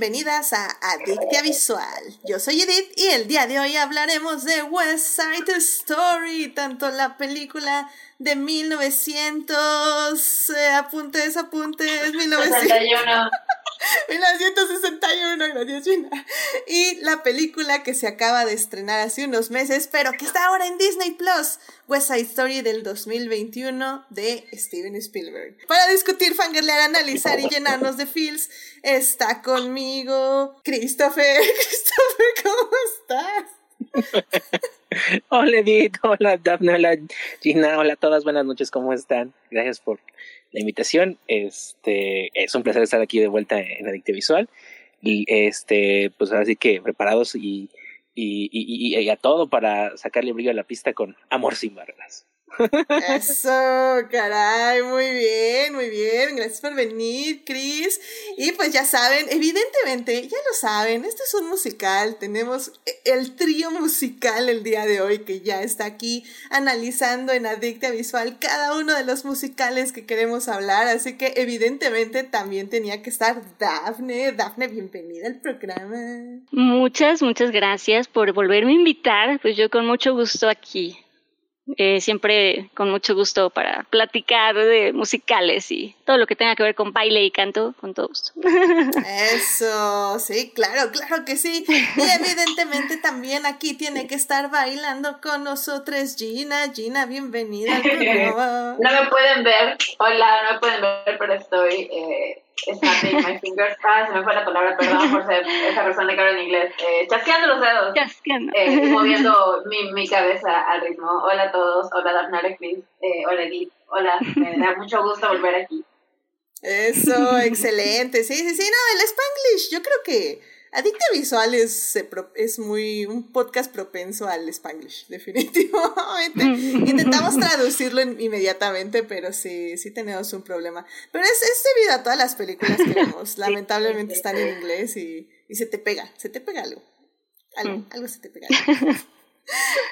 bienvenidas a Adictia Visual. Yo soy Edith y el día de hoy hablaremos de West Side Story, tanto la película de 1900, eh, apuntes, apuntes, 1961. 1961, gracias Gina. Y la película que se acaba de estrenar hace unos meses, pero que está ahora en Disney Plus, West Side Story del 2021 de Steven Spielberg. Para discutir, fangirlear, analizar y llenarnos de feels, está conmigo Christopher. Christopher, ¿cómo estás? hola Edith, hola Daphne, hola Gina, hola a todas, buenas noches, ¿cómo están? Gracias por la invitación. Este, es un placer estar aquí de vuelta en Adicte Visual. Y este, pues así que preparados y, y, y, y, a todo para sacarle brillo a la pista con Amor sin barreras. Eso, caray, muy bien, muy bien. Gracias por venir, Chris. Y pues ya saben, evidentemente, ya lo saben, este es un musical. Tenemos el trío musical el día de hoy que ya está aquí analizando en Adicta Visual cada uno de los musicales que queremos hablar. Así que evidentemente también tenía que estar Dafne. Dafne, bienvenida al programa. Muchas, muchas gracias por volverme a invitar. Pues yo con mucho gusto aquí. Eh, siempre con mucho gusto para platicar de musicales y todo lo que tenga que ver con baile y canto, con todo gusto. Eso, sí, claro, claro que sí. Y evidentemente también aquí tiene que estar bailando con nosotros Gina. Gina, bienvenida. no me pueden ver, hola, no me pueden ver, pero estoy... Eh snapping my fingers. Ah, se me fue la palabra, perdón por ser esa persona que habla en inglés. Eh, chasqueando los dedos. Chasqueando. Eh, moviendo mi, mi cabeza al ritmo. Hola a todos. Hola, Daphne Chris. Eh, hola, Edith. Hola. Me da mucho gusto volver aquí. Eso, excelente. Sí, sí, sí. No, el Spanglish, yo creo que Adicta Visual es, es muy un podcast propenso al Spanglish, definitivamente. Intentamos traducirlo inmediatamente, pero sí, sí tenemos un problema. Pero es, es debido a todas las películas que vemos. Lamentablemente están en inglés y, y se te pega, se te pega algo. Algo, mm. algo se te pega.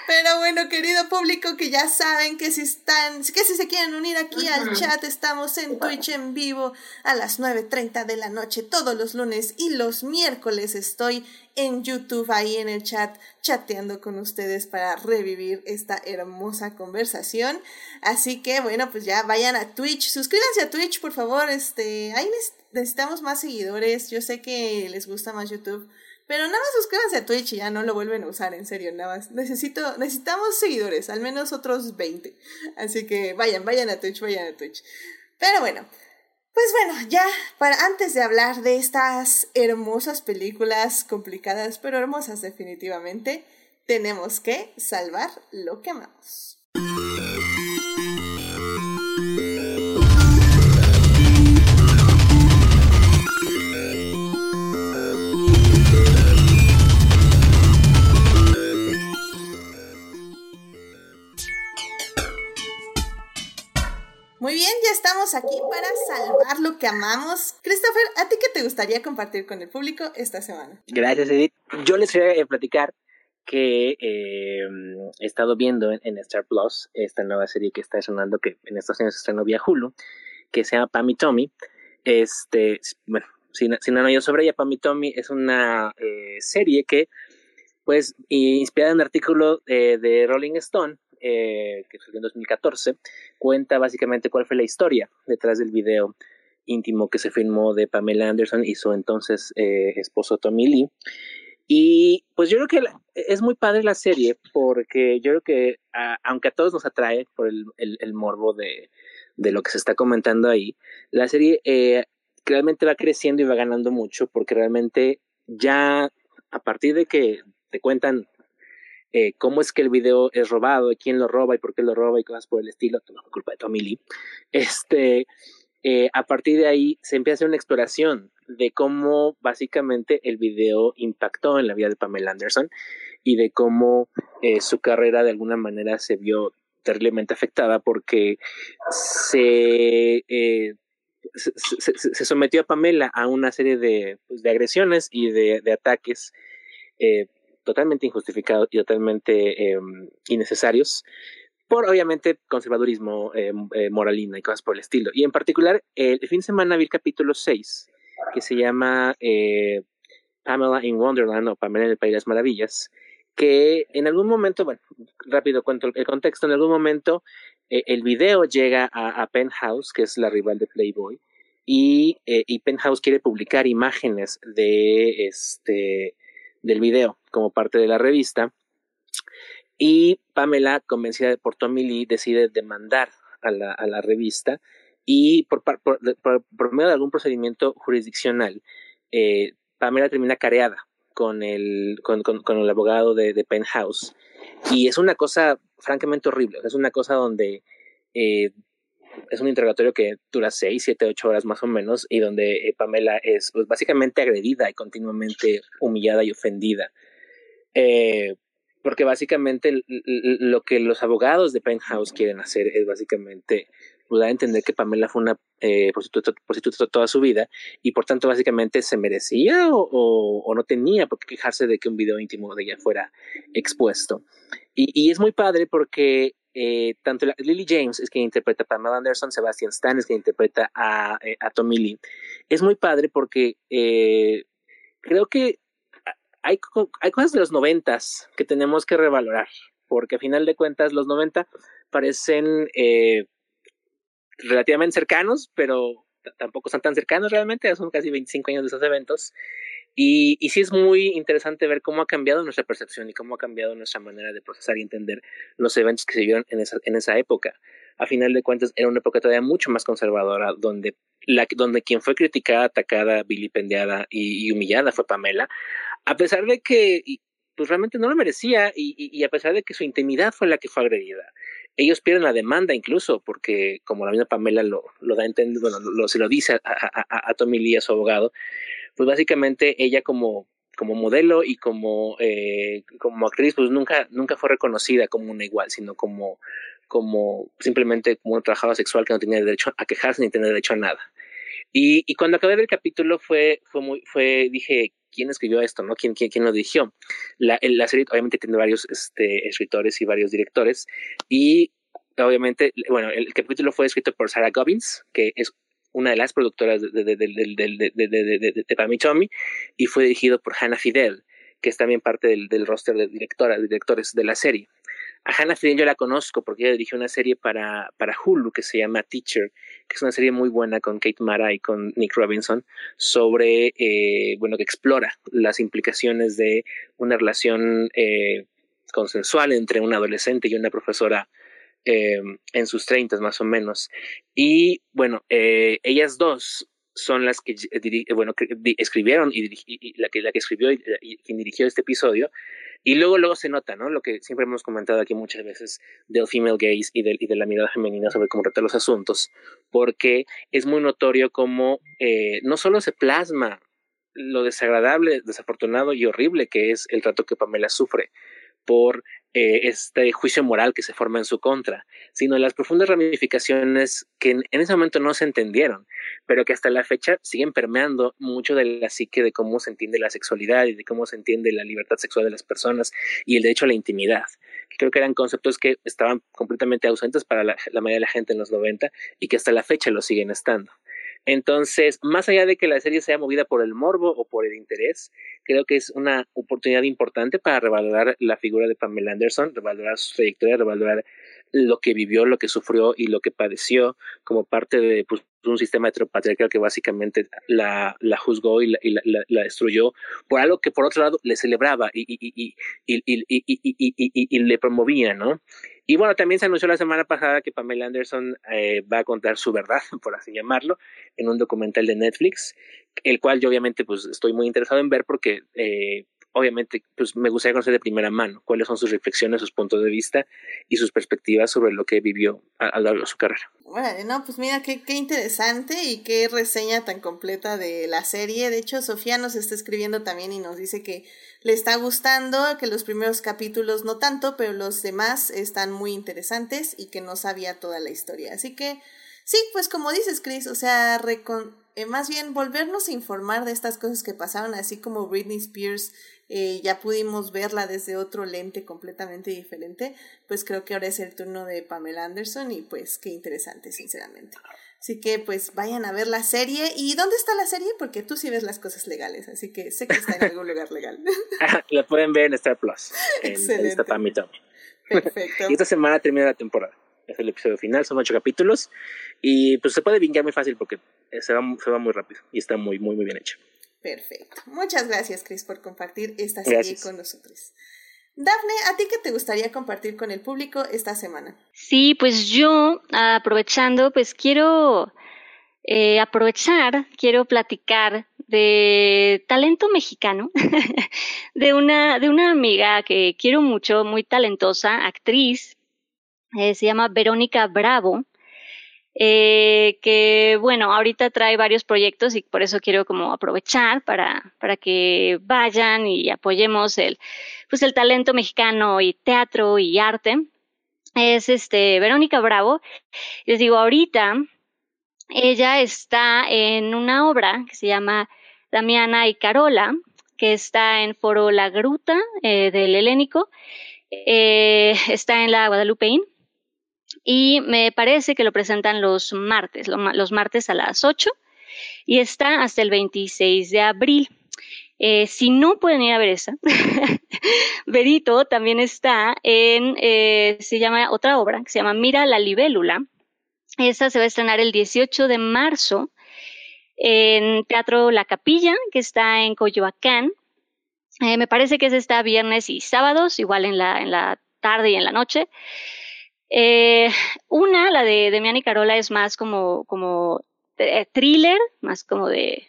Pero bueno, querido público, que ya saben que si están, que si se quieren unir aquí al chat, estamos en Twitch en vivo a las 9.30 de la noche todos los lunes y los miércoles. Estoy en YouTube ahí en el chat chateando con ustedes para revivir esta hermosa conversación. Así que bueno, pues ya vayan a Twitch, suscríbanse a Twitch, por favor, este, ahí necesitamos más seguidores. Yo sé que les gusta más YouTube pero nada más suscríbanse a Twitch y ya no lo vuelven a usar, en serio, nada más. Necesito, necesitamos seguidores, al menos otros 20. Así que vayan, vayan a Twitch, vayan a Twitch. Pero bueno, pues bueno, ya para antes de hablar de estas hermosas películas complicadas, pero hermosas definitivamente, tenemos que salvar lo que amamos. Muy bien, ya estamos aquí para salvar lo que amamos. Christopher, ¿a ti qué te gustaría compartir con el público esta semana? Gracias, Edith. Yo les voy a platicar que eh, he estado viendo en, Star Plus esta nueva serie que está sonando, que en Estados Unidos estrenó vía Hulu, que se llama Pam y Tommy. Este, bueno, si, si no han oído sobre ella, Pam y Tommy es una eh, serie que, pues, inspirada en un artículo eh, de Rolling Stone, eh, que salió en 2014, cuenta básicamente cuál fue la historia detrás del video íntimo que se filmó de Pamela Anderson y su entonces eh, esposo Tommy Lee. Y pues yo creo que es muy padre la serie porque yo creo que aunque a todos nos atrae por el, el, morbo de, de, lo que se está comentando ahí, la serie eh, realmente va creciendo y va ganando mucho porque realmente ya a partir de que te cuentan eh, cómo es que el video es robado, quién lo roba y por qué lo roba y cosas por el estilo, no culpa de Tommy Lee. Este, eh, a partir de ahí se empieza una exploración de cómo básicamente el video impactó en la vida de Pamela Anderson y de cómo eh, su carrera de alguna manera se vio terriblemente afectada porque se, se, sometió a Pamela a una serie de, pues, de agresiones y de ataques totalmente injustificados y totalmente em, innecesarios por obviamente conservadurismo, eh, eh, moralina y cosas por el estilo. Y en particular, el fin de semana vi el capítulo 6 que se llama eh, Pamela in Wonderland o Pamela en el País de las Maravillas, que en algún momento, bueno, rápido cuento el contexto, en algún momento eh, el video llega a, Penthouse, que es la rival de Playboy, y, eh, y, Penthouse quiere publicar imágenes de este del video como parte de la revista. Y Pamela, convencida por Tommy Lee, decide demandar a la, a la revista y por, medio de algún procedimiento jurisdiccional, eh, Pamela termina careada con el, con, con, el abogado de, de, Penthouse. Y es una cosa francamente horrible. Es una cosa donde eh, es un interrogatorio que dura seis, siete, ocho horas más o menos, y donde eh, Pamela es pues, básicamente agredida y continuamente humillada y ofendida. Eh, porque básicamente lo que los abogados de Penthouse quieren hacer es básicamente pues, dar a entender que Pamela fue una eh, prostituta, toda su vida y por tanto básicamente se merecía o, no tenía por qué quejarse de que un video íntimo de ella fuera expuesto. Y es muy padre porque eh, tanto Lily James es quien interpreta a Pamela Anderson, Sebastian Stan es quien interpreta a, eh, a Tommy Lee. Es muy padre porque eh, creo que hay, hay cosas de los noventas que tenemos que revalorar, porque a final de cuentas los noventa parecen relativamente cercanos, pero tampoco son tan cercanos realmente, son casi 25 años de esos eventos. Y, y sí es muy interesante ver cómo ha cambiado nuestra percepción y cómo ha cambiado nuestra manera de procesar y entender los eventos que se vieron en esa, en esa época. A final de cuentas, era una época todavía mucho más conservadora, donde, la, donde quien fue criticada, atacada, vilipendiada y, y humillada fue Pamela, a pesar de que pues realmente no lo merecía y, y, a pesar de que su intimidad fue la que fue agredida. Ellos pierden la demanda incluso porque, como la misma Pamela lo, lo da a entender, bueno, lo, se lo dice a, a, a Tommy Lee, a su abogado, pues básicamente ella como, como modelo y como, eh, como actriz, pues nunca, nunca fue reconocida como una igual, sino como, como simplemente como una trabajadora sexual que no tenía derecho a quejarse ni tener derecho a nada. Y, y cuando acabé del capítulo fue, fue muy, fue, dije, ¿quién escribió esto? ¿no? ¿Quién, quién, quién lo dirigió? La, la serie obviamente tiene varios este, escritores y varios directores y obviamente, bueno, el capítulo fue escrito por Sarah Gobbins, que es una de las productoras de, de, de, y fue dirigido por Hannah Fidel, que es también parte del, del roster de directoras, directores de la serie. A Hannah Fidel yo la conozco porque ella dirigió una serie para, para Hulu que se llama Teacher, que es una serie muy buena con Kate Mara y con Nick Robinson sobre, eh, bueno, que explora las implicaciones de una relación eh, consensual entre un adolescente y una profesora eh, en sus treintas más o menos. Y bueno, eh, ellas dos son las que, bueno, escribieron y, la, que, la que escribió y, quien dirigió este episodio. Y luego, luego se nota, ¿no? Lo que siempre hemos comentado aquí muchas veces del female gaze y, del, y de la mirada femenina sobre cómo trata los asuntos, porque es muy notorio cómo no solo se plasma lo desagradable, desafortunado y horrible que es el trato que Pamela sufre por eh, este juicio moral que se forma en su contra, sino las profundas ramificaciones que en, ese momento no se entendieron, pero que hasta la fecha siguen permeando mucho de la psique de cómo se entiende la sexualidad y de cómo se entiende la libertad sexual de las personas y el derecho a la intimidad. Creo que eran conceptos que estaban completamente ausentes para la, la mayoría de la gente en los 90 y que hasta la fecha lo siguen estando. Entonces, más allá de que la serie sea movida por el morbo o por el interés, creo que es una oportunidad importante para revalorar la figura de Pamela Anderson, revalorar su trayectoria, revalorar lo que vivió, lo que sufrió y lo que padeció como parte de pues, un sistema heteropatriarcal que básicamente la, juzgó y, la, y la, destruyó por algo que por otro lado le celebraba y, y le promovía, ¿no? Y bueno, también se anunció la semana pasada que Pamela Anderson eh, va a contar su verdad, por así llamarlo, en un documental de Netflix, el cual yo obviamente pues estoy muy interesado en ver porque eh, obviamente, pues me gustaría conocer de primera mano cuáles son sus reflexiones, sus puntos de vista y sus perspectivas sobre lo que vivió a, lo largo de su carrera. Bueno, no, pues mira, qué, qué interesante y qué reseña tan completa de la serie. De hecho, Sofía nos está escribiendo también y nos dice que le está gustando, que los primeros capítulos no tanto, pero los demás están muy interesantes y que no sabía toda la historia. Así que, sí, pues como dices, Chris, o sea, recon eh, más bien volvernos a informar de estas cosas que pasaron, así como Britney Spears eh, ya pudimos verla desde otro lente completamente diferente, pues creo que ahora es el turno de Pamela Anderson y pues qué interesante, sinceramente. Así que pues vayan a ver la serie. ¿Y dónde está la serie? Porque tú sí ves las cosas legales, así que sé que está en algún lugar legal. la pueden ver en Star Plus. En, Excelente. Perfecto. y esta semana termina la temporada. Es el episodio final, son ocho capítulos. Y pues se puede vincar muy fácil porque se va, se va muy rápido y está muy, muy, muy bien hecho. Perfecto. Muchas gracias, Chris, por compartir esta serie con nosotros. Dafne, ¿a ti qué te gustaría compartir con el público esta semana? Sí, pues yo, aprovechando, pues quiero eh, aprovechar, quiero platicar de talento mexicano, de, una, de una amiga que quiero mucho, muy talentosa, actriz, eh, se llama Verónica Bravo. Eh, que bueno, ahorita trae varios proyectos y por eso quiero como aprovechar para, para que vayan y apoyemos el, pues el talento mexicano y teatro y arte. Es este Verónica Bravo. Les digo, ahorita ella está en una obra que se llama Damiana y Carola, que está en Foro La Gruta eh, del Helénico. Eh, está en la Guadalupeín y me parece que lo presentan los martes, los martes a las 8 y está hasta el 26 de abril. Eh, si no pueden ir a ver esa, Verito también está en, eh, se llama otra obra que se llama Mira la libélula. Esta se va a estrenar el 18 de marzo en Teatro La Capilla, que está en Coyoacán. Eh, me parece que es esta viernes y sábados, igual en la, en la tarde y en la noche. Eh, una, la de Demian y Carola, es más como, como eh, thriller, más como de,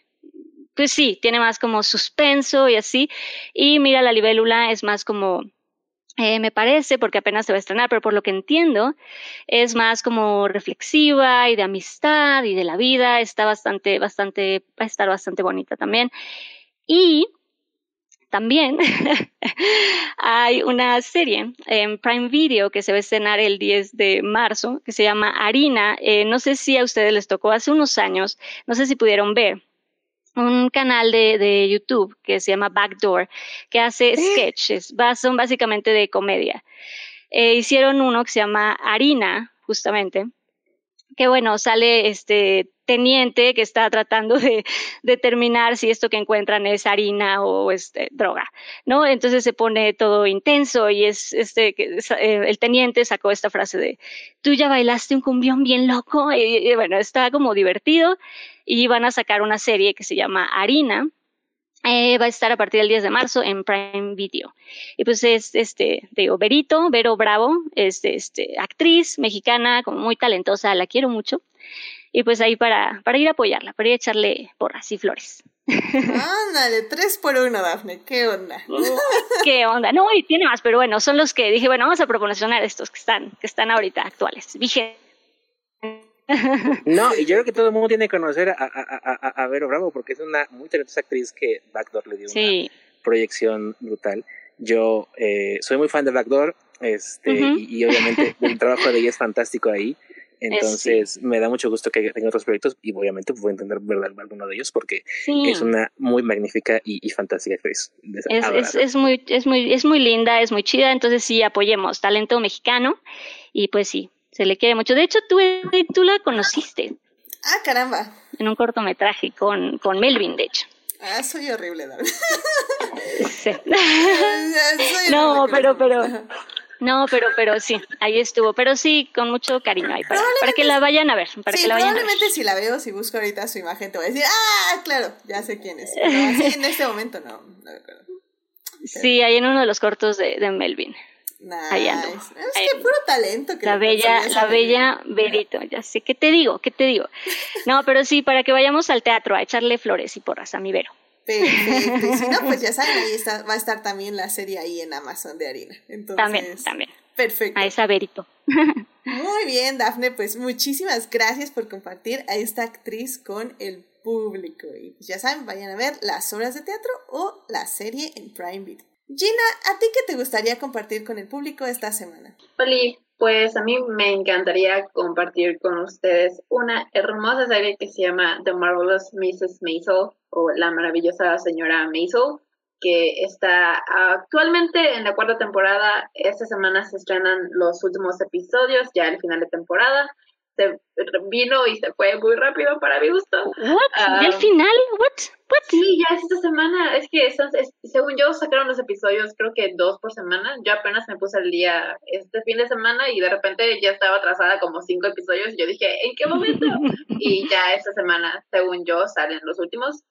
pues sí, tiene más como suspenso y así. Y mira, la libélula es más como, eh, me parece, porque apenas se va a estrenar, pero por lo que entiendo, es más como reflexiva y de amistad y de la vida. Está bastante, bastante, va a estar bastante bonita también. Y también hay una serie en Prime Video que se va a estrenar el 10 de marzo, que se llama Harina. Eh, no sé si a ustedes les tocó hace unos años, no sé si pudieron ver un canal de, YouTube que se llama Backdoor, que hace sketches, son básicamente de comedia. Eh, hicieron uno que se llama Harina, justamente, que bueno, sale este teniente que está tratando de determinar si esto que encuentran es harina o este, droga, ¿no? Entonces se pone todo intenso y es este, eh, el teniente sacó esta frase de, tú ya bailaste un cumbión bien loco, y bueno, está como divertido y van a sacar una serie que se llama Harina, eh, va a estar a partir del 10 de marzo en Prime Video. Y pues es, este, digo, Berito, Vero Bravo, es este, actriz mexicana, como muy talentosa, la quiero mucho. Y pues ahí para, para ir a apoyarla, para ir a echarle porras y flores. Ándale, tres por uno, Dafne, qué onda. qué onda. No, y tiene más, pero bueno, son los que dije, bueno, vamos a proporcionar estos que están, que están ahorita actuales, vigentes no, y yo creo que todo el mundo tiene que conocer a, a, a, Vero Bravo porque es una muy talentosa actriz que Backdoor le dio una proyección brutal. Yo eh, soy muy fan de Backdoor este, y, obviamente el trabajo de ella es fantástico ahí. Entonces me da mucho gusto que tenga otros proyectos y obviamente voy a entender verdad alguno de ellos porque es una muy magnífica y, fantástica actriz. Es, es, es, muy, es, muy, es muy linda, es muy chida, entonces sí apoyemos talento mexicano y pues sí, se le quiere mucho. De hecho, tú, tú la conociste. Ah, caramba. En un cortometraje con, con Melvin, de hecho. Ah, soy horrible, David. Sí. no, pero, pero. No, pero, pero sí, ahí estuvo. Pero sí, con mucho cariño ahí, para, para que la vayan a ver. Para sí, que la vayan probablemente a ver. si la veo, si busco ahorita su imagen, te voy a decir, ah, claro, ya sé quién es. Pero así en este momento no, no recuerdo. Sí, ahí en uno de los cortos de, de Melvin. Nice. Es que puro talento. Que la bella, la bella Berito, ya sé. ¿Qué te digo? ¿Qué te digo? No, pero sí, para que vayamos al teatro a echarle flores y porras a mi Vero. Perfecto. Y si no, pues ya saben, ahí está, va a estar también la serie ahí en Amazon de Harina. Entonces, también, también. Perfecto. A esa Berito. Muy bien, Dafne, pues muchísimas gracias por compartir a esta actriz con el público. Y pues ya saben, vayan a ver las obras de teatro o la serie en Prime Video. Gina, ¿a ti qué te gustaría compartir con el público esta semana? Oli, pues a mí me encantaría compartir con ustedes una hermosa serie que se llama The Marvelous Mrs. Maisel o La maravillosa señora Maisel, que está actualmente en la cuarta temporada. Esta semana se estrenan los últimos episodios, ya al final de temporada. Se vino y se fue muy rápido para mi gusto. ¿What? ¿Y al final? ¿What? ¿What? Sí, ya es esta semana. Es que según yo sacaron los episodios, creo que dos por semana. Yo apenas me puse al día este fin de semana y de repente ya estaba atrasada como cinco episodios. Y yo dije, ¿en qué momento? y ya esta semana, según yo, salen los últimos.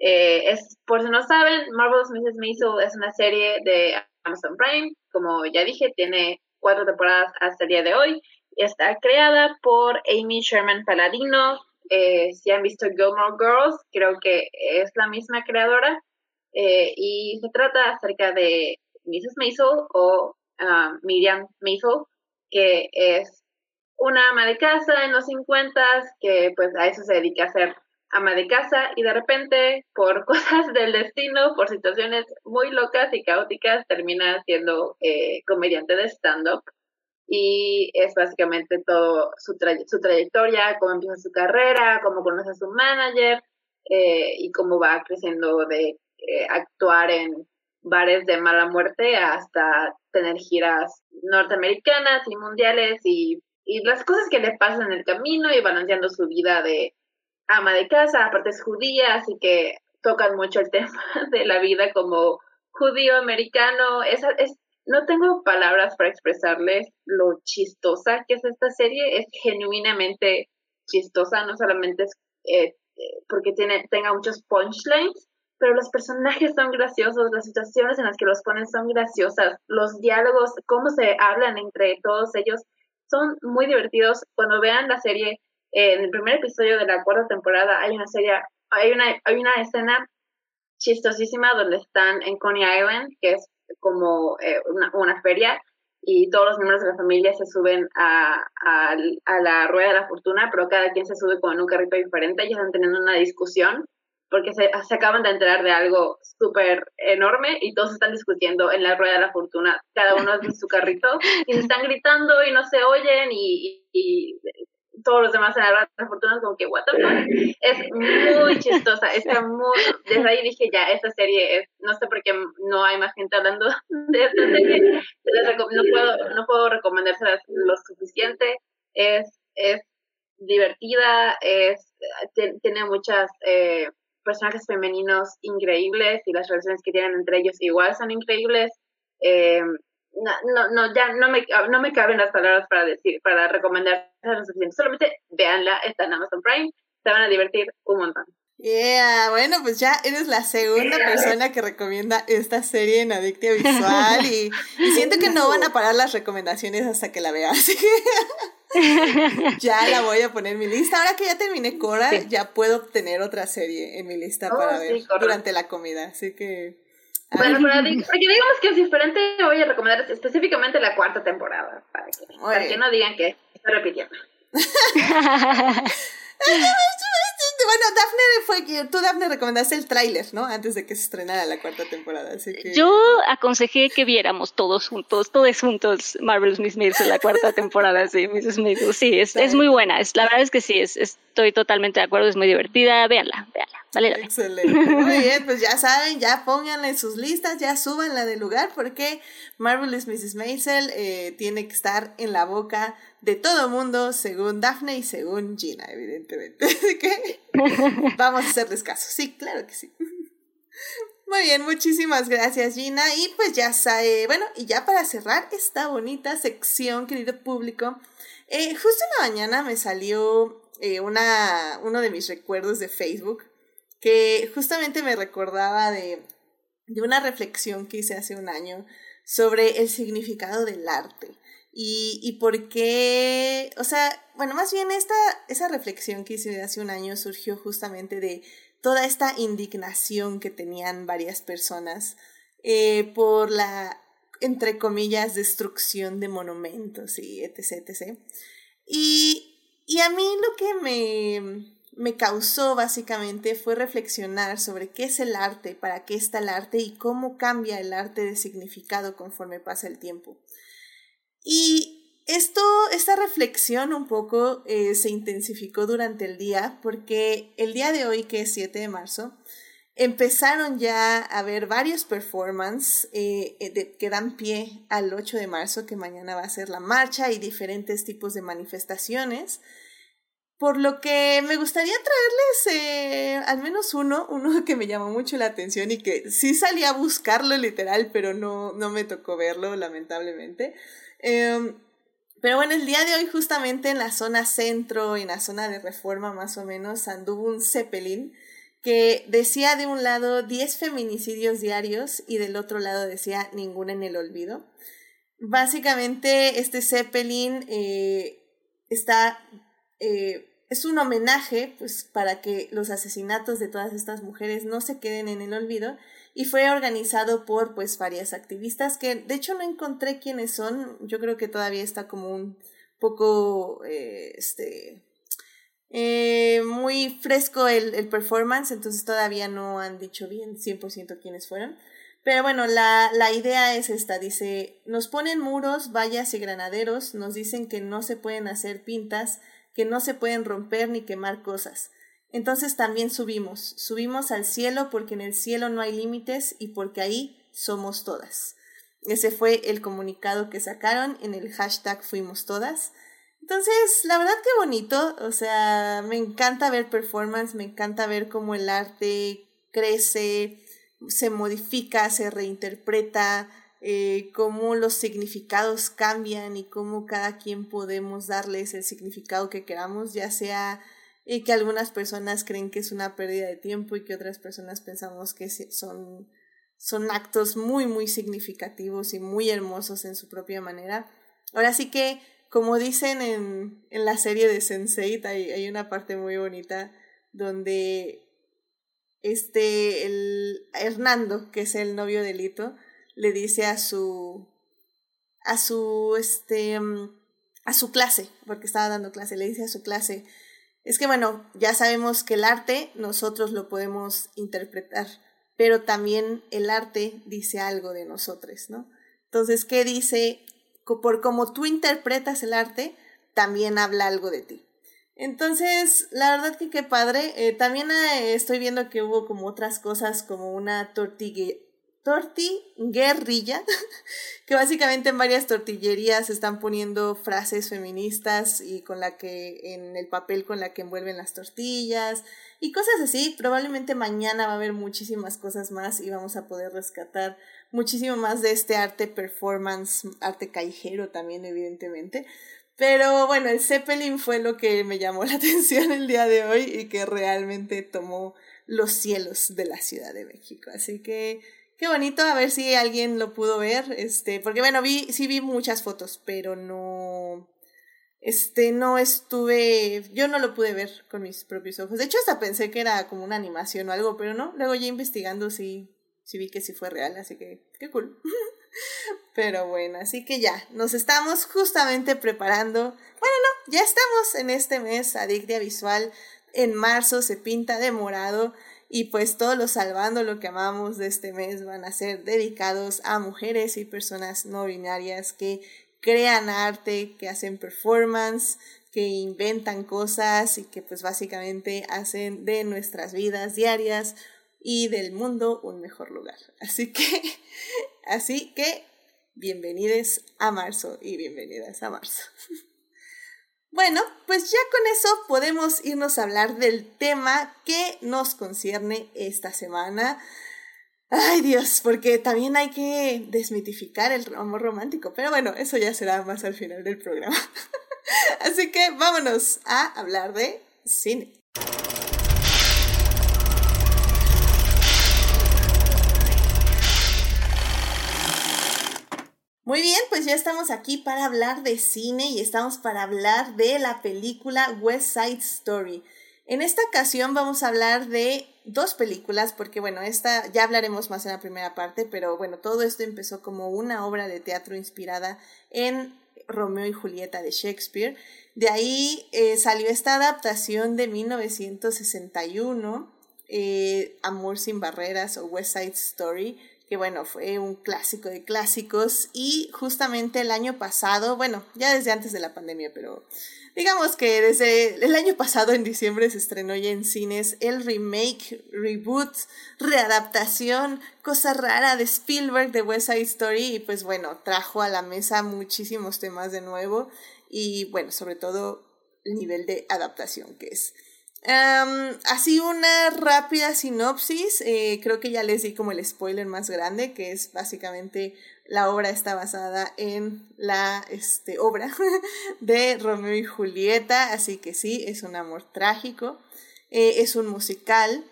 Eh, es, por si no saben, Marvel's Mrs. Maisel es una serie de Amazon Prime. Como ya dije, tiene cuatro temporadas hasta el día de hoy. Está creada por Amy Sherman Paladino. Eh, si han visto Gilmore Girls, creo que es la misma creadora. Eh, y se trata acerca de Mrs. Maisel o uh, Miriam Maisel, que es una ama de casa en los 50 que pues a eso se dedica a ser ama de casa y de repente por cosas del destino, por situaciones muy locas y caóticas, termina siendo eh, comediante de stand-up y es básicamente todo su, su trayectoria, cómo empieza su carrera, cómo conoce a su manager eh, y cómo va creciendo de eh, actuar en bares de mala muerte hasta tener giras norteamericanas y mundiales y, y las cosas que le pasan en el camino y balanceando su vida de ama de casa, aparte es judía, así que tocan mucho el tema de la vida como judío americano. Es, es, no tengo palabras para expresarles lo chistosa que es esta serie. Es genuinamente chistosa, no solamente es eh, porque tiene, tenga muchos punchlines, pero los personajes son graciosos, las situaciones en las que los ponen son graciosas, los diálogos, cómo se hablan entre todos ellos, son muy divertidos. Cuando vean la serie, en el primer episodio de la cuarta temporada hay una serie, hay una, hay una escena chistosísima donde están en Coney Island, que es como eh, una, feria, y todos los miembros de la familia se suben a, a, la rueda de la fortuna, pero cada quien se sube con un carrito diferente. Y están teniendo una discusión porque se, se acaban de enterar de algo súper enorme y todos están discutiendo en la rueda de la fortuna, cada uno de su carrito y se están gritando y no se oyen y, y todos los demás en la fortuna como que what the fuck es muy chistosa está muy desde ahí dije ya esta serie es no sé por qué no hay más gente hablando de esta serie no puedo no puedo recomendárselas lo suficiente es es divertida es tiene muchas eh, personajes femeninos increíbles y las relaciones que tienen entre ellos igual son increíbles eh, no, no, ya no me, no me caben las palabras para decir, para recomendar. Solamente véanla, está en Amazon Prime, se van a divertir un montón. Yeah, bueno, pues ya eres la segunda persona que recomienda esta serie en Adictia Visual y, siento que no van a parar las recomendaciones hasta que la veas. ya la voy a poner en mi lista. Ahora que ya terminé Cora, ya puedo tener otra serie en mi lista oh, para ver durante la comida. Así que bueno, para, porque digamos que es diferente, voy a recomendar específicamente la cuarta temporada, para que, para que no digan que estoy repitiendo. bueno, Daphne fue que tú, Daphne, recomendaste el tráiler, ¿no? Antes de que se estrenara la cuarta temporada, así que... Yo aconsejé que viéramos todos juntos, todos juntos Marvelous Miss Maisel la cuarta temporada, sí, Mrs. Maisel, sí, es, es muy buena, es, la verdad es que sí, es, estoy totalmente de acuerdo, es muy divertida, véanla, véanla. Excelente. Muy bien, pues ya saben, ya pónganla en sus listas, ya súbanla de lugar porque Marvelous Mrs. Maisel eh, tiene que estar en la boca de todo mundo, según Daphne y según Gina, evidentemente. Así que vamos a hacerles caso. Sí, claro que sí. Muy bien, muchísimas gracias Gina. Y pues ya sabe, bueno, y ya para cerrar esta bonita sección, querido público, eh, justo en la mañana me salió eh, una, uno de mis recuerdos de Facebook que justamente me recordaba de, de una reflexión que hice hace un año sobre el significado del arte. Y, y por qué, o sea, bueno, más bien esta, esa reflexión que hice hace un año surgió justamente de toda esta indignación que tenían varias personas eh, por la, entre comillas, destrucción de monumentos y etc. etc. Y, y a mí lo que me, me causó básicamente fue reflexionar sobre qué es el arte, para qué está el arte y cómo cambia el arte de significado conforme pasa el tiempo. Y esto, esta reflexión un poco eh, se intensificó durante el día porque el día de hoy, que es 7 de marzo, empezaron ya a haber varios performances eh, eh, que dan pie al 8 de marzo, que mañana va a ser la marcha y diferentes tipos de manifestaciones. por lo que me gustaría traerles al menos uno, uno que me llamó mucho la atención y que sí salí a buscarlo literal, pero no, no me tocó verlo, lamentablemente. Em, pero bueno, el día de hoy justamente en la zona centro, en la zona de reforma más o menos, anduvo un Zeppelin que decía de un lado 10 feminicidios diarios y del otro lado decía ninguna en el olvido. Básicamente este Zeppelin eh, está... Eh, es un homenaje pues, para que los asesinatos de todas estas mujeres no se queden en el olvido y fue organizado por pues varias activistas que de hecho no encontré quiénes son, yo creo que todavía está como un poco eh, este eh, muy fresco el, el, performance, entonces todavía no han dicho bien 100% quiénes fueron. Pero bueno, la, la idea es esta, dice, nos ponen muros, vallas y granaderos, nos dicen que no se pueden hacer pintas, que no se pueden romper ni quemar cosas. Entonces también subimos, subimos al cielo porque en el cielo no hay límites y porque ahí somos todas. Ese fue el comunicado que sacaron en el hashtag Fuimos Todas. Entonces, la verdad que bonito, o sea, me encanta ver performance, me encanta ver cómo el arte crece, se modifica, se reinterpreta, eh, cómo los significados cambian y cómo cada quien podemos darles el significado que queramos, ya sea eh, que algunas personas creen que es una pérdida de tiempo y que otras personas pensamos que son, son actos muy, muy significativos y muy hermosos en su propia manera. Ahora sí que, como dicen en, en la serie de Sense8, hay, hay una parte muy bonita donde este, el Hernando, que es el novio de Lito, le dice a su, a su, este, mm, a su clase, porque estaba dando clase, le dice a su clase, es que bueno, ya sabemos que el arte nosotros lo podemos interpretar, pero también el arte dice algo de nosotros, ¿no? Entonces, ¿qué dice? Por cómo tú interpretas el arte, también habla algo de ti. Entonces, la verdad que qué padre. Eh, también eh, estoy viendo que hubo como otras cosas, como una tortilla, tortiguerrilla, que básicamente en varias tortillerías están poniendo frases feministas y con la que, en el papel con la que envuelven las tortillas y cosas así. Probablemente mañana va a haber muchísimas cosas más y vamos a poder rescatar muchísimo más de este arte performance, arte callejero también, evidentemente. Pero bueno, el Zeppelin fue lo que me llamó la atención el día de hoy y que realmente tomó los cielos de la Ciudad de México. Así que Qué bonito, a ver si alguien lo pudo ver, este, porque bueno, vi, sí vi muchas fotos, pero no, este, no estuve, yo no lo pude ver con mis propios ojos. De hecho, hasta pensé que era como una animación o algo, pero no, luego ya investigando sí, sí vi que sí fue real, así que, qué cool. pero bueno, así que ya, nos estamos justamente preparando, bueno, no, ya estamos en este mes Adictia Visual, en marzo se pinta de morado. Y pues todos los salvando lo que amamos de este mes van a ser dedicados a mujeres y personas no binarias que crean arte, que hacen performance, que inventan cosas y que pues básicamente hacen de nuestras vidas diarias y del mundo un mejor lugar. Así que, así que, bienvenidos a marzo y bienvenidas a marzo. Bueno, pues ya con eso podemos irnos a hablar del tema que nos concierne esta semana. Ay Dios, porque también hay que desmitificar el amor romántico, pero bueno, eso ya será más al final del programa. Así que vámonos a hablar de cine. Muy bien, pues ya estamos aquí para hablar de cine y estamos para hablar de la película West Side Story. En esta ocasión vamos a hablar de dos películas, porque bueno, esta ya hablaremos más en la primera parte, pero bueno, todo esto empezó como una obra de teatro inspirada en Romeo y Julieta de Shakespeare. De ahí eh, salió esta adaptación de 1961, eh, Amor sin barreras o West Side Story, que bueno, fue un clásico de clásicos y justamente el año pasado, bueno, ya desde antes de la pandemia, pero digamos que desde el año pasado en diciembre se estrenó ya en cines el remake, reboot, readaptación, cosa rara de Spielberg de West Side Story y pues bueno, trajo a la mesa muchísimos temas de nuevo y bueno, sobre todo nivel de adaptación que es. Así una rápida sinopsis, eh, creo que ya les di como el spoiler más grande, que es básicamente la obra está basada en la este, obra de Romeo y Julieta, así que sí, es un amor trágico, eh, es un musical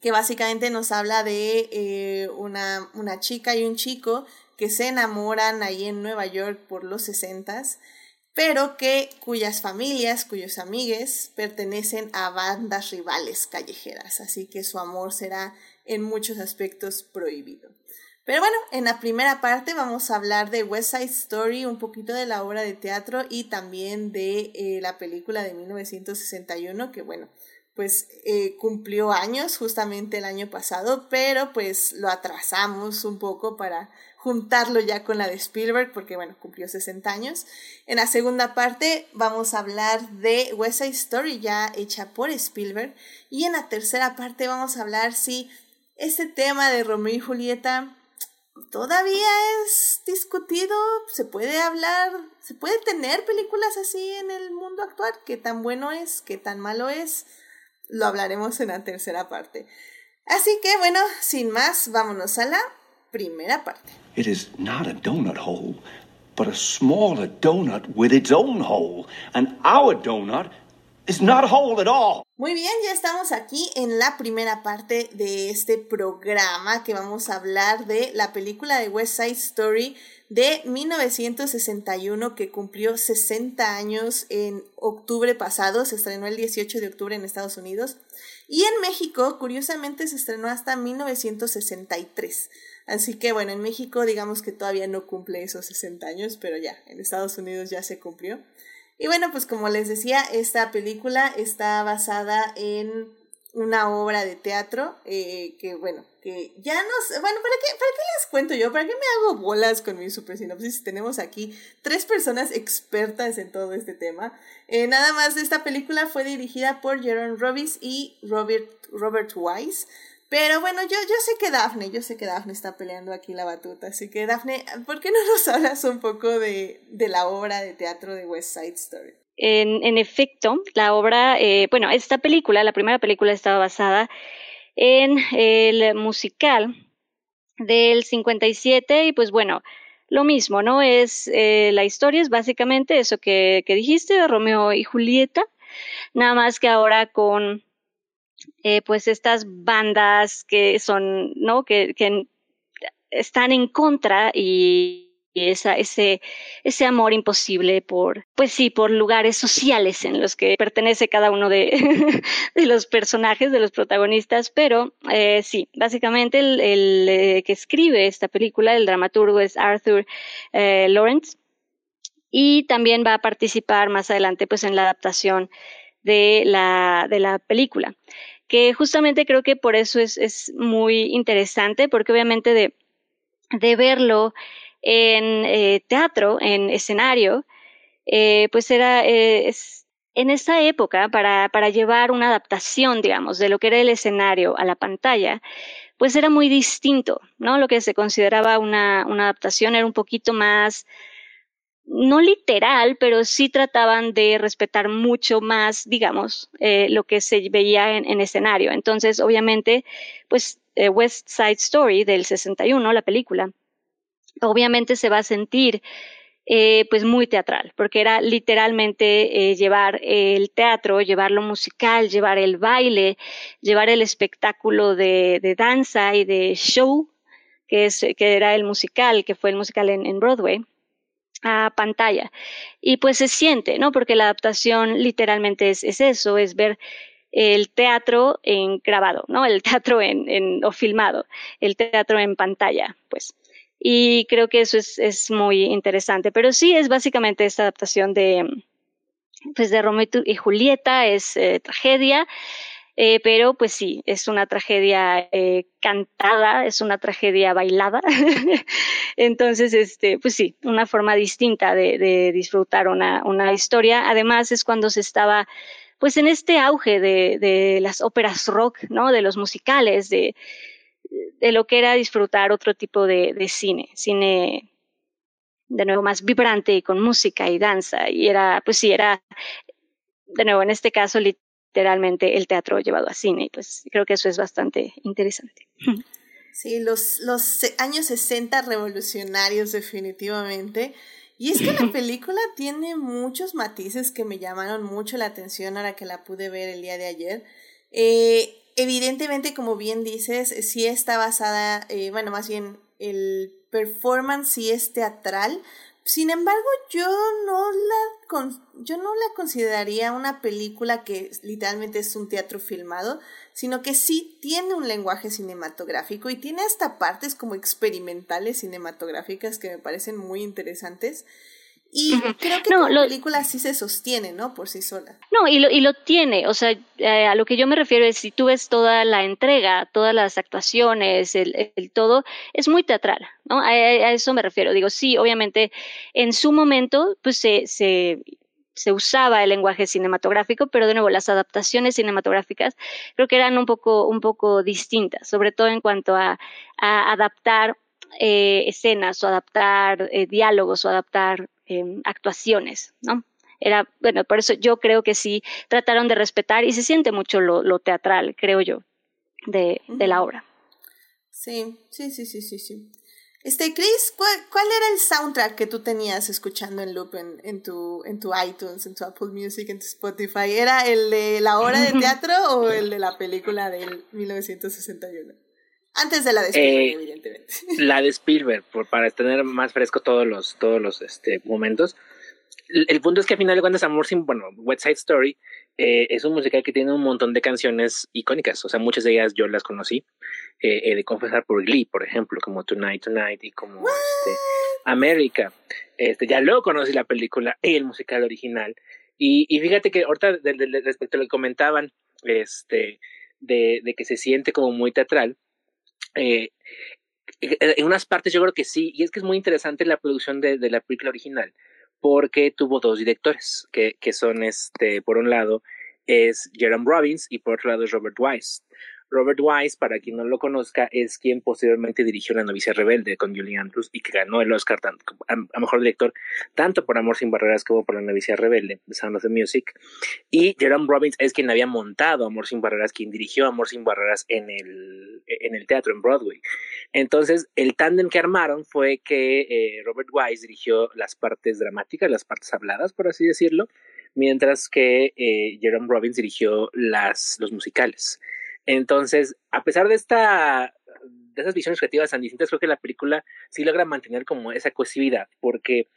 que básicamente nos habla de eh, una, una chica y un chico que se enamoran ahí en Nueva York por los sesentas, pero que cuyas familias, cuyos amigues pertenecen a bandas rivales callejeras, así que su amor será en muchos aspectos prohibido. Pero bueno, en la primera parte vamos a hablar de West Side Story, un poquito de la obra de teatro y también de eh, la película de 1961, que bueno, pues eh, cumplió años justamente el año pasado, pero pues lo atrasamos un poco para juntarlo ya con la de Spielberg, porque bueno, cumplió 60 años. En la segunda parte vamos a hablar de West Side Story, ya hecha por Spielberg. Y en la tercera parte vamos a hablar si este tema de Romeo y Julieta todavía es discutido, se puede hablar, se puede tener películas así en el mundo actual, qué tan bueno es, qué tan malo es, lo hablaremos en la tercera parte. Así que bueno, sin más, vámonos a la primera parte. It is not a donut hole, but a smaller donut with its own hole, and our donut is not a hole at all. Muy bien, ya estamos aquí en la primera parte de este programa que vamos a hablar de la película de West Side Story de 1961 que cumplió 60 años en octubre pasado, se estrenó el 18 de octubre en Estados Unidos y en México curiosamente se estrenó hasta 1963. Así que bueno, en México digamos que todavía no cumple esos 60 años, pero ya, en Estados Unidos ya se cumplió. Y bueno, pues como les decía, esta película está basada en una obra de teatro eh, que, bueno, que ya nos... Bueno, ¿para qué, ¿para qué les cuento yo? ¿Para qué me hago bolas con mi super sinopsis? Tenemos aquí tres personas expertas en todo este tema. Eh, nada más, esta película fue dirigida por Jerome Robbins y Robert, Robert Wise. Pero bueno, yo, yo sé que Daphne, yo sé que Daphne está peleando aquí la batuta, así que Daphne, ¿por qué no nos hablas un poco de, de la obra de teatro de West Side Story? En, en efecto, la obra, eh, bueno, esta película, la primera película estaba basada en el musical del 57 y pues bueno, lo mismo, ¿no? Es, eh, la historia es básicamente eso que, que dijiste, de Romeo y Julieta, nada más que ahora con eh, pues estas bandas que son, ¿no? Que, que están en contra y, esa, ese, ese amor imposible por, pues sí, por lugares sociales en los que pertenece cada uno de, de los personajes, de los protagonistas, pero eh, sí, básicamente el, eh, que escribe esta película, el dramaturgo es Arthur Lawrence, y también va a participar más adelante pues en la adaptación de la, de la película que justamente creo que por eso es, es muy interesante, porque obviamente de, de verlo en eh, teatro, en escenario, eh, pues era, eh, es, en esa época, para, para llevar una adaptación, digamos, de lo que era el escenario a la pantalla, pues era muy distinto, ¿no? Lo que se consideraba una, una adaptación era un poquito más no literal, pero sí trataban de respetar mucho más, digamos, eh, lo que se veía en, escenario. Entonces, obviamente, pues eh, West Side Story del 61, la película, obviamente se va a sentir eh, pues muy teatral, porque era literalmente llevar el teatro, llevar lo musical, llevar el baile, llevar el espectáculo de, de danza y de show, que, es, que era el musical, que fue el musical en Broadway a pantalla. Y pues se siente, ¿no? Porque la adaptación literalmente es, es eso, es ver el teatro en grabado, ¿no? El teatro en, en, o filmado, el teatro en pantalla, pues. Y creo que eso es, es muy interesante. Pero sí es básicamente esta adaptación de, pues de Romeo y Julieta, es eh, tragedia. Eh, pero pues sí, es una tragedia eh, cantada, es una tragedia bailada. Entonces, este, pues sí, una forma distinta de, de disfrutar una, una, historia. Además, es cuando se estaba, pues en este auge de, de las óperas rock, ¿no? De los musicales, de, de lo que era disfrutar otro tipo de, de cine, cine de nuevo más vibrante y con música y danza y era pues sí era de nuevo, en este caso, literalmente el teatro llevado a cine, y pues creo que eso es bastante interesante. Sí, los, los años 60 revolucionarios definitivamente. Y es que la película tiene muchos matices que me llamaron mucho la atención ahora que la pude ver el día de ayer. Eh, evidentemente, como bien dices, sí está basada, eh, bueno, más bien el performance sí es teatral, sin embargo, yo no la yo no la consideraría una película que literalmente es un teatro filmado, sino que sí tiene un lenguaje cinematográfico y tiene hasta partes como experimentales cinematográficas que me parecen muy interesantes. Y creo que la película sí se sostiene, ¿no? Por sí sola. No, y lo, y lo tiene. O sea, eh, a lo que yo me refiero es si tú ves toda la entrega, todas las actuaciones, el, el todo, es muy teatral, ¿no? A, a, eso me refiero. Digo, sí, obviamente, en su momento, pues se, se, se usaba el lenguaje cinematográfico, pero de nuevo, las adaptaciones cinematográficas creo que eran un poco, un poco distintas, sobre todo en cuanto a, a adaptar eh, escenas o adaptar eh, diálogos o adaptar Em, actuaciones, ¿no? Era, bueno, por eso yo creo que sí trataron de respetar y se siente mucho lo, teatral, creo yo, de, de, la obra. Sí, sí, sí, sí, sí, sí. Este, Chris, ¿cuál, ¿cuál, era el soundtrack que tú tenías escuchando en loop en, en, tu, en tu iTunes, en tu Apple Music, en tu Spotify? ¿Era el de la obra de teatro o el de la película del 1961? Antes de la de Spielberg, eh, evidentemente. La de Spielberg, por, para tener más fresco todos los, todos los este, momentos. El, punto es que al final de cuentas, Amor sin, bueno, West Side Story eh, es un musical que tiene un montón de canciones icónicas. O sea, muchas de ellas yo las conocí. Eh, he de confesar por Glee, por ejemplo, como Tonight, Tonight y como este, América. Este, ya luego conocí la película y el musical original. Y, y fíjate que ahorita respecto a lo que comentaban, este, de, de que se siente como muy teatral, eh, en unas partes yo creo que sí, y es que es muy interesante la producción de, la película original, porque tuvo dos directores, que, que son, este, por un lado, es Jerome Robbins y por otro lado es Robert Wise. Robert Wise, para quien no lo conozca, es quien posteriormente dirigió La novicia rebelde con Julie Andrews y que ganó el Oscar a, mejor director tanto por Amor sin barreras como por La novicia rebelde, de Sound of the Music. Y Jerome Robbins es quien había montado Amor sin barreras, quien dirigió Amor sin barreras en el, en el teatro, en Broadway. Entonces, el tándem que armaron fue que eh, Robert Wise dirigió las partes dramáticas, las partes habladas, por así decirlo, mientras que eh, Jerome Robbins dirigió las, los musicales. Entonces, a pesar de esta de esas visiones creativas tan distintas, creo que la película sí logra mantener como esa cohesividad, porque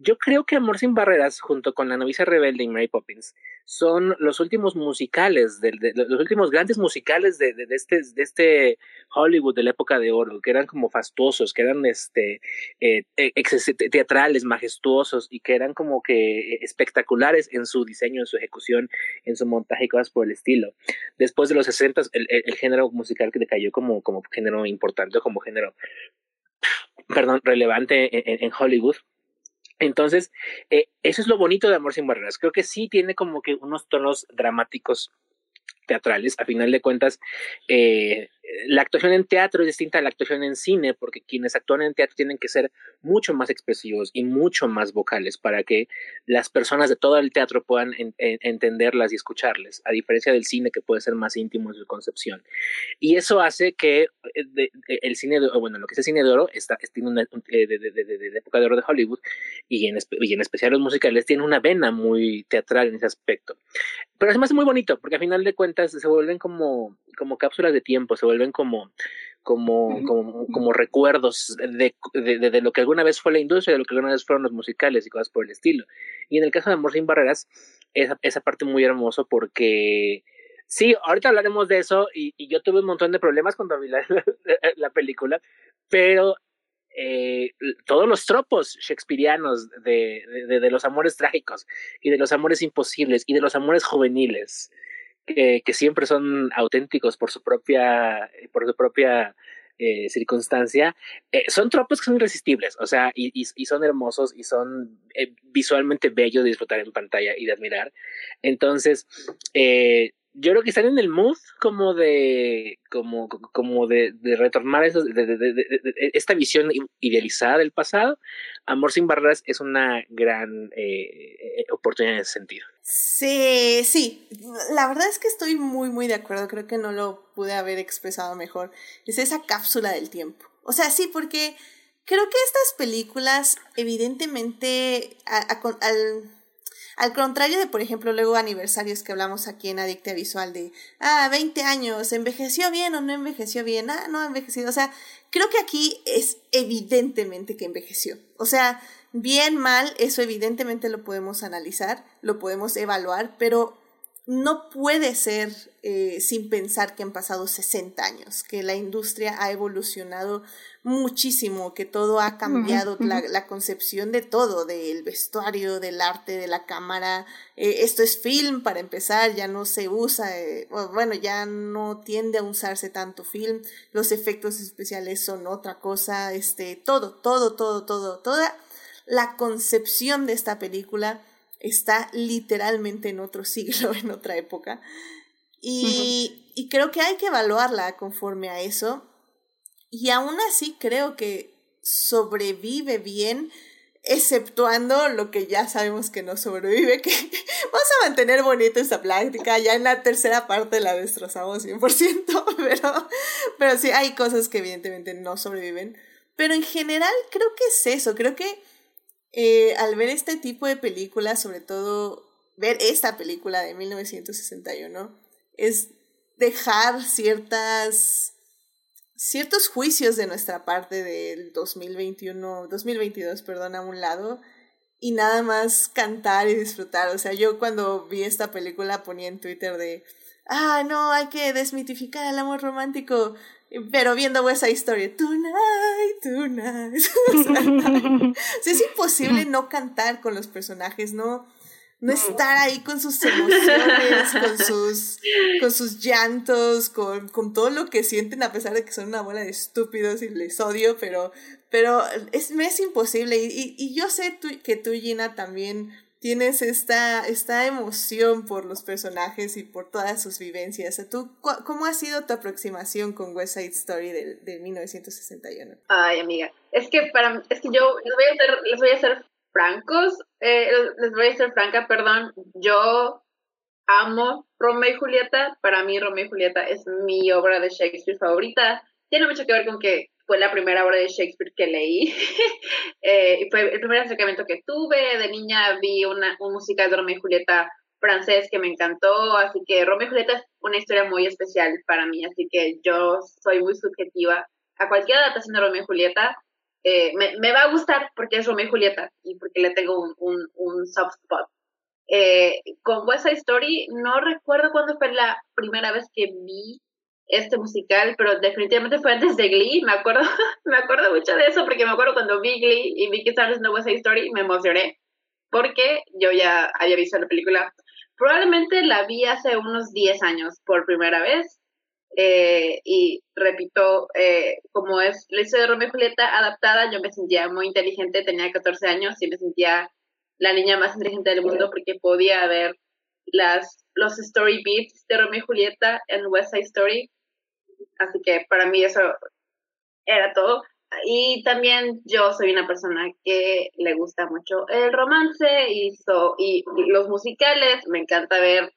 yo creo que Amor sin Barreras, junto con La novicia rebelde y Mary Poppins, son los últimos musicales, de, los últimos grandes musicales de, de, este, de este Hollywood de la época de oro, que eran como fastuosos, que eran este, eh, teatrales, majestuosos y que eran como que espectaculares en su diseño, en su ejecución, en su montaje y cosas por el estilo. Después de los 60, el, género musical que decayó como, como género importante, como género, perdón, relevante en Hollywood entonces, eh, eso es lo bonito de Amor sin Barreras. Creo que sí tiene como que unos tonos dramáticos teatrales. A final de cuentas, eh, la actuación en teatro es distinta a la actuación en cine, porque quienes actúan en teatro tienen que ser mucho más expresivos y mucho más vocales para que las personas de todo el teatro puedan entenderlas y escucharles, a diferencia del cine que puede ser más íntimo en su concepción. Y eso hace que eh, el cine, de, bueno, lo que es el cine de oro, está, tiene una, eh, de, de, la época de oro de Hollywood, y en, y en especial los musicales, tiene una vena muy teatral en ese aspecto. Pero además es muy bonito, porque a final de cuentas se vuelven como, como cápsulas de tiempo, se vuelven como, como, como, como recuerdos de, de, de, lo que alguna vez fue la industria, de lo que alguna vez fueron los musicales y cosas por el estilo. Y en el caso de Amor sin Barreras, esa, esa parte muy hermoso porque... Sí, ahorita hablaremos de eso y, y, yo tuve un montón de problemas cuando vi la, la, la película, pero eh, todos los tropos shakespearianos de, de, de, los amores trágicos y de los amores imposibles y de los amores juveniles que, que siempre son auténticos por su propia, por su propia eh, circunstancia, eh, son tropos que son irresistibles, o sea, y, y, y son hermosos y son eh, visualmente bellos de disfrutar en pantalla y de admirar. Entonces, eh, yo creo que están en el mood como de como como de, retornar eso, de, de, esta visión idealizada del pasado. Amor sin barreras es una gran eh, oportunidad en ese sentido. Sí sí. La verdad es que estoy muy muy de acuerdo. Creo que no lo pude haber expresado mejor. Es esa cápsula del tiempo. O sea sí porque creo que estas películas evidentemente al al contrario de, por ejemplo, luego aniversarios que hablamos aquí en Adicta Visual de, ah, 20 años, ¿envejeció bien o no envejeció bien? Ah, no ha envejecido. O sea, creo que aquí es evidentemente que envejeció. O sea, bien, mal, eso evidentemente lo podemos analizar, lo podemos evaluar, pero no puede ser eh, sin pensar que han pasado 60 años, que la industria ha evolucionado muchísimo, que todo ha cambiado, la, concepción de todo, del vestuario, del arte, de la cámara. Eh, esto es film para empezar, ya no se usa, eh, bueno, ya no tiende a usarse tanto film, los efectos especiales son otra cosa, este, todo, todo, todo, todo, toda la concepción de esta película está literalmente en otro siglo, en otra época. Y, y creo que hay que evaluarla conforme a eso. Y aún así creo que sobrevive bien, exceptuando lo que ya sabemos que no sobrevive, que vamos a mantener bonito esta plática, ya en la tercera parte la destrozamos 100%, pero, pero sí hay cosas que evidentemente no sobreviven. Pero en general creo que es eso, creo que eh, al ver este tipo de películas, sobre todo ver esta película de 1961, es dejar ciertas ciertos juicios de nuestra parte del 2021, 2022, perdón, a un lado y nada más cantar y disfrutar. O sea, yo cuando vi esta película ponía en Twitter de, ah, no, hay que desmitificar el amor romántico. Pero viendo West Side Story, tonight, tonight. es imposible no cantar con los personajes, no, no estar ahí con sus emociones, con sus, con sus llantos, con, con todo lo que sienten, a pesar de que son una bola de estúpidos y les odio, pero, pero es, me es imposible. Y, y, y yo sé que tú, Gina, también tienes esta, esta emoción por los personajes y por todas sus vivencias. ¿Tú, ¿Cómo ha sido tu aproximación con West Side Story de, de 1961? Ay, amiga, es que para es que yo les voy a ser, les voy a ser francos, eh, les voy a ser franca, perdón, yo amo Romeo y Julieta, para mí Romeo y Julieta es mi obra de Shakespeare favorita, tiene mucho que ver con que fue la primera obra de Shakespeare que leí. eh, fue el primer acercamiento que tuve. De niña vi una, un musical de Romeo y Julieta francés que me encantó, así que Romeo y Julieta es una historia muy especial para mí, así que yo soy muy subjetiva a cualquier adaptación de Romeo y Julieta. Eh, me, me, va a gustar porque es Romeo y Julieta y porque le tengo un, un, un soft spot. Eh, con West Side Story, no recuerdo cuándo fue la primera vez que vi este musical, pero definitivamente fue antes de Glee, me acuerdo, me acuerdo mucho de eso, porque me acuerdo cuando vi Glee y vi que estaba haciendo West Side Story, me emocioné, porque yo ya había visto la película, probablemente la vi hace unos 10 años por primera vez, eh, y repito, eh, como es la historia de Romeo y Julieta adaptada, yo me sentía muy inteligente, tenía 14 años y me sentía la niña más inteligente del mundo porque podía ver las, los story beats de Romeo y Julieta en West Side Story Así que para mí eso era todo. Y también yo soy una persona que le gusta mucho el romance y, y los musicales. Me encanta ver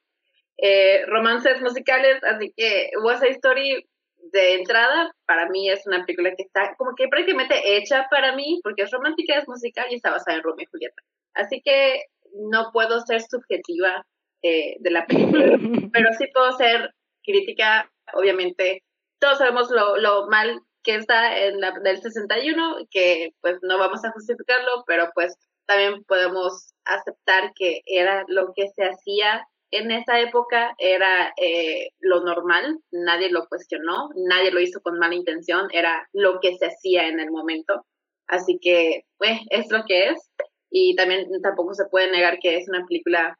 eh, romances musicales, así que What's Story de entrada para mí es una película que está como que prácticamente hecha para mí porque es romántica, es musical y está basada en Romeo y Julieta. Así que no puedo ser subjetiva eh, de la película, pero sí puedo ser crítica, obviamente todos sabemos lo, lo mal que está en la del 61, que pues no vamos a justificarlo, pero pues también podemos aceptar que era lo que se hacía en esa época, era eh, lo normal, nadie lo cuestionó, nadie lo hizo con mala intención, era lo que se hacía en el momento. Así que, pues, es lo que es. Y también tampoco se puede negar que es una película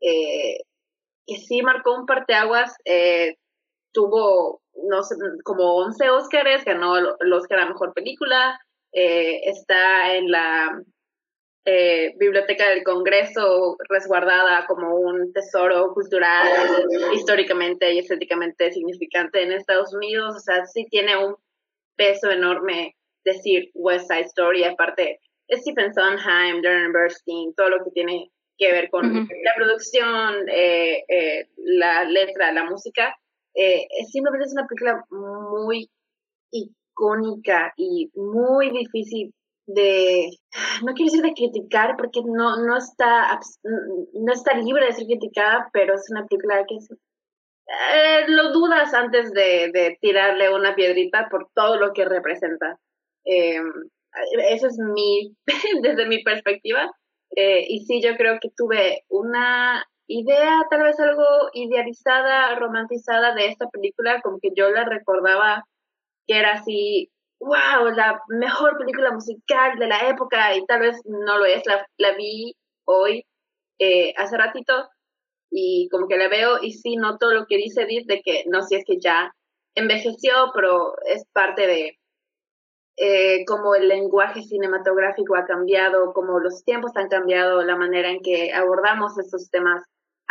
eh, que sí marcó un parteaguas, eh, tuvo no sé, como 11 Óscares, ganó el Oscar a Mejor Película, eh, está en la eh, biblioteca del Congreso resguardada como un tesoro cultural históricamente y estéticamente significante en Estados Unidos. O sea, sí tiene un peso enorme decir West Side Story, aparte Stephen Sondheim, Darren Bernstein, todo lo que tiene que ver con la producción, eh, eh, la letra, la música. Eh, simplemente es una película muy icónica y muy difícil de, no quiero decir de criticar porque no, no, está, no está libre de ser criticada, pero es una película que es, lo dudas antes de, tirarle una piedrita por todo lo que representa. Eh, eso es mi, desde mi perspectiva. Eh, y sí, yo creo que tuve una idea, tal vez algo idealizada, romantizada de esta película, como que yo la recordaba que era así, wow, la mejor película musical de la época, y tal vez no lo es, la, la vi hoy, eh, hace ratito, y como que la veo y sí noto lo que dice Edith de que no, si es que ya envejeció, pero es parte de, eh, cómo el lenguaje cinematográfico ha cambiado, cómo los tiempos han cambiado, la manera en que abordamos estos temas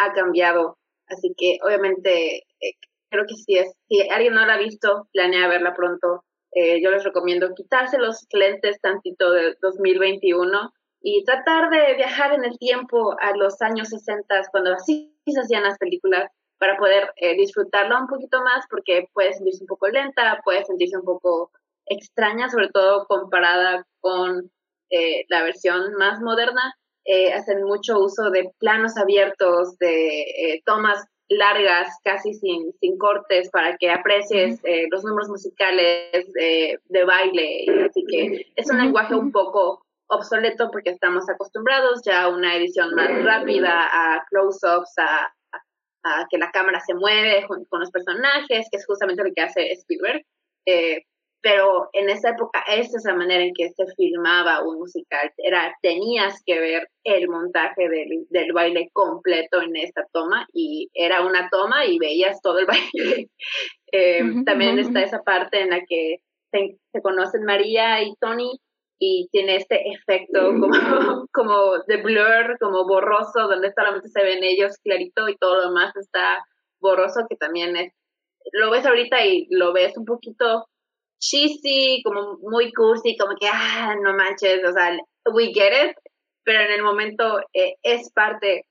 ha cambiado. Así que obviamente eh, creo que si, es, si alguien no la ha visto, planea verla pronto. Eh, yo les recomiendo quitarse los lentes tantito de 2021 y tratar de viajar en el tiempo a los años 60, cuando así se hacían las películas, para poder eh, disfrutarla un poquito más, porque puede sentirse un poco lenta, puede sentirse un poco extraña, sobre todo comparada con eh, la versión más moderna. Eh, hacen mucho uso de planos abiertos, de eh, tomas largas, casi sin, sin cortes, para que aprecies los números musicales de, de baile. Así que es un lenguaje un poco obsoleto porque estamos acostumbrados ya a una edición más rápida, a close-ups, a, a, que la cámara se mueve con, con, los personajes, que es justamente lo que hace Spielberg. Eh, pero en esa época esa es la manera en que se filmaba un musical, era tenías que ver el montaje del, del baile completo en esta toma y era una toma y veías todo el baile. Eh, también está esa parte en la que se, se, conocen María y Tony y tiene este efecto como, como de blur, como borroso, donde solamente se ven ellos clarito y todo lo demás está borroso, que también es, lo ves ahorita y lo ves un poquito cheesy, como muy cursi, como que, ah, no manches, o sea, we get it, pero en el momento eh, es parte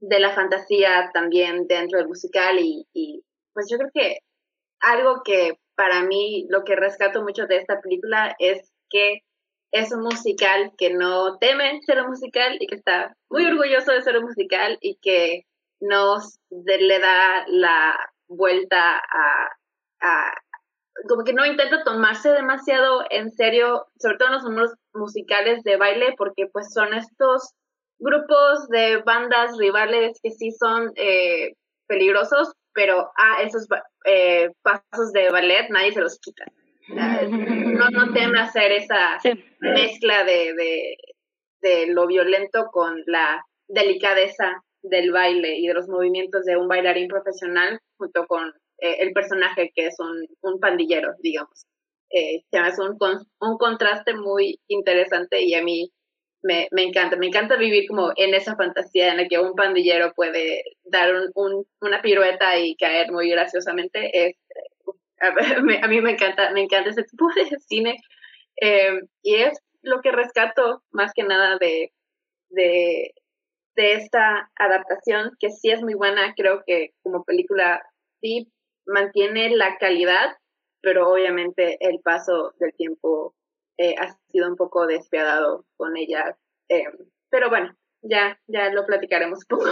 de la fantasía también dentro del musical y, y pues yo creo que algo que para mí lo que rescato mucho de esta película es que es un musical que no teme ser un musical y que está muy orgulloso de ser un musical y que nos le da la vuelta a, a, como que no intenta tomarse demasiado en serio, sobre todo en los números musicales de baile, porque pues son estos grupos de bandas rivales que sí son eh, peligrosos, pero a esos eh, pasos de ballet nadie se los quita. No, no teme hacer esa mezcla de, de, de lo violento con la delicadeza del baile y de los movimientos de un bailarín profesional junto con eh, el personaje que es un, un pandillero, digamos. Eh, un, un contraste muy interesante y a mí me, me, encanta, me encanta vivir como en esa fantasía en la que un pandillero puede dar un, una pirueta y caer muy graciosamente. Es, a, mí me encanta, me encanta ese tipo de cine eh, y es lo que rescato más que nada de, de, de esta adaptación, que sí es muy buena, creo que como película sí mantiene la calidad, pero obviamente el paso del tiempo eh, ha sido un poco despiadado con ella. Eh, pero bueno, ya, ya lo platicaremos un poco.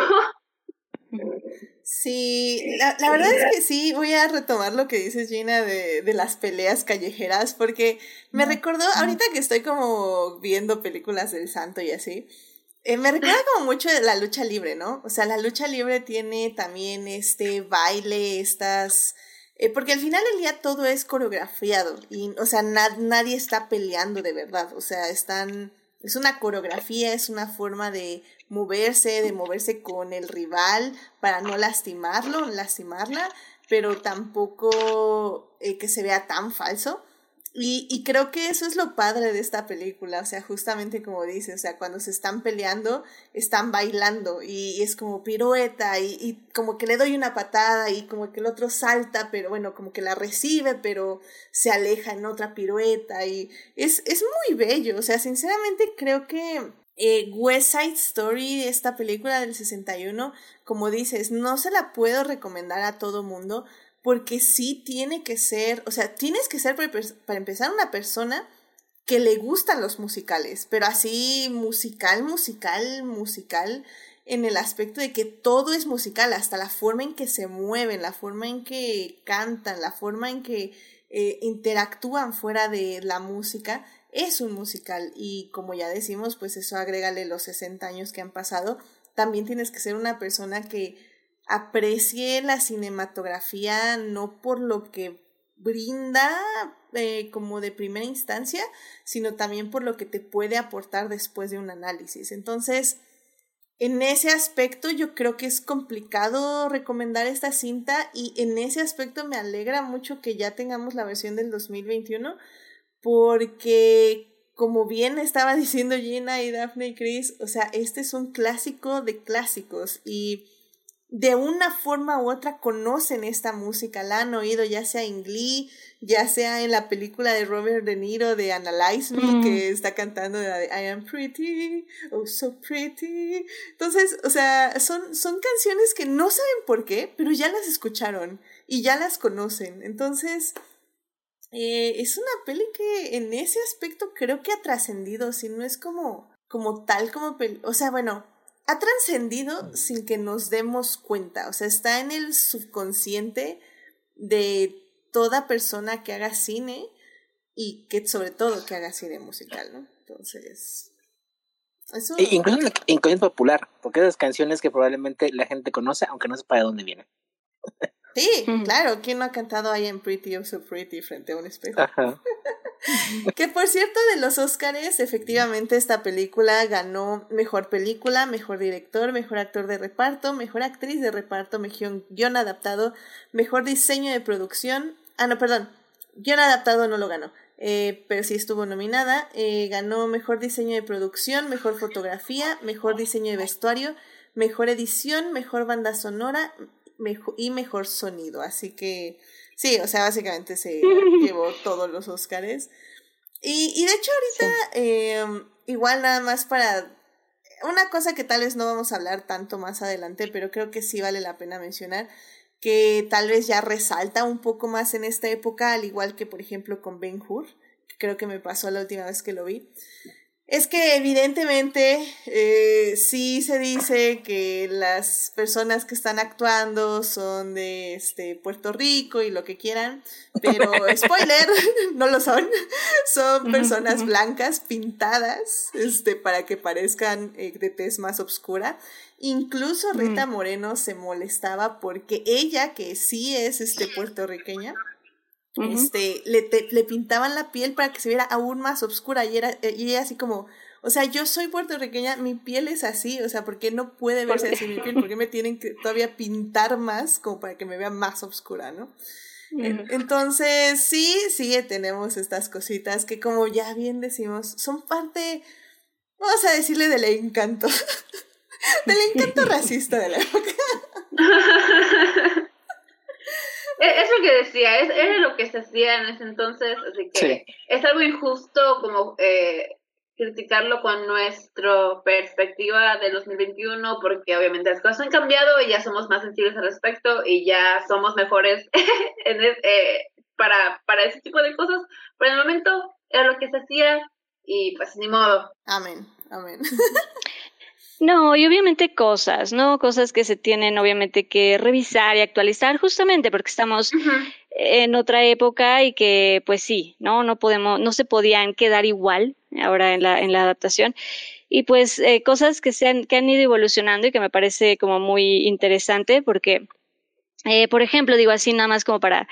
Sí, la, la, verdad es que sí, voy a retomar lo que dices Gina de, de las peleas callejeras, porque me recordó, ahorita que estoy como viendo películas del santo y así, eh, me recuerda como mucho la lucha libre, ¿no? O sea, la lucha libre tiene también este baile, estas... Eh, porque al final del día todo es coreografiado y, o sea, nadie está peleando de verdad, o sea, están... Es una coreografía, es una forma de moverse, de moverse con el rival para no lastimarlo, lastimarla, pero tampoco eh, que se vea tan falso. Y, y, creo que eso es lo padre de esta película, o sea, justamente como dice, o sea, cuando se están peleando, están bailando y, es como pirueta y, como que le doy una patada y como que el otro salta, pero bueno, como que la recibe, pero se aleja en otra pirueta y es, es muy bello, o sea, sinceramente creo que eh, West Side Story, esta película del 61, como dices, no se la puedo recomendar a todo mundo porque sí tiene que ser, o sea, tienes que ser para empezar una persona que le gustan los musicales, pero así musical, musical, musical, en el aspecto de que todo es musical, hasta la forma en que se mueven, la forma en que cantan, la forma en que eh, interactúan fuera de la música, es un musical. Y como ya decimos, pues eso agrégale los 60 años que han pasado, también tienes que ser una persona que aprecie la cinematografía no por lo que brinda eh, como de primera instancia, sino también por lo que te puede aportar después de un análisis. Entonces, en ese aspecto yo creo que es complicado recomendar esta cinta y en ese aspecto me alegra mucho que ya tengamos la versión del 2021 porque como bien estaba diciendo Gina y Daphne y Chris, o sea, este es un clásico de clásicos y de una forma u otra conocen esta música, la han oído ya sea en Glee, ya sea en la película de Robert De Niro de Analyze Me, que mm. está cantando de I am pretty, oh so pretty. Entonces, o sea, son, son canciones que no saben por qué, pero ya las escucharon y ya las conocen. Entonces, eh, es una peli que en ese aspecto creo que ha trascendido, si no es como, como tal como peli, o sea, bueno, ha trascendido sin que nos demos cuenta, o sea, está en el subconsciente de toda persona que haga cine y que sobre todo que haga cine musical, ¿no? Entonces... Eso... E incluso, incluso popular, porque esas canciones que probablemente la gente conoce, aunque no sepa de dónde vienen. Sí, claro, ¿quién no ha cantado I am pretty, I'm so pretty frente a un espejo? que por cierto, de los Oscars, efectivamente esta película ganó mejor película, mejor director, mejor actor de reparto, mejor actriz de reparto, mejor guion adaptado, mejor diseño de producción. Ah, no, perdón, guion adaptado no lo ganó. Eh, pero sí estuvo nominada. Eh, ganó mejor diseño de producción, mejor fotografía, mejor diseño de vestuario, mejor edición, mejor banda sonora, y mejor sonido. Así que sí, o sea, básicamente se llevó todos los Oscars. Y, y de hecho ahorita, em, igual nada más para una cosa que tal vez no vamos a hablar tanto más adelante, pero creo que sí vale la pena mencionar, que tal vez ya resalta un poco más en esta época, al igual que por ejemplo con Ben Hur, que creo que me pasó la última vez que lo vi. Es que evidentemente eh, sí se dice que las personas que están actuando son de este Puerto Rico y lo que quieran, pero spoiler, no lo son. Son personas blancas pintadas este, para que parezcan eh, de tez más oscura. Incluso Rita Moreno se molestaba porque ella, que sí es este puertorriqueña, este, le, le pintaban la piel para que se viera aún más oscura y, era, y ella así como, o sea, yo soy puertorriqueña, mi piel es así, o sea, ¿por qué no puede verse así mi piel? ¿Por qué me tienen que todavía pintar más como para que me vea más oscura, no? Entonces, sí, sí, tenemos estas cositas que como ya bien decimos, son parte, vamos a decirle del encanto, del encanto racista de la época. Es lo que decía, es, era lo que se hacía en ese entonces, así que es algo injusto como eh, criticarlo con nuestra perspectiva del 2021, porque obviamente las cosas han cambiado y ya somos más sensibles al respecto y ya somos mejores en eh, para, para ese tipo de cosas. Pero en el momento era lo que se hacía y pues ni modo. Amén, amén. No, y obviamente cosas, ¿no? Cosas que se tienen obviamente que revisar y actualizar justamente porque estamos en otra época y que pues sí, ¿no? No podemos, no se podían quedar igual ahora en la, en la adaptación. Y pues eh, cosas que, se han, que han ido evolucionando y que me parece como muy interesante porque, eh, por ejemplo, digo así nada más como para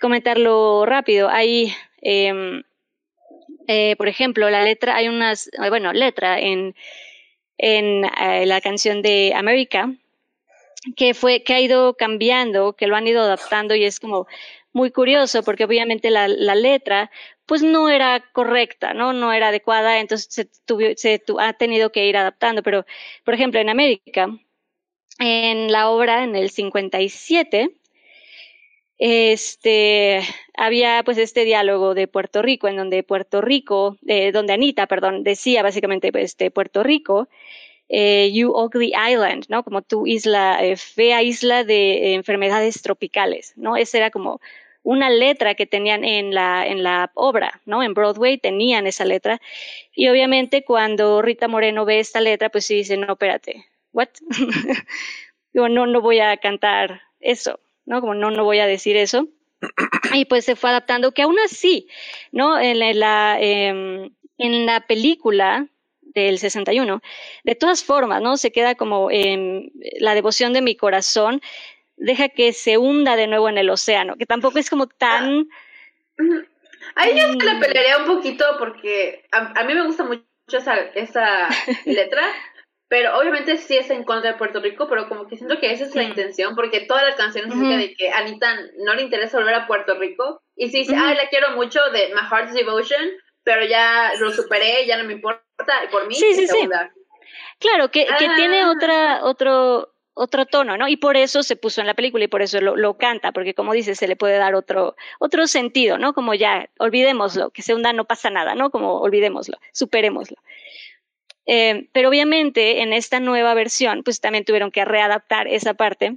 comentarlo rápido, hay, em, eh, por ejemplo, la letra, hay unas, bueno, letra en en eh, la canción de América, que fue, que ha ido cambiando, que lo han ido adaptando y es como muy curioso porque obviamente la, la letra pues no era correcta, ¿no? No era adecuada, entonces se, se ha tenido que ir adaptando. Pero, por ejemplo, en América, en la obra, en el 57, este, había pues este diálogo de Puerto Rico, en donde Puerto Rico, eh, donde Anita, perdón, decía básicamente, este, Puerto Rico, eh, You Ugly Island, ¿no? Como tu isla, eh, fea isla de enfermedades tropicales, ¿no? Esa era como una letra que tenían en la, en la obra, ¿no? En Broadway tenían esa letra. Y obviamente cuando Rita Moreno ve esta letra, pues sí dice, no, espérate, ¿what? Digo, no, no voy a cantar eso, ¿no? Como no, no voy a decir eso. Y pues se fue adaptando, que aún así, ¿no? En la, em, en la película del 61, de todas formas, ¿no? Se queda como en la devoción de mi corazón, deja que se hunda de nuevo en el océano, que tampoco es como tan... Ahí yo la pelearía un poquito porque a, mí me gusta mucho esa, esa letra, pero obviamente sí es en contra de Puerto Rico, pero como que siento que esa es la intención, porque toda la canción es de que a Anita no le interesa volver a Puerto Rico, y sí dice, ay, la quiero mucho de My Heart's Devotion, pero ya lo superé, ya no me importa, por mí sí, sí, sí. Claro, que, que tiene ah. otra, otro, otro tono, ¿no? Y por eso se puso en la película y por eso lo, lo, canta, porque como dice, se le puede dar otro, otro sentido, ¿no? Como ya, olvidémoslo, que se hunda, no pasa nada, ¿no? Como olvidémoslo, superémoslo. Eh, pero obviamente en esta nueva versión, pues también tuvieron que readaptar esa parte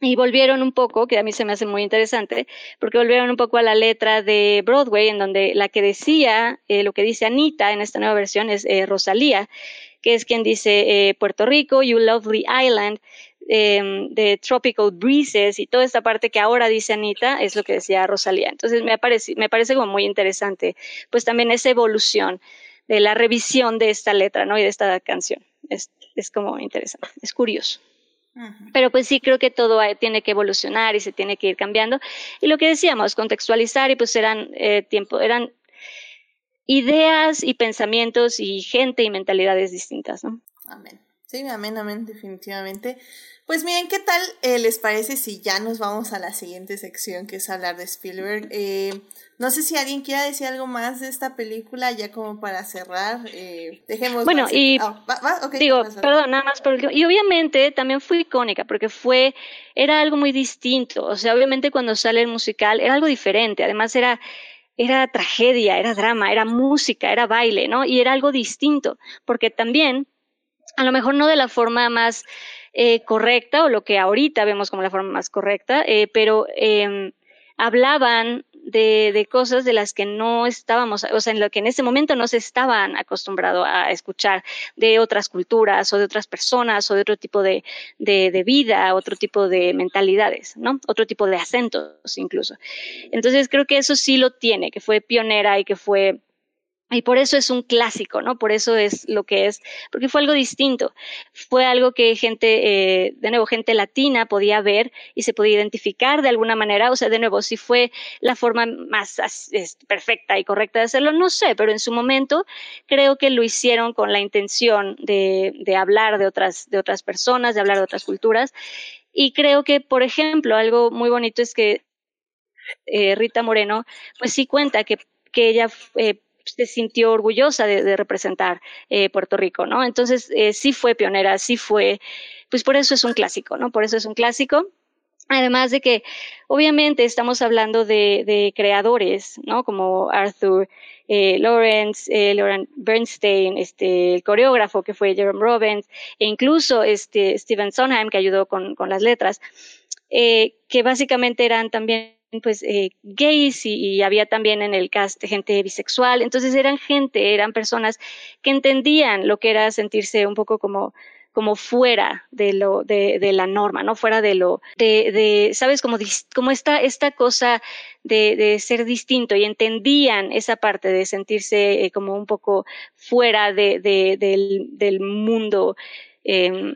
y volvieron un poco, que a mí se me hace muy interesante, porque volvieron un poco a la letra de Broadway, en donde la que decía, eh, lo que dice Anita en esta nueva versión es eh, Rosalía, que es quien dice Puerto Rico, You Lovely Island, em, de Tropical Breezes y toda esta parte que ahora dice Anita es lo que decía Rosalía. Entonces me parece, me parece como muy interesante, pues también esa evolución de la revisión de esta letra, ¿no? Y de esta canción. Es, es como interesante, es curioso. Pero pues sí creo que todo tiene que evolucionar y se tiene que ir cambiando. Y lo que decíamos, contextualizar y pues eran eh, tiempo, eran ideas y pensamientos y gente y mentalidades distintas, ¿no? Amén. Sí, amén, amén, definitivamente. Pues miren, ¿qué tal eh, les parece si ya nos vamos a la siguiente sección que es hablar de Spielberg? Eh, no sé si alguien quiera decir algo más de esta película, ya como para cerrar. Eh, dejemos. Bueno, y ah, digo, perdón, nada más Y obviamente también fue icónica porque fue, era algo muy distinto. O sea, obviamente cuando sale el musical era algo diferente. Además era era tragedia, era drama, era música, era baile, ¿no? Y era algo distinto, porque también, a lo mejor no de la forma más eh, correcta o lo que ahorita vemos como la forma más correcta, eh, pero eh, hablaban de, cosas de las que no estábamos, o sea, en lo que en ese momento no se estaban acostumbrados a escuchar de otras culturas o de otras personas o de otro tipo de, vida, otro tipo de mentalidades, ¿no? Otro tipo de acentos incluso. Entonces creo que eso sí lo tiene, que fue pionera y que fue y por eso es un clásico, ¿no? Por eso es lo que es, porque fue algo distinto. Fue algo que gente, eh, de nuevo, gente latina podía ver y se podía identificar de alguna manera. O sea, de nuevo, si fue la forma más perfecta y correcta de hacerlo, no sé, pero en su momento creo que lo hicieron con la intención de, hablar de otras, de otras personas, de hablar de otras culturas. Y creo que, por ejemplo, algo muy bonito es que eh, Rita Moreno, pues sí cuenta que, que ella eh, se sintió orgullosa de, representar eh, Puerto Rico, ¿no? Entonces, eh, sí fue pionera, sí fue, pues por eso es un clásico, ¿no? Por eso es un clásico. Además de que, obviamente, estamos hablando de, creadores, ¿no? Como Arthur eh, Lawrence, eh, Bernstein, este, el coreógrafo que fue Jerome Robbins, e incluso este, Steven Sondheim, que ayudó con, con las letras, que básicamente eran también pues eh, gays y, había también en el cast gente bisexual, entonces eran gente, eran personas que entendían lo que era sentirse un poco como como fuera de lo de, de la norma, no fuera de lo de, de sabes como como esta esta cosa de, de, ser distinto y entendían esa parte de sentirse eh, como un poco fuera de, del, del mundo eh,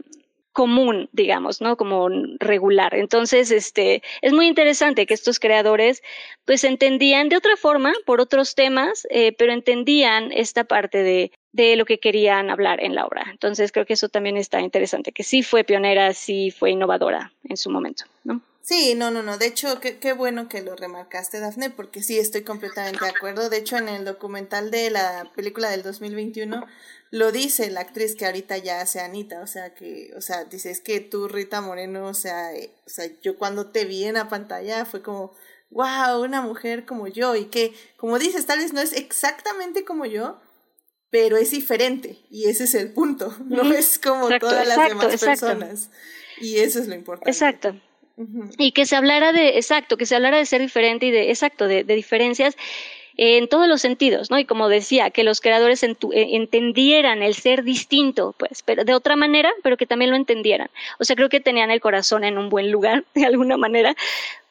común, digamos, ¿no? Como regular. Entonces, este, es muy interesante que estos creadores, pues, entendían de otra forma, por otros temas, eh, pero entendían esta parte de, de lo que querían hablar en la obra. Entonces, creo que eso también está interesante, que sí fue pionera, sí fue innovadora en su momento, ¿no? Sí, no, no, no. De hecho, qué, qué bueno que lo remarcaste, Dafne, porque sí, estoy completamente de acuerdo. De hecho, en el documental de la película del 2021 lo dice la actriz que ahorita ya hace Anita, o sea que, o sea, dice, es que tú, Rita Moreno, o sea, eh, o sea, yo cuando te vi en la pantalla fue como, wow, una mujer como yo, y que, como dices, tal vez no es exactamente como yo, pero es diferente, y ese es el punto, no es como todas las demás personas. Y eso es lo importante. Exacto. Y que se hablara de, exacto, que se hablara de ser diferente y de, exacto, de, de diferencias en todos los sentidos, ¿no? Y como decía, que los creadores eh, entendieran el ser distinto, pues, pero de otra manera, pero que también lo entendieran. O sea, creo que tenían el corazón en un buen lugar, de alguna manera,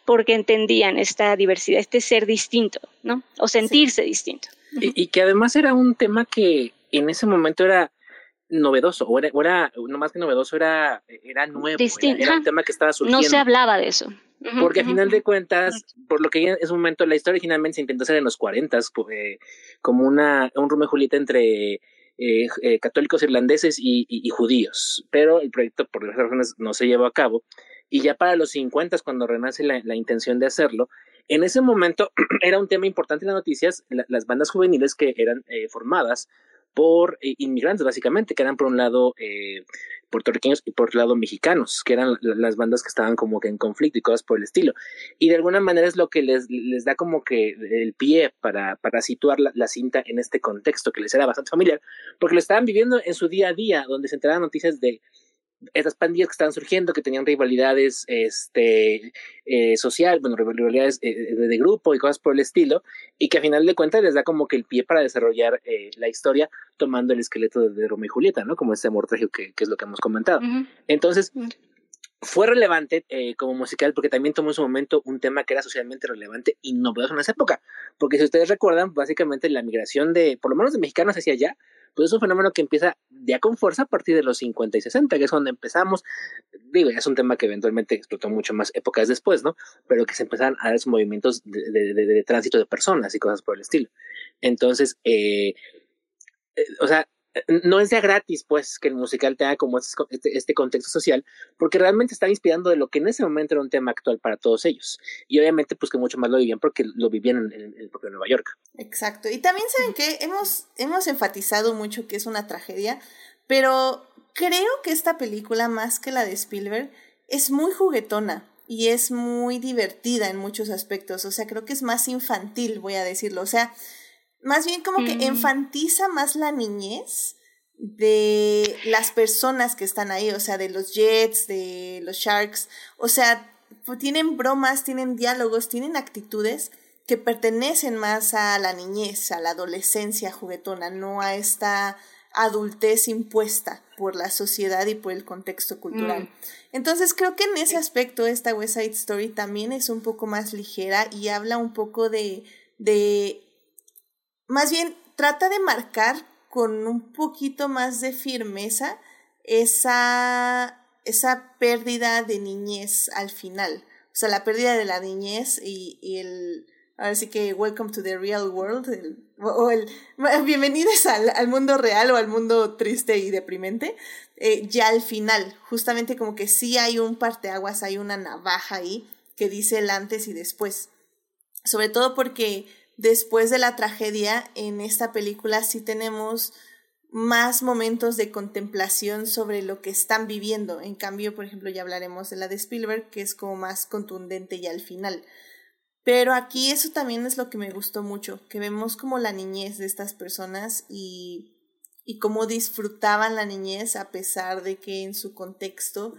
porque entendían esta diversidad, este ser distinto, ¿no? O sentirse distinto. Y, que además era un tema que en ese momento era novedoso, o era, era no más que novedoso, era, era nuevo, era, un tema que estaba surgiendo. No se hablaba de eso. Porque a final de cuentas, por lo que en ese momento la historia originalmente se intentó hacer en los 40, eh, como una, un Romeo y Julieta entre eh, eh, católicos irlandeses y, y, judíos, pero el proyecto por diversas razones no se llevó a cabo. Y ya para los 50, cuando renace la, la intención de hacerlo, en ese momento era un tema importante en las noticias, las bandas juveniles que eran eh, formadas por eh, inmigrantes, básicamente, que eran por un lado eh, puertorriqueños y por otro lado mexicanos, que eran las bandas que estaban como que en conflicto y cosas por el estilo. Y de alguna manera es lo que les, les da como que el pie para, para situar la, la, cinta en este contexto que les era bastante familiar, porque lo estaban viviendo en su día a día, donde se enteraban noticias de estas pandillas que estaban surgiendo, que tenían rivalidades este, eh, social, bueno, rivalidades eh, de, grupo y cosas por el estilo, y que a final de cuentas les da como que el pie para desarrollar eh, la historia tomando el esqueleto de, Romeo y Julieta, ¿no? Como ese amor trágico que, que, es lo que hemos comentado. Entonces, fue relevante eh, como musical porque también tomó en su momento un tema que era socialmente relevante y novedoso en esa época. Porque si ustedes recuerdan, básicamente la migración de, por lo menos de mexicanos hacia allá, pues es un fenómeno que empieza ya con fuerza a partir de los 50 y 60, que es donde empezamos. Digo, ya es un tema que eventualmente explotó mucho más épocas después, ¿no? Pero que se empezaron a dar movimientos de tránsito de personas y cosas por el estilo. Entonces, eh, eh o sea, no es ya gratis, pues, que el musical tenga como este, este, contexto social, porque realmente está inspirando de lo que en ese momento era un tema actual para todos ellos. Y obviamente, pues, que mucho más lo vivían porque lo vivían en, el propio Nueva York. Exacto. Y también saben que hemos, hemos enfatizado mucho que es una tragedia, pero creo que esta película, más que la de Spielberg, es muy juguetona y es muy divertida en muchos aspectos. O sea, creo que es más infantil, voy a decirlo. O sea, más bien como que enfatiza más la niñez de las personas que están ahí, o sea, de los Jets, de los Sharks, o sea, tienen bromas, tienen diálogos, tienen actitudes que pertenecen más a la niñez, a la adolescencia juguetona, no a esta adultez impuesta por la sociedad y por el contexto cultural. Mm. Entonces creo que en ese aspecto esta West Side Story también es un poco más ligera y habla un poco de, de más bien trata de marcar con un poquito más de firmeza esa, esa pérdida de niñez al final. O sea, la pérdida de la niñez y, el, ahora sí que welcome to the real world, o el bienvenidos al, al, mundo real o al mundo triste y deprimente, eh, ya al final, justamente como que sí hay un parteaguas, hay una navaja ahí que dice el antes y después. Sobre todo porque después de la tragedia, en esta película sí tenemos más momentos de contemplación sobre lo que están viviendo. En cambio, por ejemplo, ya hablaremos de la de Spielberg, que es como más contundente ya al final. Pero aquí eso también es lo que me gustó mucho, que vemos como la niñez de estas personas y, y cómo disfrutaban la niñez a pesar de que en su contexto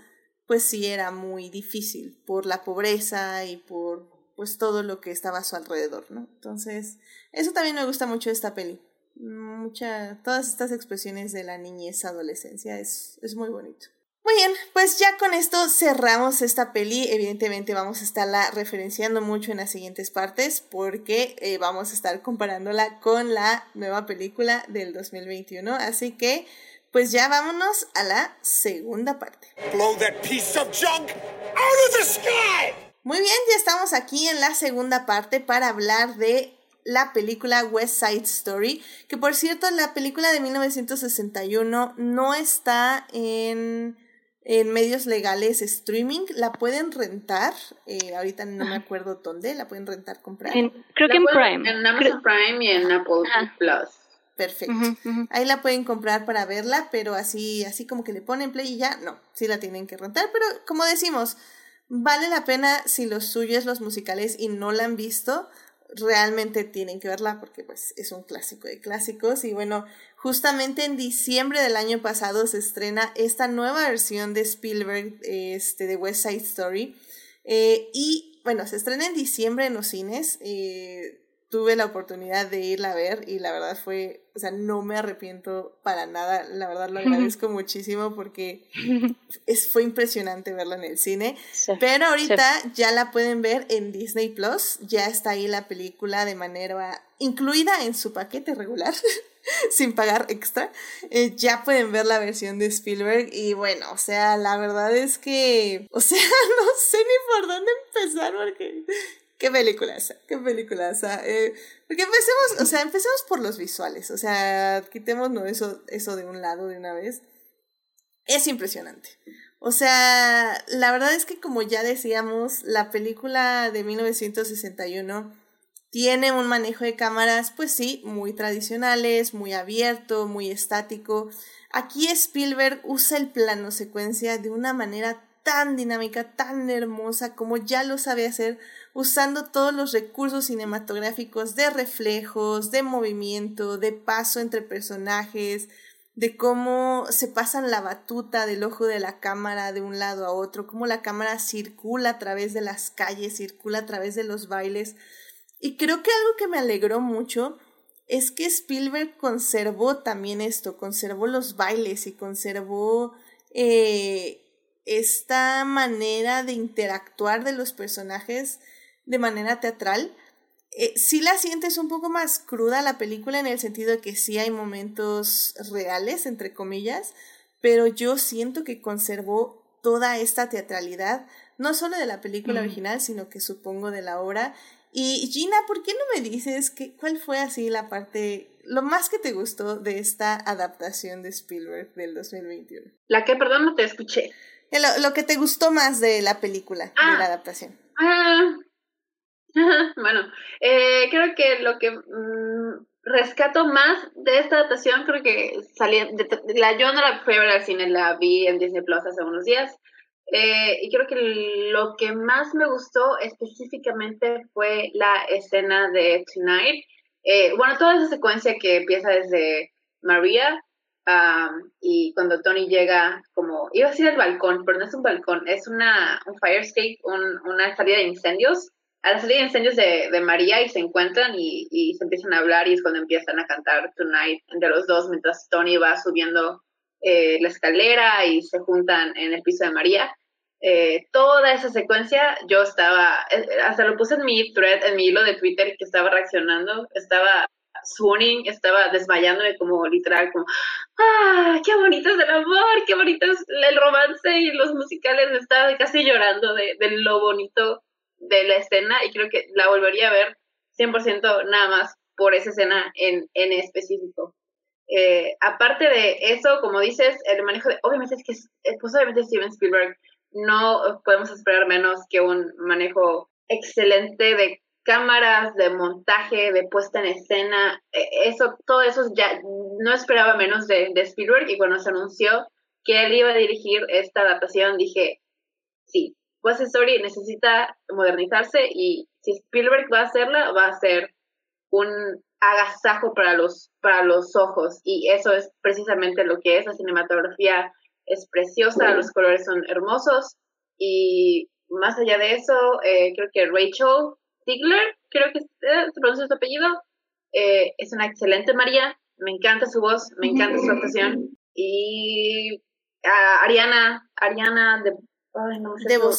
pues sí era muy difícil por la pobreza y por pues todo lo que estaba a su alrededor, ¿no? Entonces, eso también me gusta mucho de esta peli. Mucha, todas estas expresiones de la niñez, adolescencia, es, es muy bonito. Muy bien, pues ya con esto cerramos esta peli. Evidentemente vamos a estarla referenciando mucho en las siguientes partes porque eh, vamos a estar comparándola con la nueva película del 2021. Así que, pues ya vámonos a la segunda parte. Blow that piece of junk out of the sky! Muy bien, ya estamos aquí en la segunda parte para hablar de la película West Side Story, que por cierto la película de 1961 no está en en medios legales streaming, la pueden rentar, eh, ahorita no me acuerdo dónde, la pueden rentar, comprar. creo que en Prime. En Amazon Prime y en Apple Plus. Perfecto. Ahí la pueden comprar para verla, pero así, así como que le ponen play y ya, no, sí la tienen que rentar, pero como decimos, vale la pena si los suyos los musicales y no la han visto, realmente tienen que verla porque pues es un clásico de clásicos y bueno, justamente en diciembre del año pasado se estrena esta nueva versión de Spielberg este, de West Side Story eh, y bueno, se estrena en diciembre en los cines. Eh, tuve la oportunidad de irla a ver y la verdad fue, o sea, no me arrepiento para nada, la verdad lo agradezco muchísimo porque es, fue impresionante verla en el cine, pero ahorita ya la pueden ver en Disney Plus, ya está ahí la película de manera incluida en su paquete regular. sin pagar extra, eh, ya pueden ver la versión de Spielberg y bueno, o sea, la verdad es que, o sea, no sé ni por dónde empezar porque qué peliculaza, qué peliculaza. Eh, porque empecemos, o sea, empecemos por los visuales, o sea, quitémonos eso, eso de un lado de una vez. Es impresionante. O sea, la verdad es que como ya decíamos, la película de 1961 tiene un manejo de cámaras, pues sí, muy tradicionales, muy abierto, muy estático. Aquí Spielberg usa el plano secuencia de una manera tan dinámica, tan hermosa como ya lo sabe hacer usando todos los recursos cinematográficos de reflejos, de movimiento, de paso entre personajes, de cómo se pasan la batuta del ojo de la cámara de un lado a otro, cómo la cámara circula a través de las calles, circula a través de los bailes. Y creo que algo que me alegró mucho es que Spielberg conservó también esto, conservó los bailes y conservó eh, esta manera de interactuar de los personajes de manera teatral. Eh, sí la sientes un poco más cruda la película en el sentido de que sí hay momentos reales, entre comillas, pero yo siento que conservó toda esta teatralidad, no solo de la película original, sino que supongo de la obra. Y Gina, ¿por qué no me dices que, cuál fue así la parte, lo más que te gustó de esta adaptación de Spielberg del 2021? La que, perdón, no te escuché. Lo, lo que te gustó más de la película, de la ah. adaptación. Ah, bueno, eh, creo que lo que mm, rescato más de esta adaptación, creo que salí, la, yo no la fui a ver al cine, la vi en Disney Plus hace unos días. Eh, y creo que lo que más me gustó específicamente fue la escena de Tonight. Eh, bueno, toda esa secuencia que empieza desde María y cuando Tony llega como, iba a decir el balcón, pero no es un balcón, es una, un fire escape, una salida de incendios a la salida de incendios de, de, María y se encuentran y, y, se empiezan a hablar y es cuando empiezan a cantar Tonight entre los dos mientras Tony va subiendo eh, la escalera y se juntan en el piso de María. Eh, toda esa secuencia yo estaba, eh, hasta lo puse en mi thread, en mi hilo de Twitter que estaba reaccionando, estaba swooning, estaba desmayándome como literal, como, ah, qué bonito es el amor, qué bonito es el romance y los musicales, estaba casi llorando de, de lo bonito de la escena y creo que la volvería a ver 100% nada más por esa escena en, en específico. Eh, aparte de eso, como dices, el manejo de, obviamente es que, eh, pues obviamente Steven Spielberg, no podemos esperar menos que un manejo excelente de cámaras, de montaje, de puesta en escena, eh, eso, todo eso ya no esperaba menos de, de Spielberg y cuando se anunció que él iba a dirigir esta adaptación, dije, sí, West Story necesita modernizarse y si Spielberg va a hacerla, va a ser un agasajo para los, para los ojos y eso es precisamente lo que es. La cinematografía es preciosa, los colores son hermosos y más allá de eso, eh, creo que Rachel Ziegler, creo que eh, se pronuncia su apellido, eh, es una excelente María, me encanta su voz, me encanta su actuación. Y ah, Ariana, Ariana de Ay, no sé de voz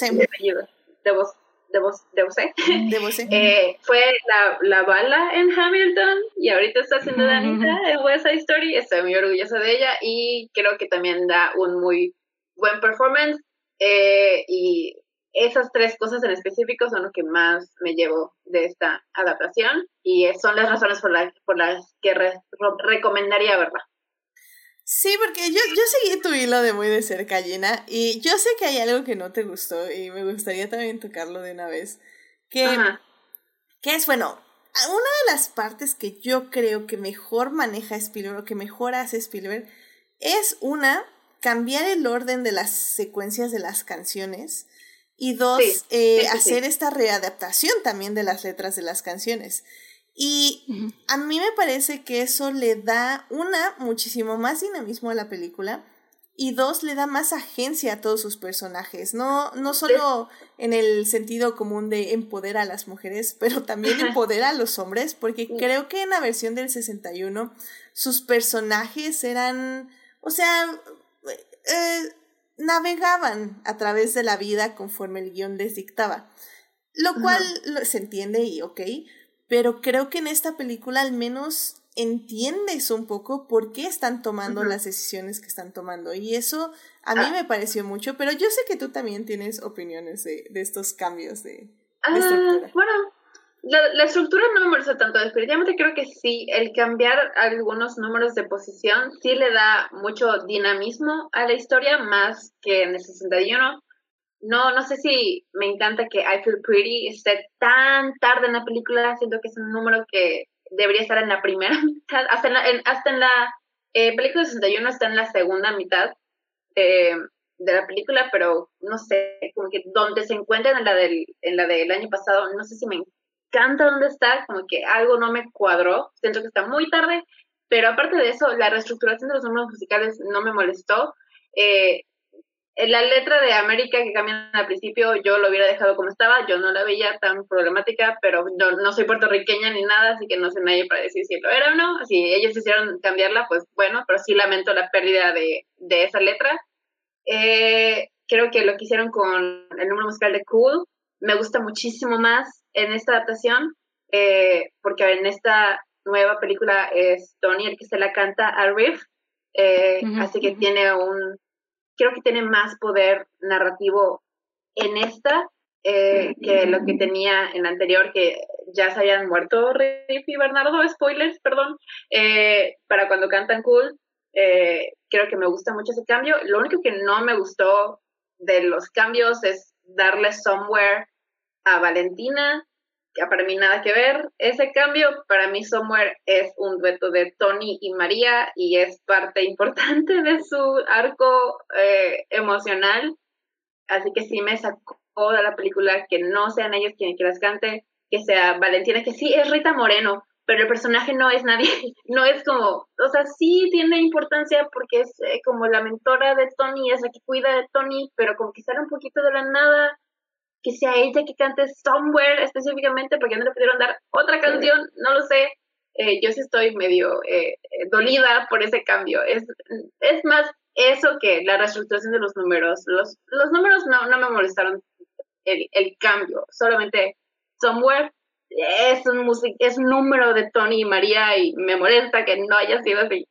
De voz de de eh, fue la, la, bala en Hamilton y ahorita está haciendo Danita en West Side Story. Estoy muy orgullosa de ella y creo que también da un muy buen performance. Eh, y esas tres cosas en específico son lo que más me llevo de esta adaptación y son las razones por, la, por las que recomendaría verla. Sí, porque yo, yo seguí tu hilo de muy de cerca, Gina, y yo sé que hay algo que no te gustó y me gustaría también tocarlo de una vez. Que, que es, bueno, una de las partes que yo creo que mejor maneja Spielberg o que mejor hace Spielberg es una, cambiar el orden de las secuencias de las canciones y dos, eh, hacer esta readaptación también de las letras de las canciones. Y a mí me parece que eso le da, una, muchísimo más dinamismo a la película y dos, le da más agencia a todos sus personajes, no, no solo en el sentido común de empoderar a las mujeres, pero también empodera a los hombres, porque creo que en la versión del 61 sus personajes eran, o sea, eh, navegaban a través de la vida conforme el guion les dictaba, lo cual se entiende y ok, pero creo que en esta película al menos entiendes un poco por qué están tomando las decisiones que están tomando. Y eso a mí ah. me pareció mucho, pero yo sé que tú también tienes opiniones de, de estos cambios de, ah, estructura. Bueno, la, estructura no me molesta tanto. Definitivamente creo que sí, el cambiar algunos números de posición sí le da mucho dinamismo a la historia, más que en el 61 no, no sé si me encanta que I Feel Pretty esté tan tarde en la película, siento que es un número que debería estar en la primera mitad, hasta en la, hasta en la eh, película 61 está en la segunda mitad eh, de la película, pero no sé, como que donde se encuentra en la del, en la del año pasado, no sé si me encanta dónde está, como que algo no me cuadró, siento que está muy tarde, pero aparte de eso, la reestructuración de los números musicales no me molestó. Eh, la letra de América que cambian al principio, yo lo hubiera dejado como estaba, yo no la veía tan problemática, pero no, no soy puertorriqueña ni nada, así que no sé nadie para decir si lo era o no. Si ellos hicieron cambiarla, pues bueno, pero sí lamento la pérdida de, de esa letra. Eh, creo que lo que hicieron con el número musical de Cool me gusta muchísimo más en esta adaptación, eh, porque en esta nueva película es Tony el que se la canta a Riff, eh, así que tiene un creo que tiene más poder narrativo en esta eh, que lo que tenía en la anterior, que ya se habían muerto Riff y Bernardo, spoilers, perdón, eh, para cuando cantan cool. Eh, creo que me gusta mucho ese cambio. Lo único que no me gustó de los cambios es darle somewhere a Valentina para mí nada que ver ese cambio. Para mí Somewhere es un dueto de Tony y María y es parte importante de su arco eh, emocional. Así que sí me sacó de la película que no sean ellos quienes que las cante, que sea Valentina, que sí es Rita Moreno, pero el personaje no es nadie, no es como, o sea, sí tiene importancia porque es eh, como la mentora de Tony, es la que cuida de Tony, pero como que sale un poquito de la nada que sea ella que cante Somewhere específicamente, porque no le pudieron dar otra canción, no lo sé. Eh, yo sí estoy medio eh, dolida por ese cambio. Es, es más eso que la reestructuración de los números. Los, los números no, no me molestaron el, el cambio, solamente Somewhere es un, es un número de Tony y María y me molesta que no haya sido así.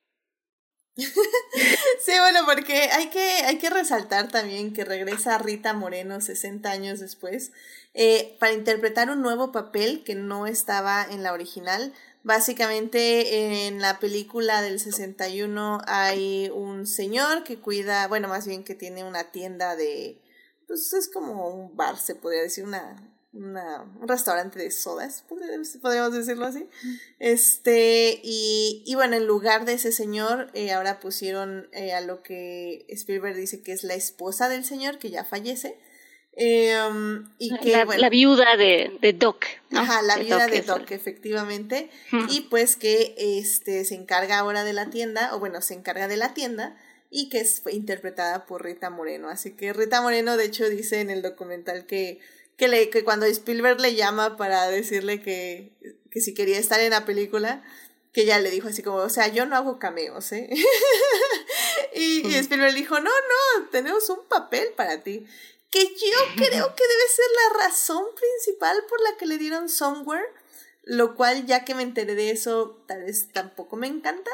Sí, bueno, porque hay que, hay que resaltar también que regresa Rita Moreno 60 años después eh, para interpretar un nuevo papel que no estaba en la original. Básicamente en la película del 61 hay un señor que cuida, bueno, más bien que tiene una tienda de, pues es como un bar, se podría decir, una, una, un restaurante de sodas, podríamos decirlo así. Este, y, y bueno, en lugar de ese señor, eh, ahora pusieron eh, a lo que Spielberg dice que es la esposa del señor, que ya fallece. Em, y que, la, la, viuda de, de Doc. Ajá, la viuda de Doc, efectivamente. Y pues que este se encarga ahora de la tienda, o bueno, se encarga de la tienda y que es interpretada por Rita Moreno. Así que Rita Moreno, de hecho, dice en el documental que que, le, que cuando Spielberg le llama para decirle que, que si quería estar en la película, que ya le dijo así como, o sea, yo no hago cameos, ¿eh? y, y, Spielberg dijo, no, no, tenemos un papel para ti. Que yo creo que debe ser la razón principal por la que le dieron Somewhere, lo cual ya que me enteré de eso, tal vez tampoco me encanta,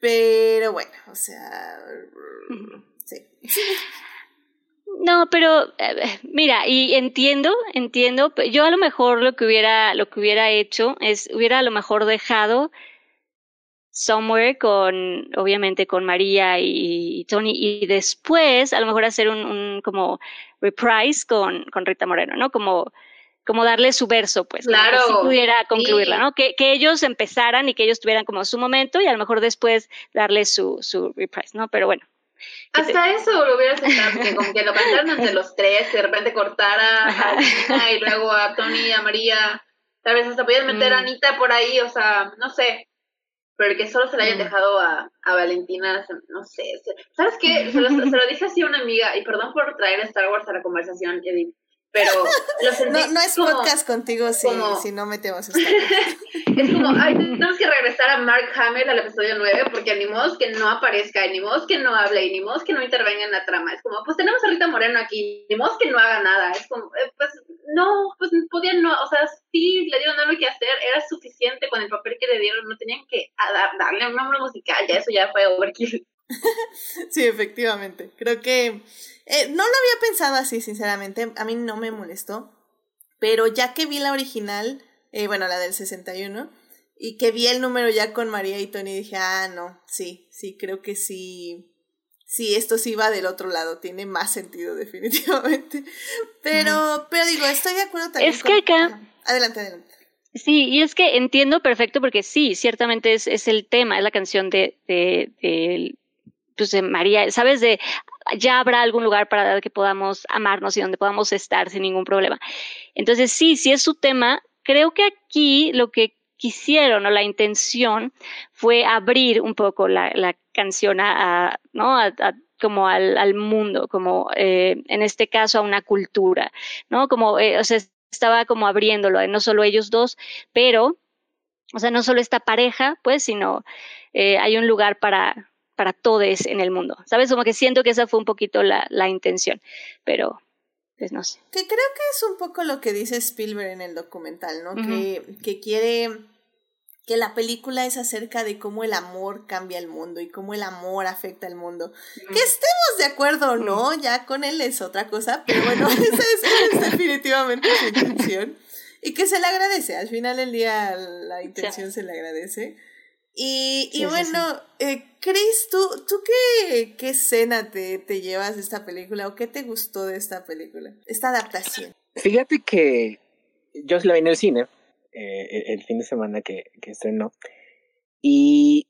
pero bueno, o sea, sí. No, pero eh, mira, y entiendo, entiendo, yo a lo mejor lo que hubiera, lo que hubiera hecho es, hubiera a lo mejor dejado Somewhere con, obviamente, con María y, Tony, y después a lo mejor hacer un, como reprise con, con Rita Moreno, ¿no? Como, como darle su verso, pues, claro. si pudiera concluirla, ¿no? Que, que, ellos empezaran y que ellos tuvieran como su momento y a lo mejor después darle su, su reprise, ¿no? Pero bueno. Hasta eso lo hubieras estado, que como que lo cantaron entre los tres, de repente cortara a Gina y luego a Tony y a María, tal vez hasta podías meter a mm. Anita por ahí, o sea, no sé, pero que solo se le hayan mm. dejado a, a, Valentina, no sé. ¿Sabes qué? Se lo, se lo, dije así a una amiga, y perdón por traer Star Wars a la conversación, Edith, pero lo sentí no, no es podcast contigo si, si no metemos Wars. es como, ay, tenemos que regresar a Mark Hamill al episodio 9, porque ni modo que no aparezca, ni modo que no hable, y ni modo que no intervenga en la trama. Es como, pues tenemos a Rita Moreno aquí, ni modo que no haga nada. Es como, eh, pues no, pues podían no, o sea, sí le dieron algo que hacer, era suficiente con el papel que le dieron, no tenían que darle un nombre musical, ya eso ya fue overkill. sí, efectivamente. Creo que eh, no lo había pensado así, sinceramente. A mí no me molestó. Pero ya que vi la original, eh, bueno, la del 61, y que vi el número ya con María y Tony, dije, ah, no, sí, sí, creo que sí. Sí, esto sí va del otro lado, tiene más sentido definitivamente. Pero, pero digo, estoy de acuerdo también. Es que acá... Adelante, adelante. Sí, y es que entiendo perfecto porque sí, ciertamente es, es el tema, es la canción de, de, de, pues de María, ¿sabes? De ya habrá algún lugar para que podamos amarnos y donde podamos estar sin ningún problema. Entonces, sí, sí es su tema. Creo que aquí lo que quisieron o la intención fue abrir un poco la, la canción a, ¿no? A, como al, al, mundo, como eh, en este caso a una cultura, ¿no? Como, eh, o sea, estaba como abriéndolo, no solo ellos dos, pero, o sea, no solo esta pareja, pues, sino eh, hay un lugar para, para todos en el mundo. ¿Sabes? Como que siento que esa fue un poquito la, la intención, pero pues no sé. Que creo que es un poco lo que dice Spielberg en el documental, ¿no? que, que quiere que la película es acerca de cómo el amor cambia el mundo y cómo el amor afecta al mundo. Que estemos de acuerdo o no, ya con él es otra cosa, pero bueno, esa es, definitivamente su intención. Y que se le agradece, al final del día la intención se le agradece. Y, y bueno, eh, Chris, ¿tú, tú qué, qué escena te, te llevas de esta película o qué te gustó de esta película, esta adaptación? Fíjate que yo la vi en el cine eh, el fin de semana que, que estrenó y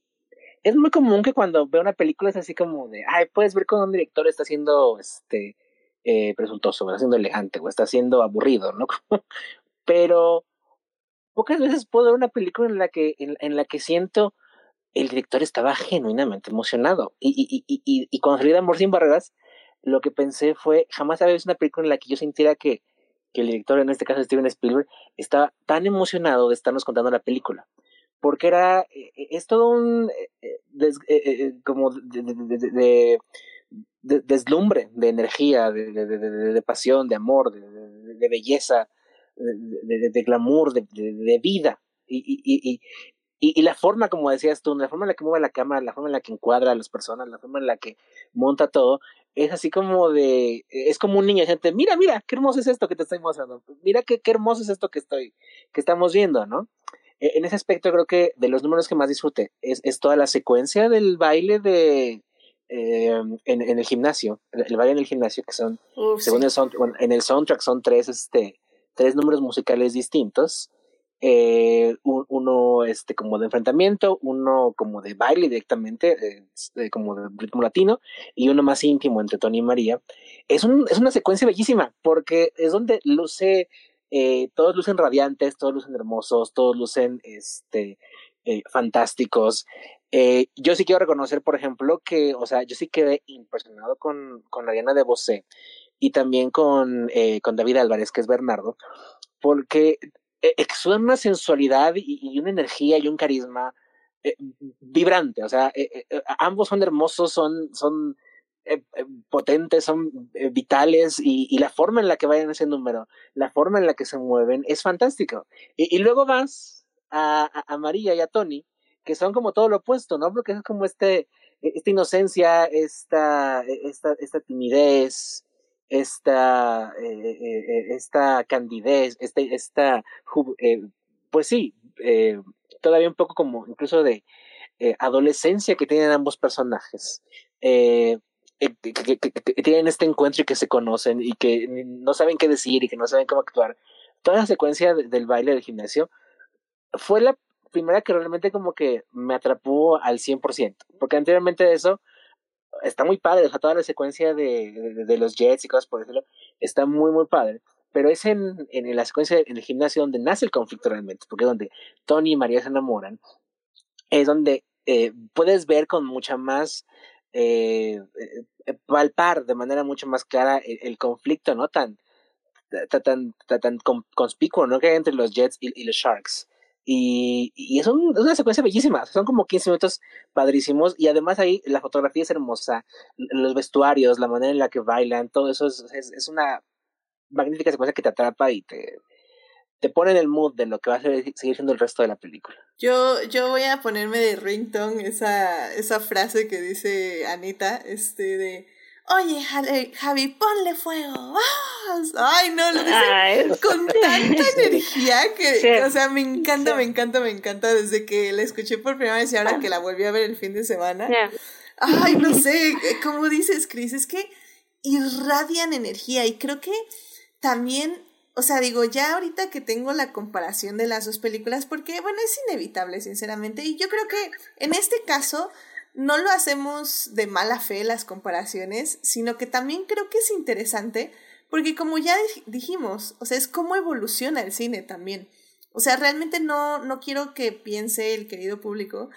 es muy común que cuando veo una película es así como de, ay, puedes ver cómo un director está siendo este, eh, presuntuoso, está siendo elegante o está siendo aburrido, ¿no? Pero pocas veces puedo ver una película en la que, en, en la que siento el director estaba genuinamente emocionado. Y, y, y, y, cuando salí de Amor sin Barreras, lo que pensé fue, jamás había visto una película en la que yo sintiera que, que el director, en este caso Steven Spielberg, estaba tan emocionado de estarnos contando la película. Porque era, e, e, es todo un, e, como de, de, de, deslumbre, de energía, de, de, pasión, de amor, de, belleza, de, glamour, de, vida. Y, y, y, y, la forma, como decías tú, la forma en la que mueve la cámara, la forma en la que encuadra a las personas, la forma en la que monta todo, es así como de, es como un niño, gente, mira, mira, qué hermoso es esto que te estoy mostrando, mira qué, qué hermoso es esto que estoy, que estamos viendo, ¿no? E, en ese aspecto creo que de los números que más disfruté es, es toda la secuencia del baile de, eh, en, en, el gimnasio, el, baile en el gimnasio, que son, según el soundtrack, en el soundtrack son tres, este, tres números musicales distintos, eh, uno este como de enfrentamiento, uno como de baile directamente, eh, como de ritmo latino, y uno más íntimo entre Tony y María. Es, un, es una secuencia bellísima, porque es donde luce, eh, todos lucen radiantes, todos lucen hermosos, todos lucen este, eh, fantásticos. Yo sí quiero reconocer, por ejemplo, que, o sea, yo sí quedé impresionado con, con Ariana de Bosé y también con, eh, con David Álvarez, que es Bernardo, porque eh, exudan una sensualidad y, una energía y un carisma eh, vibrante. O sea, eh, ambos son hermosos, son, son potentes, son vitales y, la forma en la que vayan ese número, la forma en la que se mueven es fantástico. Y, luego vas a, a, María y a Tony, que son como todo lo opuesto, ¿no? Porque es como este, esta inocencia, esta, esta, esta timidez, esta, eh, eh, eh, esta candidez, este, esta, pues sí, todavía un poco como incluso de, eh, adolescencia que tienen ambos personajes. Eh, eh, que, tienen este encuentro y que se conocen y que no saben qué decir y que no saben cómo actuar. Toda la secuencia del baile del gimnasio fue la primera que realmente como que me atrapó al 100%, porque anteriormente de eso está muy padre, o toda la secuencia de, de, los jets y cosas por decirlo, está muy, muy padre. Pero es en, en la secuencia en el gimnasio donde nace el conflicto realmente, porque es donde Tony y María se enamoran, es donde eh, puedes ver con mucha más eh, eh, palpar de manera mucho más clara el, conflicto, ¿no? Tan, tan, tan, tan conspicuo, ¿no? Que hay entre los Jets y, los Sharks. Y, es, una secuencia bellísima, son como 15 minutos padrísimos y además ahí la fotografía es hermosa, los vestuarios, la manera en la que bailan, todo eso es, es una magnífica secuencia que te atrapa y te, te pone en el mood de lo que va a seguir siendo el resto de la película. Yo, yo voy a ponerme de ringtone esa, esa frase que dice Anita, este de Oye, Javi, ponle fuego. Ay, no, lo dice con tanta energía que, o sea, me encanta, me encanta, me encanta desde que la escuché por primera vez y ahora que la volví a ver el fin de semana. Ay, no sé, como dices, Chris, es que irradian energía y creo que también o sea, digo, ya ahorita que tengo la comparación de las dos películas, porque, bueno, es inevitable, sinceramente, y yo creo que en este caso no lo hacemos de mala fe las comparaciones, sino que también creo que es interesante, porque como ya dijimos, o sea, es cómo evoluciona el cine también. O sea, realmente no, no quiero que piense el querido público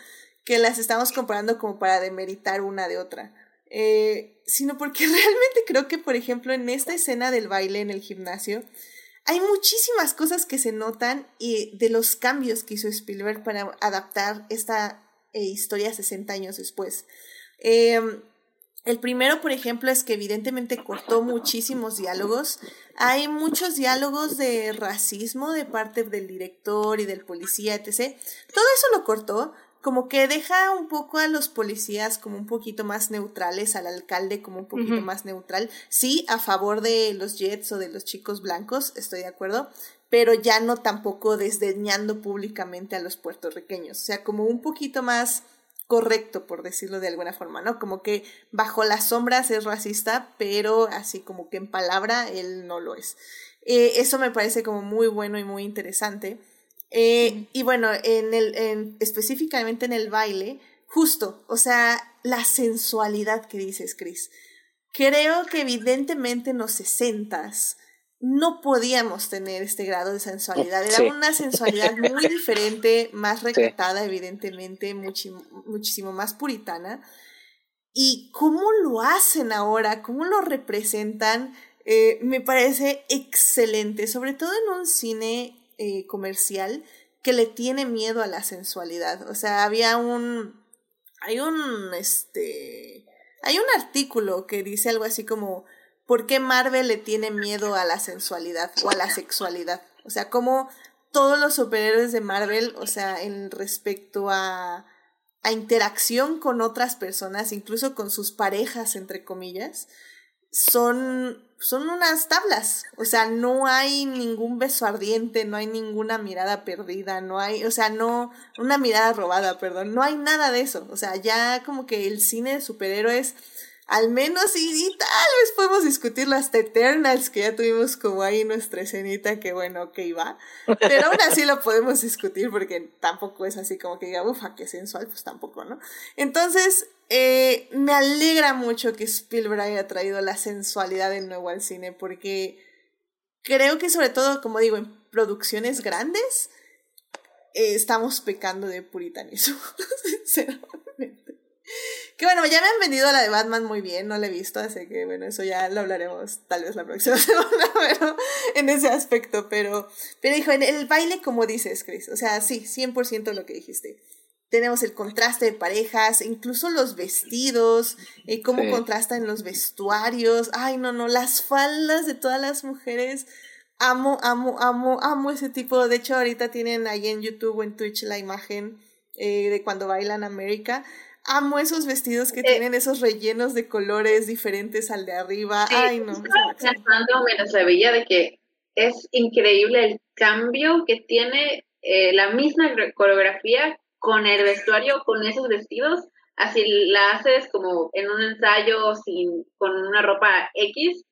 que las estamos comparando como para demeritar una de otra. Eh, sino porque realmente creo que, por ejemplo, en esta escena del baile en el gimnasio, hay muchísimas cosas que se notan y de los cambios que hizo Spielberg para adaptar esta eh, historia 60 años después. Em, el primero, por ejemplo, es que evidentemente cortó muchísimos diálogos. Hay muchos diálogos de racismo de parte del director y del policía, etc. Todo eso lo cortó, como que deja un poco a los policías como un poquito más neutrales, al alcalde como un poquito más neutral. Sí, a favor de los Jets o de los chicos blancos, estoy de acuerdo, pero ya no tampoco desdeñando públicamente a los puertorriqueños. O sea, como un poquito más correcto, por decirlo de alguna forma, ¿no? Como que bajo las sombras es racista, pero así como que en palabra él no lo es. Eh, eso me parece como muy bueno y muy interesante. Eh, y bueno, en el, en, específicamente en el baile, justo, o sea, la sensualidad que dices, Chris. Creo que evidentemente en los sesentas no podíamos tener este grado de sensualidad. Era una sensualidad muy diferente, más recatada, evidentemente, muchísimo más puritana. Y cómo lo hacen ahora, cómo lo representan, eh, me parece excelente, sobre todo en un cine eh, comercial que le tiene miedo a la sensualidad. O sea, había un. Hay un. Este. Hay un artículo que dice algo así como. ¿Por qué Marvel le tiene miedo a la sensualidad o a la sexualidad? O sea, como todos los superhéroes de Marvel, o sea, en respecto a, a interacción con otras personas, incluso con sus parejas, entre comillas, son son unas tablas, o sea, no hay ningún beso ardiente, no hay ninguna mirada perdida, no hay, o sea, no, una mirada robada, perdón, no hay nada de eso, o sea, ya como que el cine de superhéroes al menos y, tal vez podemos discutir las Eternals que ya tuvimos como ahí nuestra escenita que bueno, que iba, pero aún así lo podemos discutir porque tampoco es así como que diga, ufa, qué sensual, pues tampoco, ¿no? Entonces, eh, me alegra mucho que Spielberg haya traído la sensualidad de nuevo al cine porque creo que sobre todo, como digo, en producciones grandes, eh, estamos pecando de puritanismo, sinceramente. Que bueno, ya me han vendido la de Batman muy bien, no la he visto, así que bueno, eso ya lo hablaremos tal vez la próxima semana, pero en ese aspecto, pero, pero dijo, en el baile como dices, Chris, o sea, sí, 100% lo que dijiste. Tenemos el contraste de parejas, incluso los vestidos, eh, cómo contrastan los vestuarios. Ay, no, no, las faldas de todas las mujeres. Amo, amo, amo, amo ese tipo. De hecho, ahorita tienen ahí en YouTube o en Twitch la imagen eh, de cuando bailan América amo esos vestidos que tienen esos rellenos de colores diferentes al de arriba. Ay, no. Pensando mientras se veía de que es increíble el cambio que tiene eh, la misma coreografía con el vestuario, con esos vestidos, así la haces como en un ensayo sin, con una ropa X,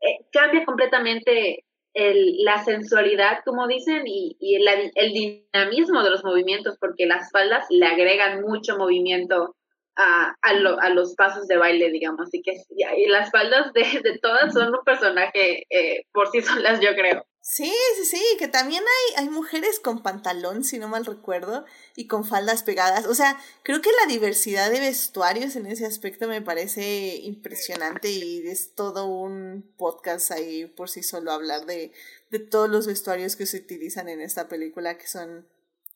eh, cambia completamente el, la sensualidad, como dicen, y, y el, el, dinamismo de los movimientos, porque las faldas le agregan mucho movimiento a, a, a los pasos de baile, digamos. Y que y las faldas de, de todas son un personaje eh, por sí solas, yo creo. Sí, sí, sí, que también hay, hay mujeres con pantalón, si no mal recuerdo, y con faldas pegadas. O sea, creo que la diversidad de vestuarios en ese aspecto me parece impresionante y es todo un podcast ahí por sí solo hablar de, de todos los vestuarios que se utilizan en esta película que son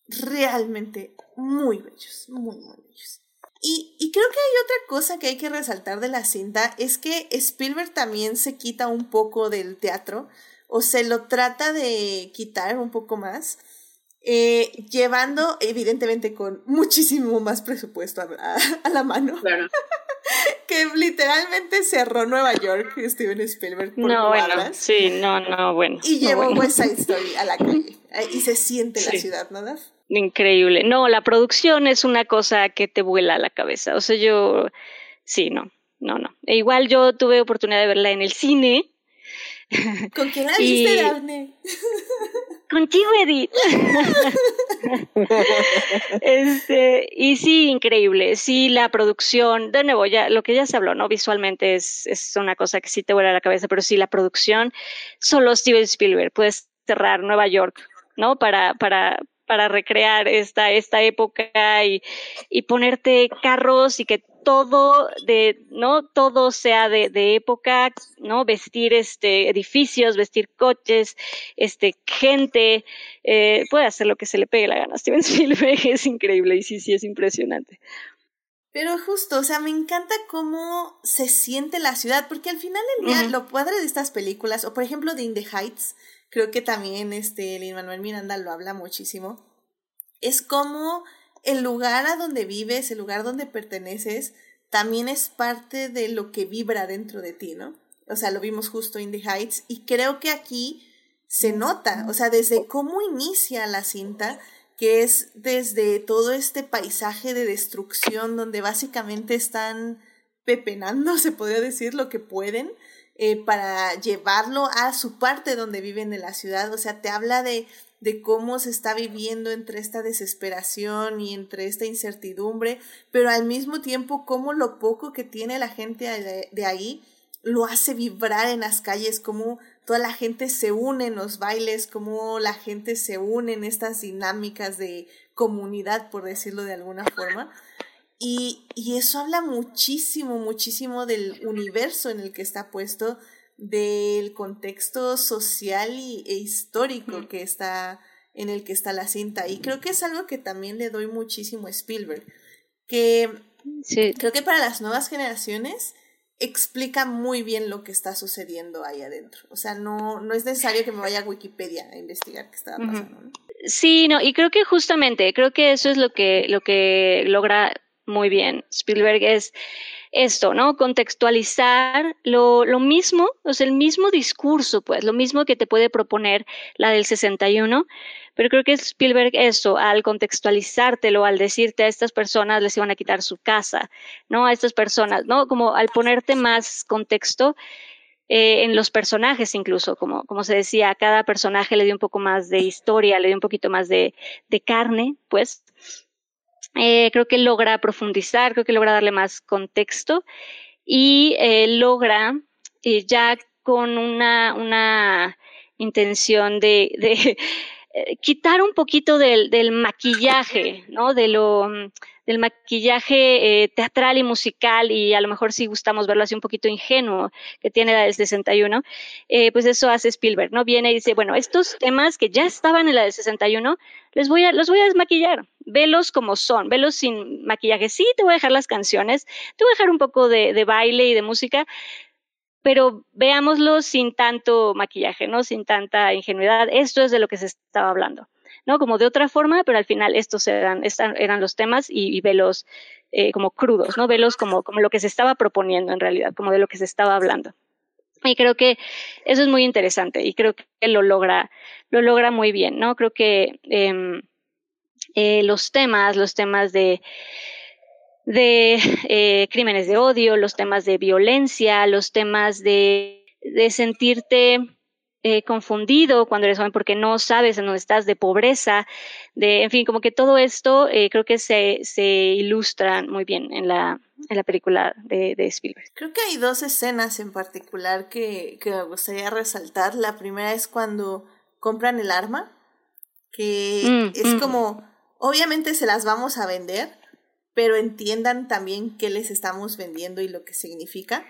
realmente muy bellos, muy, muy bellos. Y, y, creo que hay otra cosa que hay que resaltar de la cinta, es que Spielberg también se quita un poco del teatro o se lo trata de quitar un poco más, eh, llevando evidentemente con muchísimo más presupuesto a, a, la mano. Claro. que literalmente cerró Nueva York Steven Spielberg por no, cuadras, bueno, sí, no, no, bueno. Y no, llevó bueno. West Side Story a la calle. Y se siente Sí. la ciudad, ¿no? Increíble. No, la producción es una cosa que te vuela la cabeza. O sea, yo, sí, no, no, no. E igual yo tuve oportunidad de verla en el cine. ¿Con quién la Y- viste, Daphne? Contigo, Edith. este, y sí, increíble. Sí, la producción, de nuevo, ya lo que ya se habló, ¿no? Visualmente es, es una cosa que sí te vuela la cabeza, pero sí, la producción, solo Steven Spielberg puedes cerrar Nueva York, ¿no? Para, para, para recrear esta, esta época y, y ponerte carros y que todo de, ¿no? Todo sea de, de época, ¿no? Vestir este edificios, vestir coches, este gente, eh, puede hacer lo que se le pegue la gana. Steven Spielberg es increíble y sí, sí, es impresionante. Pero justo, o sea, me encanta cómo se siente la ciudad, porque al final del día, lo padre de estas películas, o por ejemplo de In the Heights, creo que también este Lin Manuel Miranda lo habla muchísimo, es como el lugar a donde vives, el lugar donde perteneces, también es parte de lo que vibra dentro de ti, ¿no? O sea, lo vimos justo in the Heights y creo que aquí se nota, o sea, desde cómo inicia la cinta, que es desde todo este paisaje de destrucción donde básicamente están pepenando, se podría decir, lo que pueden, eh, para llevarlo a su parte donde viven en la ciudad. O sea, te habla de, de cómo se está viviendo entre esta desesperación y entre esta incertidumbre, pero al mismo tiempo cómo lo poco que tiene la gente de, de ahí lo hace vibrar en las calles, cómo toda la gente se une en los bailes, cómo la gente se une en estas dinámicas de comunidad, por decirlo de alguna forma. Y, y eso habla muchísimo, muchísimo del universo en el que está puesto, del contexto social y, e histórico que está en el que está la cinta. Y creo que es algo que también le doy muchísimo a Spielberg, que Sí, creo que para las nuevas generaciones explica muy bien lo que está sucediendo ahí adentro. O sea, no, no es necesario que me vaya a Wikipedia a investigar qué estaba pasando. ¿no? Sí, no, y creo que justamente, creo que eso es lo que, lo que logra muy bien Spielberg es esto, ¿no? Contextualizar lo, lo mismo, o sea, el mismo discurso, pues, lo mismo que te puede proponer la del 61, pero creo que Spielberg eso, al contextualizártelo, al decirte a estas personas les iban a quitar su casa, ¿no? A estas personas, ¿no? Como al ponerte más contexto, eh, en los personajes incluso, como, como se decía, a cada personaje le dio un poco más de historia, le dio un poquito más de, de carne, pues. Eh, creo que logra profundizar, creo que logra darle más contexto y eh, logra eh, ya con una, una intención de, de eh, quitar un poquito del, maquillaje, ¿no? De lo, del maquillaje eh, teatral y musical y a lo mejor si gustamos verlo así un poquito ingenuo que tiene la del 61, eh, pues eso hace Spielberg, ¿no? Viene y dice, bueno, estos temas que ya estaban en la del 61, les voy a, los voy a desmaquillar, velos como son, velos sin maquillaje. Sí, te voy a dejar las canciones, te voy a dejar un poco de baile y de música, pero veámoslo sin tanto maquillaje, ¿no? Sin tanta ingenuidad. Esto es de lo que se estaba hablando, ¿no? Como de otra forma, pero al final estos eran, eran los temas y, y velos eh, como crudos, ¿no? Velos como, como lo que se estaba proponiendo en realidad, como de lo que se estaba hablando. Y creo que eso es muy interesante y creo que lo logra, lo logra muy bien, ¿no? Creo que em, eh, los temas, los temas de, de eh, crímenes de odio, los temas de violencia, los temas de, de sentirte eh, confundido cuando eres joven porque no sabes en dónde estás, de pobreza, de, en fin, como que todo esto eh, creo que se, se ilustra muy bien en la, en la película de, de, Spielberg. Creo que hay dos escenas en particular que, que me gustaría resaltar. La primera es cuando compran el arma, que mm, es mm. como, obviamente se las vamos a vender, pero entiendan también qué les estamos vendiendo y lo que significa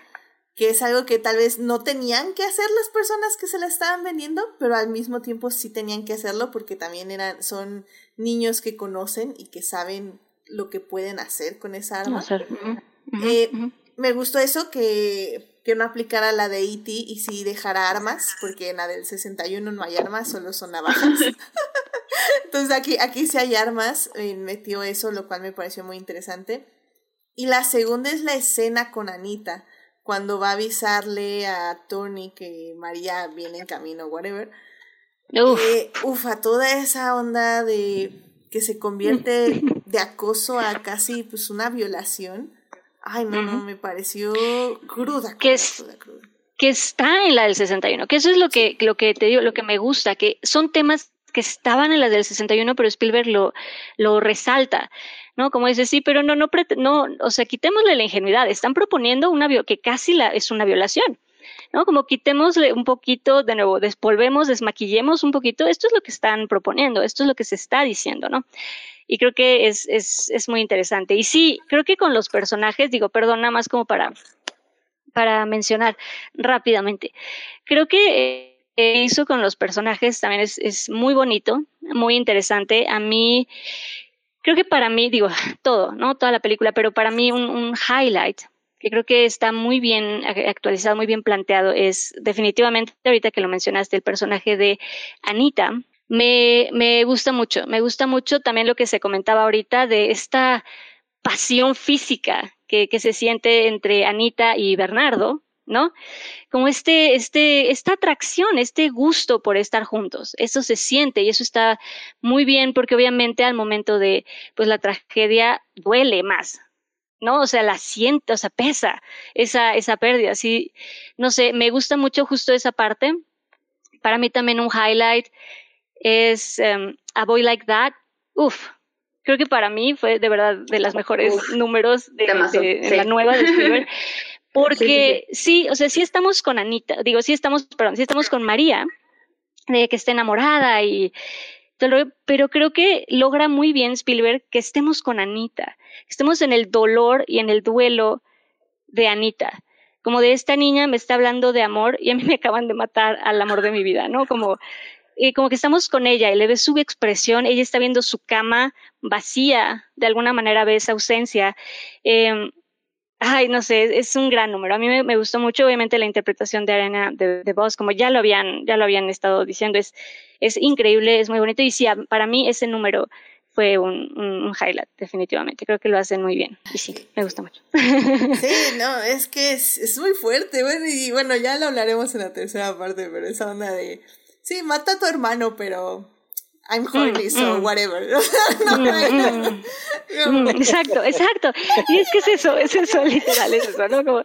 que es algo que tal vez no tenían que hacer las personas que se la estaban vendiendo, pero al mismo tiempo sí tenían que hacerlo porque también eran, son niños que conocen y que saben lo que pueden hacer con esa arma. Eh, me gustó eso que, que no aplicara la de E.T. y sí dejara armas, porque en la del 61 no hay armas, solo son navajas. Entonces aquí, aquí sí hay armas, eh, metió eso, lo cual me pareció muy interesante. Y la segunda es la escena con Anita cuando va a avisarle a Tony que María viene en camino, whatever. Uf. Eh, ufa, toda esa onda de que se convierte de acoso a casi pues una violación. Ay, no, no, me pareció cruda, que es, Que está en la del 61, que eso es lo que, lo que te digo, lo que me gusta, que son temas que estaban en la del 61, pero Spielberg lo, lo resalta. ¿no? Como dice, sí, pero no, no, no, o sea, quitémosle la ingenuidad, están proponiendo una, que casi la, es una violación. ¿no? Como quitémosle un poquito, de nuevo, despolvemos, desmaquillemos un poquito, esto es lo que están proponiendo, esto es lo que se está diciendo, ¿no? Y creo que es, es, es muy interesante. Y sí, creo que con los personajes, digo, perdón, nada más como para, para mencionar rápidamente, creo que eh, hizo con los personajes también es, es muy bonito, muy interesante. A mí, creo que para mí, digo, todo, ¿no? Toda la película, pero para mí un, un highlight que creo que está muy bien actualizado, muy bien planteado, es definitivamente, ahorita que lo mencionaste, el personaje de Anita. Me, me gusta mucho, me gusta mucho también lo que se comentaba ahorita de esta pasión física que, que se siente entre Anita y Bernardo, ¿no? Como este, este, esta atracción, este gusto por estar juntos. Eso se siente y eso está muy bien porque obviamente al momento de, pues la tragedia duele más, ¿no? O sea, la siente, o sea, pesa esa, esa pérdida. Sí, no sé, me gusta mucho justo esa parte. Para mí también un highlight es um, A Boy Like That. Uf, creo que para mí fue de verdad de las mejores números de, la nueva de Porque sí, o sea, sí estamos con Anita, digo, sí estamos, perdón, sí estamos con María, de que está enamorada y pero creo que logra muy bien Spielberg que estemos con Anita, que estemos en el dolor y en el duelo de Anita. Como de esta niña me está hablando de amor y a mí me acaban de matar al amor de mi vida, ¿no? Como, como que estamos con ella y le ve su expresión, ella está viendo su cama vacía, de alguna manera ve esa ausencia. Eh, Ay, no sé, es un gran número. A mí me, gustó mucho, obviamente, la interpretación de Arena de, de Voz, como ya lo habían, ya lo habían estado diciendo, es, es increíble, es muy bonito. Y sí, para mí ese número fue un, un, highlight, definitivamente. Creo que lo hacen muy bien. Y sí, me gusta mucho. Sí, no, es que es, es muy fuerte. Bueno, y bueno, ya lo hablaremos en la tercera parte, pero esa onda de. Sí, mata a tu hermano, pero I'm horny, so mm. whatever. Mm, exacto, exacto. Y es que es eso, es eso, literal, es eso, ¿no?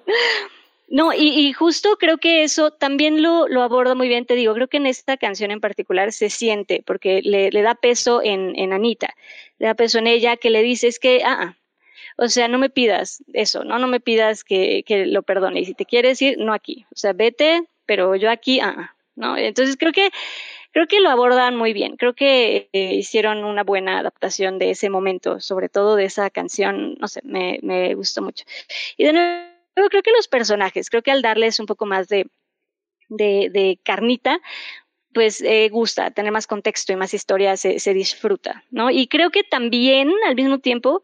no, y, y, justo creo que eso también lo, lo aborda muy bien, te digo, creo que en esta canción en particular se siente, porque le, le da peso en, en Anita, le da peso en ella, que le dice, es que, ah, ah o sea, no me pidas eso, ¿no? No me pidas que, que lo perdone. Y si te quieres ir, no aquí. O sea, vete, pero yo aquí, ah, ah ¿no? Entonces creo que creo que lo abordan muy bien. Creo que eh, hicieron una buena adaptación de ese momento, sobre todo de esa canción, no sé, me, me gustó mucho. Y de nuevo, creo que los personajes, creo que al darles un poco más de, de, carnita, pues eh, gusta tener más contexto y más historia, se, se disfruta, ¿no? Y creo que también, al mismo tiempo,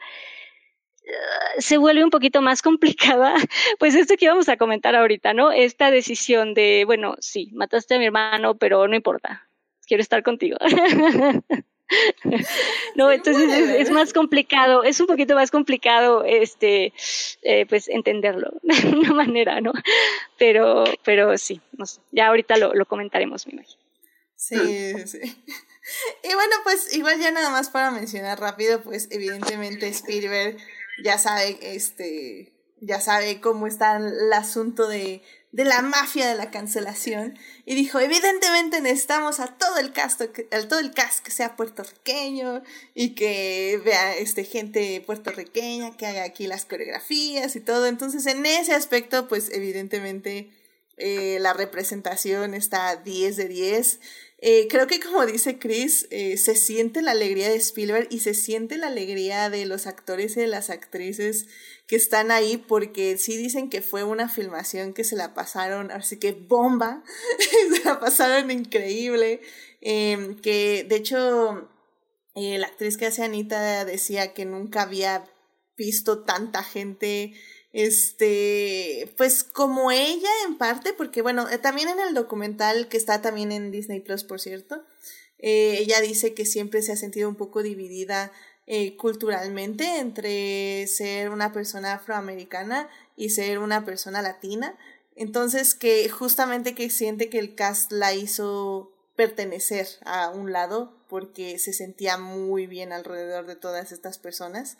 se vuelve un poquito más complicada, pues esto que íbamos a comentar ahorita, ¿no? Esta decisión de, bueno, sí, mataste a mi hermano, pero no importa, quiero estar contigo. no, entonces es, más complicado, es un poquito más complicado, este, eh, pues entenderlo de una manera, ¿no? Pero, pero sí, no sé, ya ahorita lo, lo comentaremos, me imagino. Sí, sí. Y bueno, pues igual ya nada más para mencionar rápido, pues evidentemente Spielberg ya sabe, este, ya sabe cómo está el asunto de, de la mafia de la cancelación y dijo, evidentemente necesitamos a todo el cast, a todo el cast que sea puertorriqueño y que vea este gente puertorriqueña que haga aquí las coreografías y todo. Entonces, en ese aspecto, pues evidentemente eh, la representación está 10 de 10. Eh, creo que como dice Chris, eh, se siente la alegría de Spielberg y se siente la alegría de los actores y de las actrices que están ahí porque sí dicen que fue una filmación que se la pasaron, así que bomba, se la pasaron increíble, em, que de hecho la actriz que hace Anita decía que nunca había visto tanta gente este, pues como ella en parte, porque bueno, eh, también en el documental que está también en Disney Plus, por cierto, eh, ella dice que siempre se ha sentido un poco dividida eh, culturalmente entre ser una persona afroamericana y ser una persona latina. Entonces que justamente que siente que el cast la hizo pertenecer a un lado porque se sentía muy bien alrededor de todas estas personas.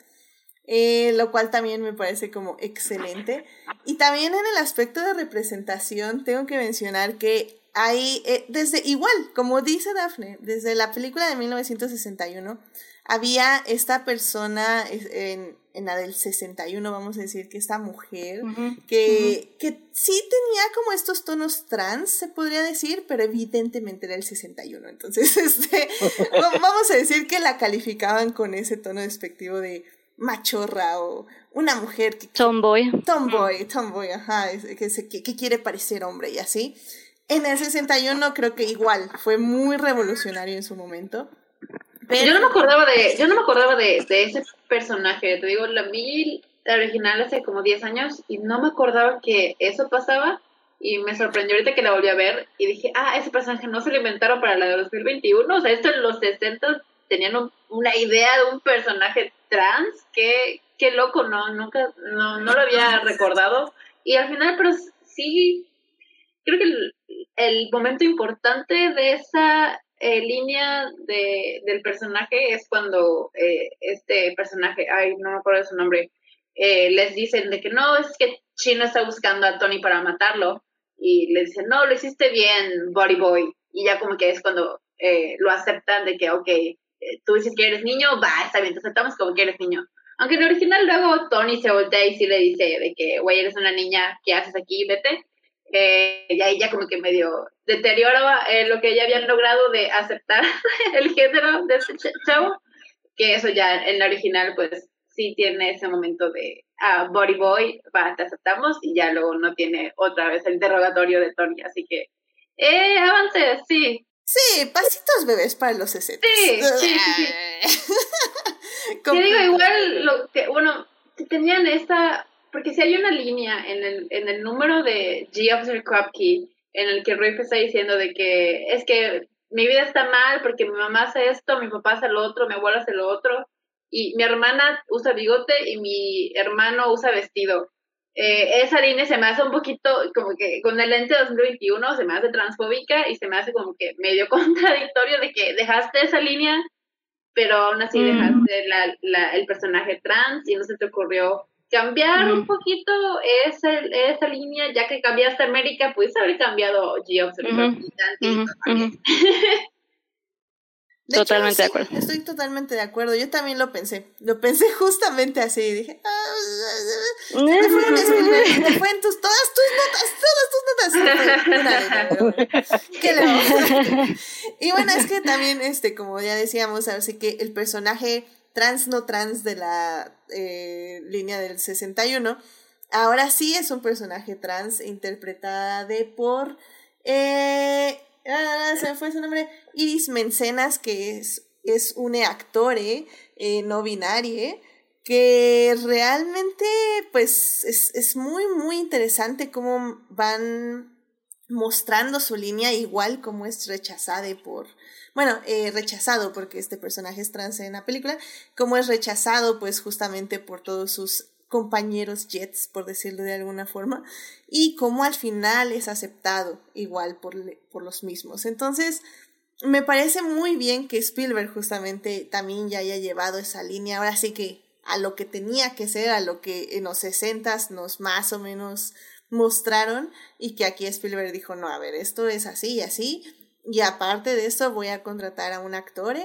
Eh, lo cual también me parece como excelente. Y también en el aspecto de representación, tengo que mencionar que hay, eh, desde igual, como dice Daphne, desde la película de 1961, había esta persona en, en la del 61, vamos a decir, que esta mujer, que, que sí tenía como estos tonos trans, se podría decir, pero evidentemente era el 61. Entonces, este, vamos a decir que la calificaban con ese tono despectivo de machorra o una mujer que... Tomboy. Tomboy, tomboy, ajá, que, que, quiere parecer hombre y así. En el 61 creo que igual, fue muy revolucionario en su momento. Yo no me acordaba de, yo no me acordaba de, de ese personaje, te digo, la vi la original hace como 10 años y no me acordaba que eso pasaba y me sorprendió ahorita que la volví a ver y dije, ah, ese personaje no se lo inventaron para la de 2021, o sea, esto en los 60 tenían una idea de un personaje trans, qué, qué loco, no, nunca, no, no lo había recordado. Y al final, pero sí, creo que el, el momento importante de esa eh, línea de, del personaje es cuando eh, este personaje, ay, no me acuerdo de su nombre, eh, les dicen de que no, es que Chino está buscando a Tony para matarlo. Y le dicen, no, lo hiciste bien, Body Boy. Y ya como que es cuando lo aceptan de que, ok, tú dices que eres niño, va, está bien, te aceptamos como que eres niño. Aunque en el original luego Tony se voltea y sí le dice de que, güey, eres una niña, ¿qué haces aquí? Vete. Eh, y ahí ya como que medio deteriora eh, lo que ya habían logrado de aceptar el género de este chavo, que eso ya en la original pues sí tiene ese momento de, ah, body boy, va, te aceptamos, y ya luego no tiene otra vez el interrogatorio de Tony, así que, eh, avance, sí, Sí, pasitos bebés para los 60. Sí, sí, sí. Te digo, igual, lo que, bueno, tenían esta, porque si hay una línea en el, en el número de G. Officer Krupke en el que Riff está diciendo de que es que mi vida está mal porque mi mamá hace esto, mi papá hace lo otro, mi abuela hace lo otro, y mi hermana usa bigote y mi hermano usa vestido eh, esa línea se me hace un poquito como que con el lente 2021 se me hace transfóbica y se me hace como que medio contradictorio de que dejaste esa línea, pero aún así mm. dejaste la, la, el personaje trans y no se te ocurrió cambiar un mm. poquito esa, esa línea, ya que cambiaste América, pudiste haber cambiado Geoff totalmente de acuerdo. Estoy totalmente de acuerdo. Yo también lo pensé. Lo pensé justamente así. Dije, ah, te fue en tus, todas tus notas, todas tus notas. ¿Qué le Y bueno, es que también, este, como ya decíamos, así que el personaje trans no trans de la eh, línea del 61, ahora sí es un personaje trans interpretada de por eh, ah, se me fue su nombre, Iris Mencenas, que es, es una actor eh, no binario, que realmente pues es, es muy, muy interesante cómo van mostrando su línea igual como es rechazada por, bueno, eh, rechazado porque este personaje es trans en la película, como es rechazado pues justamente por todos sus compañeros Jets, por decirlo de alguna forma, y cómo al final es aceptado igual por, por los mismos. Entonces, me parece muy bien que Spielberg justamente también ya haya llevado esa línea. Ahora sí que a lo que tenía que ser, a lo que en los 60 nos más o menos mostraron y que aquí Spielberg dijo, no, a ver, esto es así y así. Y aparte de esto voy a contratar a un actor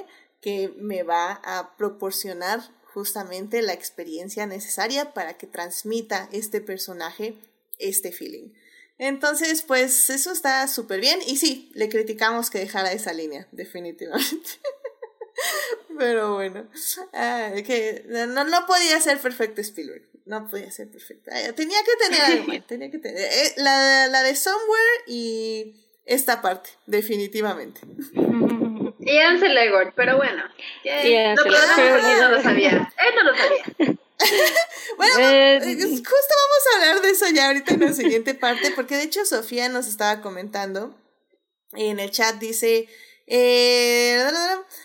que me va a proporcionar justamente la experiencia necesaria para que transmita este personaje este feeling. Entonces, pues eso está súper bien. Y sí, le criticamos que dejara esa línea, definitivamente. Pero bueno, que no, no podía ser perfecto Spielberg. No podía ser perfecto. Tenía que tener algo Tenía que tener. Eh, la, la de Somewhere y esta parte, definitivamente. Y Ansel Elgort, pero bueno. no, pero no, no lo sabía. Él no lo sabía. bueno, eh, justo vamos a hablar de eso ya ahorita en la siguiente parte, porque de hecho Sofía nos estaba comentando en el chat, dice, eh,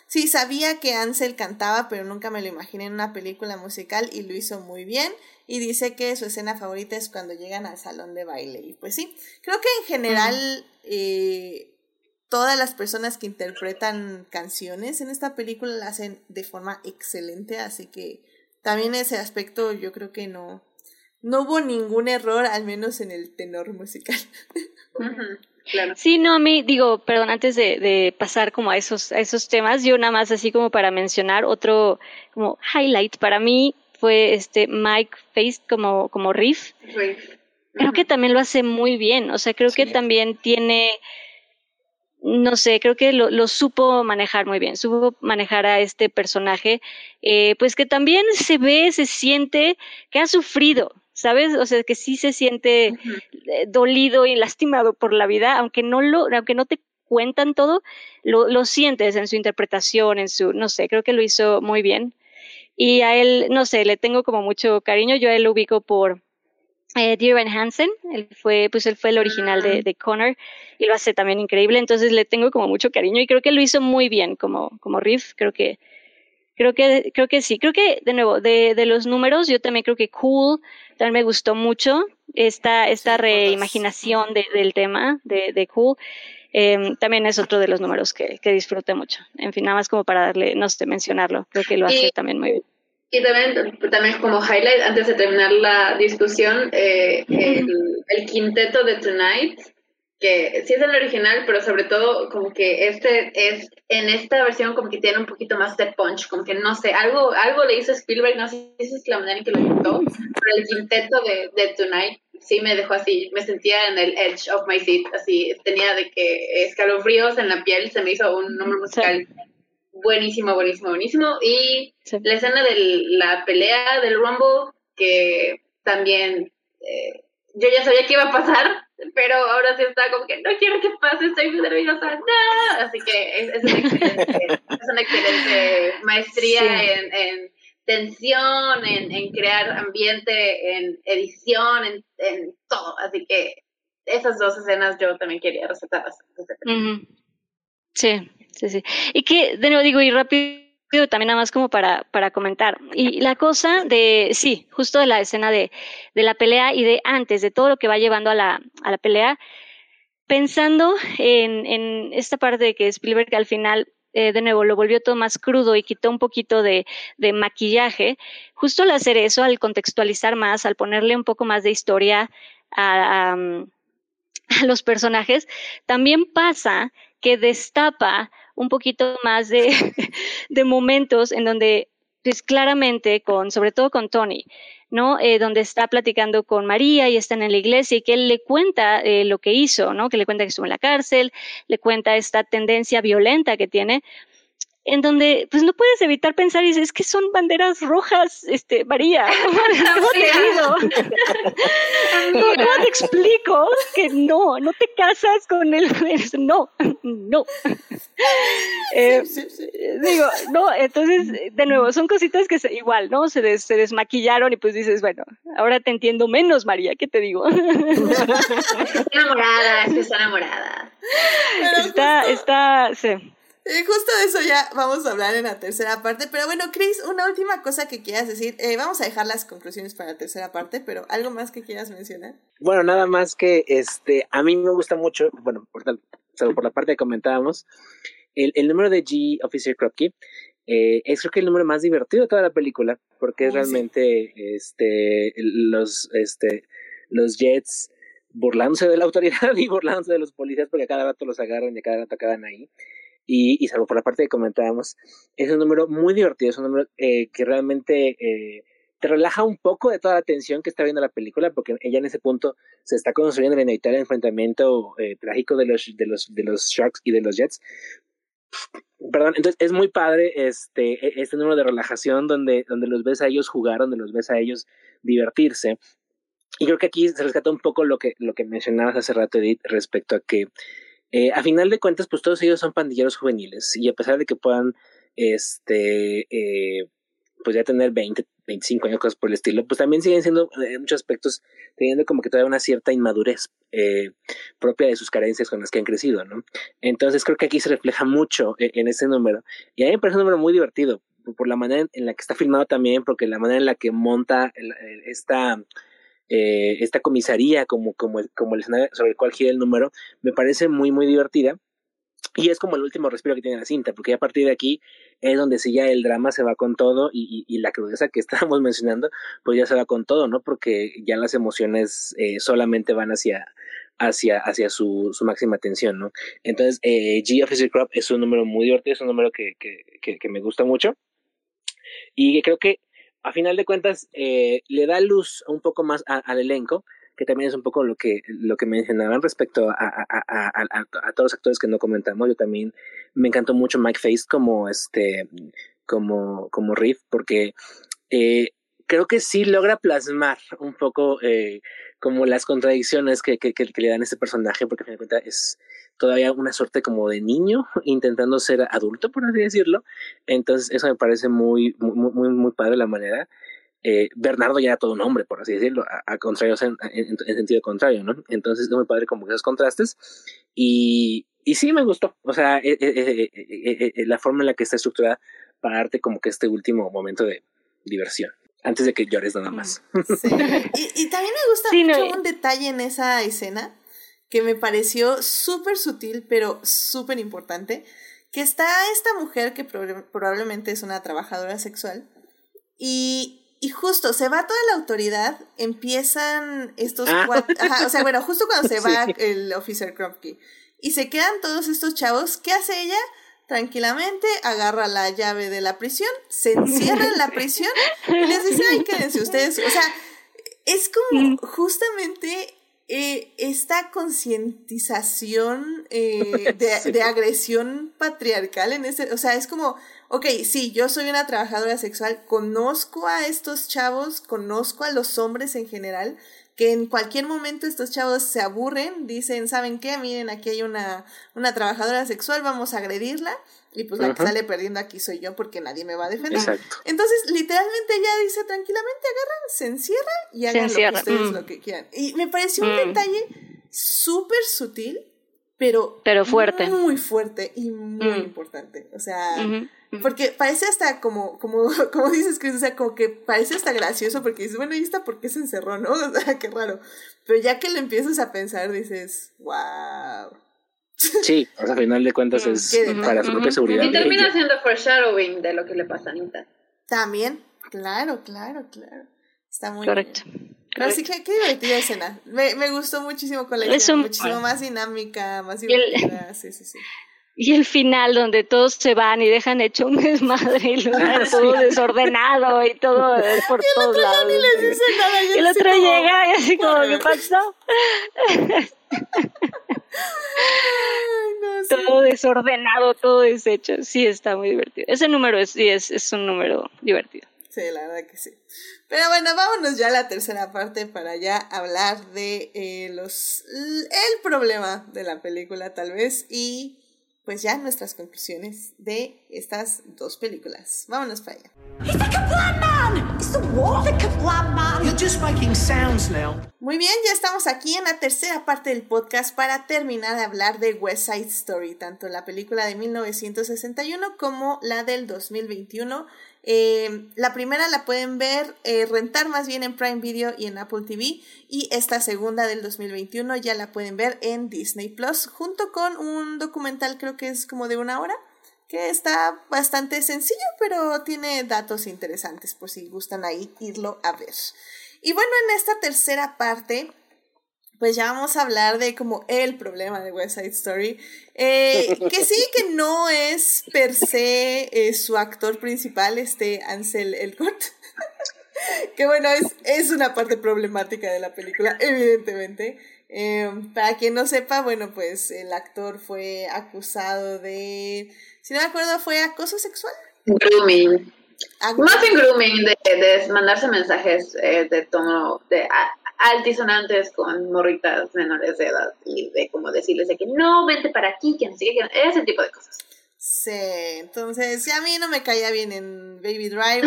sí, sabía que Ansel cantaba, pero nunca me lo imaginé en una película musical y lo hizo muy bien. Y dice que su escena favorita es cuando llegan al salón de baile. Y pues sí, creo que en general eh, todas las personas que interpretan canciones en esta película la hacen de forma excelente, así que también ese aspecto yo creo que no, no hubo ningún error, al menos en el tenor musical. Claro. Sí, no, a mí, digo, perdón, antes de, de, pasar como a esos, a esos temas, yo nada más así como para mencionar otro como highlight para mí fue este Mike Face como, como riff. Creo que también lo hace muy bien, o sea, creo que también tiene no sé, creo que lo, lo, supo manejar muy bien, supo manejar a este personaje, eh, pues que también se ve, se siente que ha sufrido, ¿sabes? O sea, que sí se siente eh, dolido y lastimado por la vida, aunque no lo, aunque no te cuentan todo, lo, lo sientes en su interpretación, en su, no sé, creo que lo hizo muy bien. Y a él, no sé, le tengo como mucho cariño, yo a él lo ubico por eh, Dear Hansen, él fue, pues él fue el original de, de, Connor y lo hace también increíble, entonces le tengo como mucho cariño y creo que lo hizo muy bien como, como riff, creo que, creo que, creo que sí, creo que de nuevo, de, de los números, yo también creo que Cool también me gustó mucho esta, esta reimaginación de, del tema de, de Cool. Eh, también es otro de los números que, que disfruté mucho. En fin, nada más como para darle, no sé, mencionarlo, creo que lo hace también muy bien. Y también, también como highlight, antes de terminar la discusión, eh, el, el, quinteto de Tonight, que sí es el original, pero sobre todo como que este es, en esta versión como que tiene un poquito más de punch, como que no sé, algo, algo le hizo Spielberg, no sé si es la manera en que lo pintó, pero el quinteto de, de Tonight sí me dejó así, me sentía en el edge of my seat, así tenía de que escalofríos en la piel, se me hizo un número musical buenísimo, buenísimo, buenísimo. Y la escena de la pelea del Rumble, que también eh, yo ya sabía que iba a pasar, pero ahora sí está como que no quiero que pase, estoy muy nerviosa, no. Así que es, es, una, excelente, es una excelente maestría en, en, tensión, en, en, crear ambiente, en edición, en, en, todo. Así que esas dos escenas yo también quería resaltarlas. Sí, sí, sí. Y que, de nuevo digo, y rápido también nada más como para, para comentar. Y la cosa de, sí, justo de la escena de, de la pelea y de antes, de todo lo que va llevando a la, a la pelea, pensando en, esta parte de que Spielberg al final eh, de nuevo lo volvió todo más crudo y quitó un poquito de, de, maquillaje, justo al hacer eso, al contextualizar más, al ponerle un poco más de historia a, a los personajes, también pasa que destapa un poquito más de, de momentos en donde, pues claramente, con, sobre todo con Tony, ¿no? Eh, donde está platicando con María y están en la iglesia y que él le cuenta eh, lo que hizo, ¿no? Que le cuenta que estuvo en la cárcel, le cuenta esta tendencia violenta que tiene en donde pues no puedes evitar pensar y dices, es que son banderas rojas, este, María, ¿cómo te digo? ¿Cómo te explico que no, no te casas con él? No, no. Eh, digo, no, entonces, de nuevo, son cositas que se, igual, ¿no? Se, des, se desmaquillaron y pues dices, bueno, ahora te entiendo menos, María, ¿qué te digo? Está enamorada, es que está enamorada. está, está, sí. Eh, justo de eso ya vamos a hablar en la tercera parte. Pero bueno, Chris, una última cosa que quieras decir. Eh, vamos a dejar las conclusiones para la tercera parte, pero algo más que quieras mencionar. Bueno, nada más que este, a mí me gusta mucho, bueno, por, tal, por la parte que comentábamos, el, el número de G Officer Krupke eh, es creo que el número más divertido de toda la película, porque es realmente este, los, este, los Jets burlándose de la autoridad y burlándose de los policías porque a cada rato los agarran y a cada rato acaban ahí. Y, y salvo por la parte que comentábamos, es un número muy divertido, es un número eh, que realmente eh, te relaja un poco de toda la tensión que está viendo la película, porque ella en ese punto se está construyendo el inevitable enfrentamiento eh, trágico de los, de, los, de los Sharks y de los Jets. Perdón, entonces es muy padre este, e, este número de relajación donde, donde los ves a ellos jugar, donde los ves a ellos divertirse. Y creo que aquí se rescata un poco lo que, lo que mencionabas hace rato, Edith, respecto a que eh, a final de cuentas, pues todos ellos son pandilleros juveniles y a pesar de que puedan, este, eh, pues ya tener 20, 25 años, cosas por el estilo, pues también siguen siendo en muchos aspectos teniendo como que todavía una cierta inmadurez eh, propia de sus carencias con las que han crecido, ¿no? Entonces creo que aquí se refleja mucho en, en ese número y a mí me parece un número muy divertido por la manera en la que está filmado también, porque la manera en la que monta esta eh, esta comisaría como, como, como el escenario sobre el cual gira el número, me parece muy, muy divertida. Y es como el último respiro que tiene la cinta, porque a partir de aquí es donde si ya el drama se va con todo y, y, la crudeza que estábamos mencionando, pues ya se va con todo, ¿no? Porque ya las emociones eh, solamente van hacia, hacia, hacia su, su máxima tensión, ¿no? Entonces, eh, G Officer Crop es un número muy divertido, es un número que, que, que, que me gusta mucho y creo que a final de cuentas eh, le da luz un poco más al elenco, que también es un poco lo que, lo que mencionaban respecto a, a, todos los actores que no comentamos. Yo también me encantó mucho Mike Face como este, como, como Riff, porque eh, creo que sí logra plasmar un poco eh, como las contradicciones que, que, le dan a este personaje, porque a fin de cuentas es todavía una suerte como de niño intentando ser adulto, por así decirlo. Entonces, eso me parece muy, muy, muy, muy padre la manera. Eh, Bernardo ya era todo un hombre, por así decirlo, a, contrario, en, en, en, sentido contrario, ¿no? Entonces, es muy padre como esos contrastes. Y, y sí me gustó, o sea, eh, eh, la forma en la que está estructurada para darte como que este último momento de diversión antes de que llores nada más. Sí. y, y, también me gusta sí, mucho no. un detalle en esa escena que me pareció súper sutil, pero súper importante, que está esta mujer que probablemente es una trabajadora sexual y, y justo se va toda la autoridad, empiezan estos ah. cuatro, ajá, o sea, bueno, justo cuando se va sí. el officer Krupke y se quedan todos estos chavos, ¿qué hace ella? tranquilamente, agarra la llave de la prisión, se encierra en la prisión y les dice, ay, quédense ustedes. O sea, es como justamente eh, esta concientización eh, de, de, agresión patriarcal en ese, o sea, es como, ok, sí, yo soy una trabajadora sexual, conozco a estos chavos, conozco a los hombres en general, que en cualquier momento estos chavos se aburren, dicen, ¿saben qué? Miren, aquí hay una, una trabajadora sexual, vamos a agredirla. Y pues la uh -huh. que sale perdiendo aquí soy yo porque nadie me va a defender. Exacto. Entonces, literalmente ella dice tranquilamente, agarran, se encierra y hagan lo que ustedes mm. lo que quieran. Y me pareció un mm. detalle súper sutil, pero, pero fuerte. Muy fuerte y muy mm. importante. O sea, uh -huh. Porque parece hasta como, como, como dices, Chris, o sea, como que parece hasta gracioso porque dices, bueno, ¿y esta por qué se encerró, no? O sea, qué raro. Pero ya que lo empiezas a pensar, dices, wow. Sí, o sea, al final de cuentas es para su propia seguridad. Y termina siendo foreshadowing de lo que le pasa a Anita. También, claro, claro, claro. Está muy Correcto. bien. Pero sí, qué, qué divertida escena. Me, me gustó muchísimo con la escena, muchísimo más dinámica, más divertida. El... Sí, sí, sí. Y el final donde todos se van y dejan hecho un desmadre y lo ah, todo sí. desordenado y todo por y todos lados. Ni les dice nada, y el otro como... llega y así como, ¿qué pasó? No, sí. Todo desordenado, todo deshecho. Sí, está muy divertido. Ese número es, sí, es, es un número divertido. Sí, la verdad que sí. Pero bueno, vámonos ya a la tercera parte para ya hablar de eh, los el problema de la película tal vez y pues ya nuestras conclusiones de estas dos películas. Vámonos para allá. Muy bien, ya estamos aquí en la tercera parte del podcast para terminar de hablar de West Side Story, tanto la película de 1961 como la del 2021 Eh, la primera la pueden ver, eh, rentar más bien en Prime Video y en Apple TV. Y esta segunda del 2021 ya la pueden ver en Disney Plus, junto con un documental, creo que es como de una hora, que está bastante sencillo, pero tiene datos interesantes por si gustan ahí irlo a ver. Y bueno, en esta tercera parte pues ya vamos a hablar de como el problema de West Side Story. Eh, que sí, que no es per se eh, su actor principal, este Ansel Elgort. que bueno, es, es una parte problemática de la película, evidentemente. Eh, para quien no sepa, bueno, pues el actor fue acusado de, si no me acuerdo, fue acoso sexual. Grooming. Más en grooming, de, de mandarse mensajes de tono, de altisonantes con morritas menores de edad y de como decirles de que no, vente para aquí, que no sé qué, ese tipo de cosas. Sí, entonces a mí no me caía bien en Baby Driver.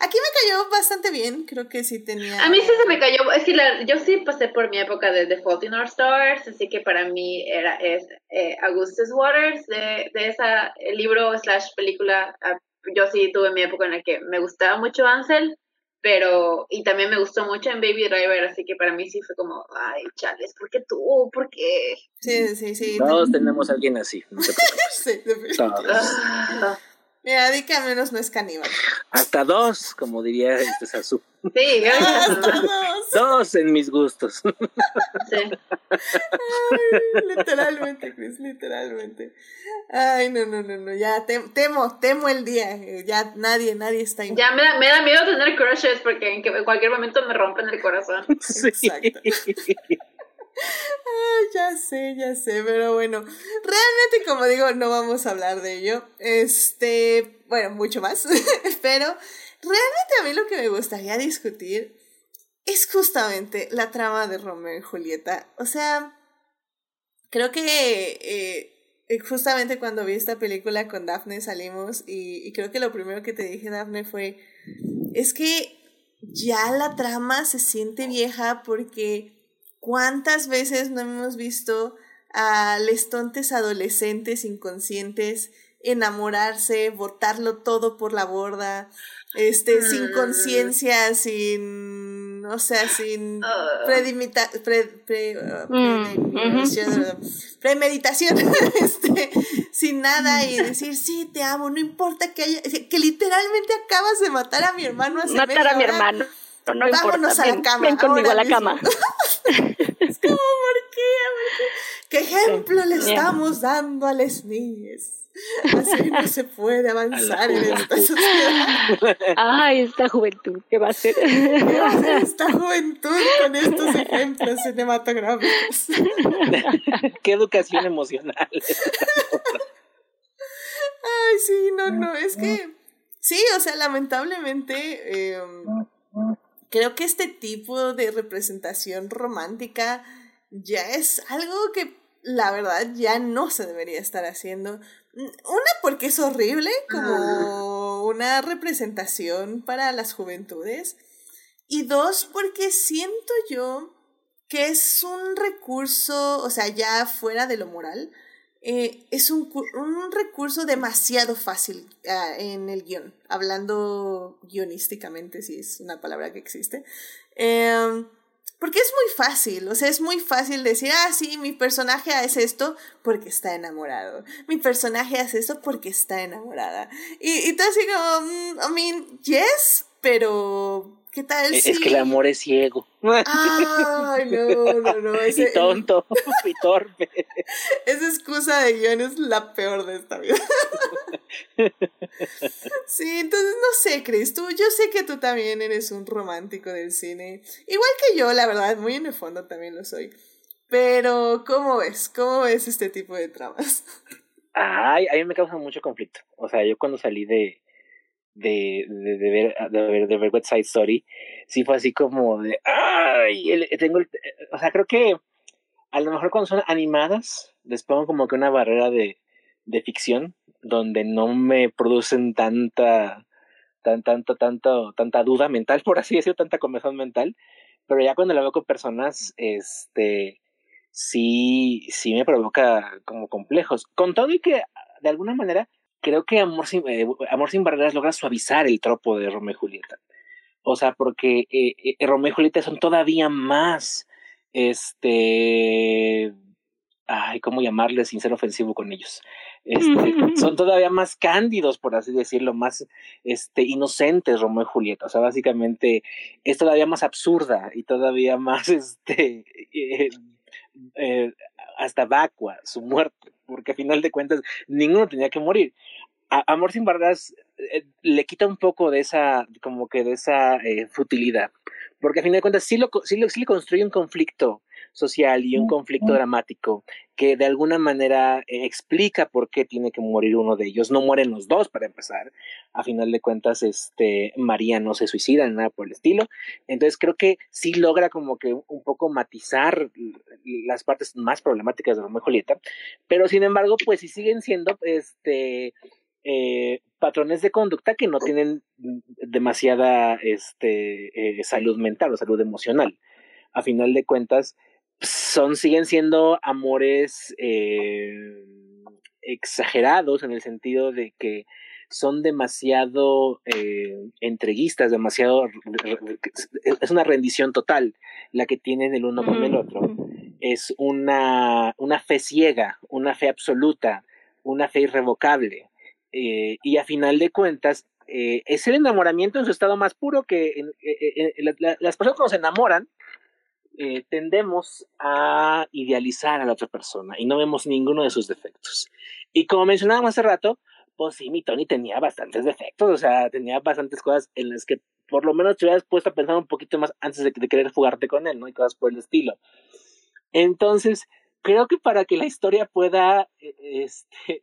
Aquí me cayó bastante bien, creo que sí tenía. A mí sí se me cayó, es que yo sí pasé por mi época de The Fault in Our Stars, así que para mí era es eh, Augustus Waters de, de esa libro slash película. Ah, yo sí tuve mi época en la que me gustaba mucho Ansel pero y también me gustó mucho en Baby Driver, así que para mí sí fue como, ay, chales, ¿por qué tú? ¿Por qué? Sí, sí, sí. Todos tenemos a alguien así, no se sí, Todos. Mira, di que al menos no es caníbal. Hasta dos, como diría este Sasu. Sí, Hasta dos. Dos en mis gustos. Sí. literalmente, Chris, literalmente. Ay, no, no, no, no, ya temo, temo el día. Ya nadie, nadie está ahí. Ya me da, me da miedo tener crushes porque en, que, en cualquier momento me rompen el corazón. Sí. Exacto. Ay, ya sé, ya sé, pero bueno, realmente como digo, no vamos a hablar de ello. Este, bueno, mucho más, pero realmente a mí lo que me gustaría discutir es justamente la trama de Romeo y Julieta. O sea, creo que eh, justamente cuando vi esta película con Daphne salimos y, y creo que lo primero que te dije, Daphne, fue, es que ya la trama se siente vieja porque ¿Cuántas veces no hemos visto a lestontes adolescentes inconscientes enamorarse, botarlo todo por la borda, este, sin mm. conciencia, sin, o sea, sin uh. predimita, uh, mm, premeditación, este, sin nada y decir, sí, te amo, no importa que haya, que literalmente acabas de matar a mi hermano hace Matar a mi hermano no Vámonos a la cama. Ven conmigo a la cama. es como, ¿por qué? ¿Qué ejemplo le estamos dando a las niñas? Así no se puede avanzar en esta sociedad. Ay, esta juventud, ¿qué va a hacer? ¿Qué va a hacer esta juventud con estos ejemplos cinematográficos? ¿Qué educación emocional? Ay, sí, no, no, es que sí, o sea, lamentablemente eh, creo que este tipo de representación romántica ya es algo que la verdad ya no se debería estar haciendo. Una porque es horrible como una representación para las juventudes. Y dos porque siento yo que es un recurso, o sea, ya fuera de lo moral, eh, es un, un, recurso demasiado fácil uh, en el guion, hablando guionísticamente, si es una palabra que existe. Eh, porque es muy fácil, o sea, es muy fácil decir, ah, sí, mi personaje hace esto porque está enamorado. Mi personaje hace esto porque está enamorada. Y, y tú así como, mm, I mean, yes, pero ¿Qué tal e, Es que el amor es ciego. Ay, no, no, no. y tonto, y torpe. Esa excusa de guion es la peor de esta vida. sí, entonces no sé, Chris, tú, yo sé que tú también eres un romántico del cine. Igual que yo, la verdad, muy en el fondo también lo soy. Pero, ¿cómo ves? ¿Cómo ves este tipo de tramas? Ay, a mí me causa mucho conflicto. O sea, yo cuando salí de, de, de, de, ver, de, ver, de ver West Side Story, sí fue así como de, ay, tengo, el, o sea, creo que a lo mejor cuando son animadas, les pongo como que una barrera de, de ficción, donde no me producen tanta, tan, tanto, tanto, tanta duda mental, por así decirlo, tanta comezón mental, pero ya cuando la veo con personas, este, sí, sí me provoca como complejos. Con todo y que, de alguna manera, creo que Amor sin, eh, Amor sin Barreras logra suavizar el tropo de Romeo y Julieta. O sea, porque eh, eh, Romeo y Julieta son todavía más, este, ay, ¿cómo llamarle sin ser ofensivo con ellos? Este, son todavía más cándidos, por así decirlo, más este, inocentes Romeo y Julieta. O sea, básicamente es todavía más absurda y todavía más, este, eh, eh, hasta vacua su muerte, porque a final de cuentas ninguno tenía que morir. Amor sin barreras eh, le quita un poco de esa, como que de esa eh, futilidad, porque a final de cuentas sí, lo, sí, lo, sí le construye un conflicto social y un conflicto dramático que de alguna manera eh, explica por qué tiene que morir uno de ellos. No mueren los dos para empezar. A final de cuentas, este María no se suicida ni nada por el estilo. Entonces creo que sí logra como que un poco matizar las partes más problemáticas de Romeo y Julieta, pero sin embargo, pues sí siguen siendo este eh, patrones de conducta que no tienen demasiada este, eh, salud mental o salud emocional. A final de cuentas, son, siguen siendo amores eh, exagerados en el sentido de que son demasiado eh, entreguistas, demasiado... Es una rendición total la que tienen el uno con el otro. Es una, una fe ciega, una fe absoluta, una fe irrevocable. Eh, y a final de cuentas, eh, es el enamoramiento en su estado más puro que en, las personas cuando se enamoran, eh, tendemos a idealizar a la otra persona y no vemos ninguno de sus defectos. Y como mencionábamos hace rato, pues sí, mi Tony tenía bastantes defectos, o sea, tenía bastantes cosas en las que por lo menos te hubieras puesto a pensar un poquito más antes de, querer jugarte con él, ¿no? Y cosas por el estilo. Entonces, creo que para que la historia pueda eh, este,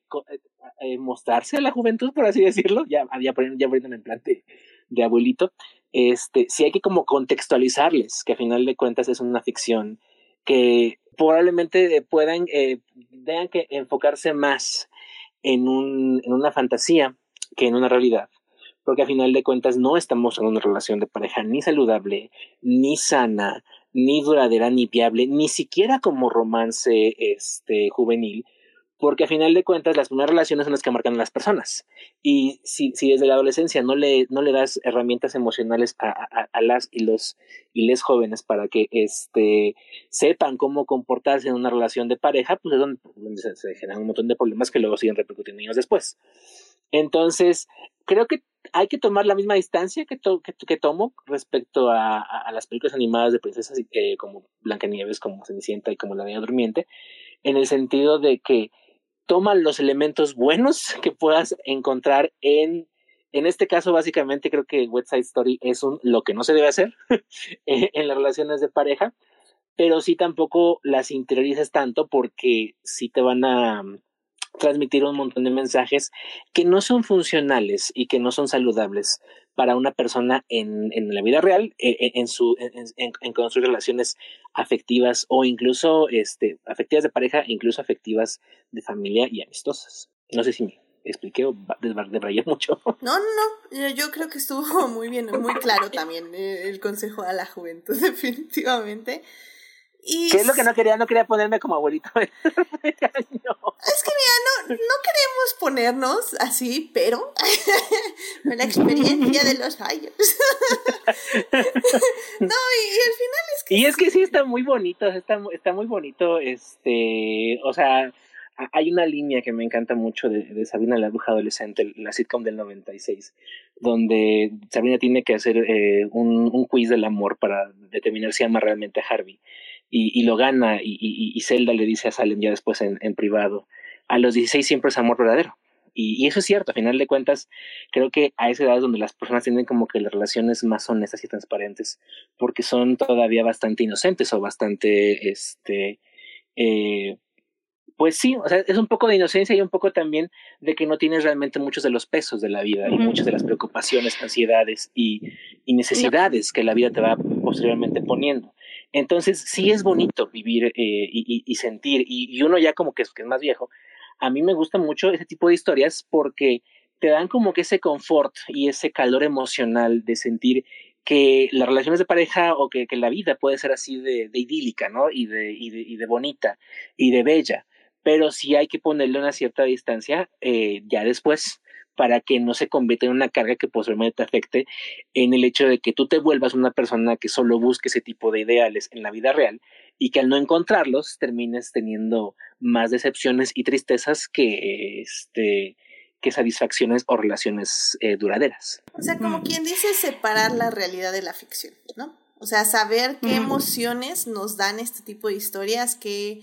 eh, mostrarse a la juventud, por así decirlo, ya, ya, ya en plan de, de abuelito, este, sí hay que como contextualizarles que a final de cuentas es una ficción que probablemente puedan, eh, tengan que enfocarse más en, un, en una fantasía que en una realidad. Porque a final de cuentas no estamos en una relación de pareja ni saludable, ni sana, ni duradera, ni viable, ni siquiera como romance este, juvenil, porque a final de cuentas las primeras relaciones son las que marcan a las personas. Y si, si desde la adolescencia no le, no le das herramientas emocionales a, a, a, las y los y les jóvenes para que este, sepan cómo comportarse en una relación de pareja, pues es donde, se, generan un montón de problemas que luego siguen repercutiendo años después. Entonces, creo que hay que tomar la misma distancia que, to, que, tomo respecto a, a, las películas animadas de princesas eh, como Blancanieves, como Cenicienta y como La Bella Durmiente, en el sentido de que toma los elementos buenos que puedas encontrar en, en este caso básicamente creo que West Story es un, lo que no se debe hacer en las relaciones de pareja, pero sí tampoco las interiorices tanto porque sí te van a transmitir un montón de mensajes que no son funcionales y que no son saludables para una persona en, en la vida real, en, e, en su, en, en, construir relaciones afectivas o incluso este, afectivas de pareja, incluso afectivas de familia y amistosas. No sé si me expliqué o debrayé mucho. No, no, no, yo creo que estuvo muy bien, muy claro también eh, el consejo a la juventud, definitivamente. ¿Qué es lo que no quería? No quería ponerme como abuelito. es que mira, no, no queremos ponernos así, pero la experiencia de los años. no, y, al final es que... Y es que sí está muy bonito, está, está muy bonito, este, o sea, hay una línea que me encanta mucho de, de, Sabrina la bruja adolescente, la sitcom del 96, donde Sabrina tiene que hacer eh, un, un quiz del amor para determinar si ama realmente a Harvey y, y lo gana y, y, y, Zelda le dice a Salem ya después en, en privado, a los 16 siempre es amor verdadero. Y, y, eso es cierto, a final de cuentas, creo que a esa edad es donde las personas tienen como que las relaciones más honestas y transparentes, porque son todavía bastante inocentes o bastante, este, eh, pues sí, o sea, es un poco de inocencia y un poco también de que no tienes realmente muchos de los pesos de la vida y muchas de las preocupaciones, ansiedades y, y necesidades que la vida te va posteriormente poniendo. Entonces, sí es bonito vivir eh, y, sentir, y, uno ya como que es, más viejo, a mí me gusta mucho ese tipo de historias porque te dan como que ese confort y ese calor emocional de sentir que las relaciones de pareja o que, la vida puede ser así de, idílica, ¿no? Y de bonita y de bella pero sí hay que ponerle una cierta distancia eh, ya después para que no se convierta en una carga que posiblemente te afecte en el hecho de que tú te vuelvas una persona que solo busque ese tipo de ideales en la vida real y que al no encontrarlos termines teniendo más decepciones y tristezas que este que satisfacciones o relaciones eh, duraderas. O sea, como quien dice separar la realidad de la ficción, ¿no? O sea, saber qué emociones nos dan este tipo de historias, qué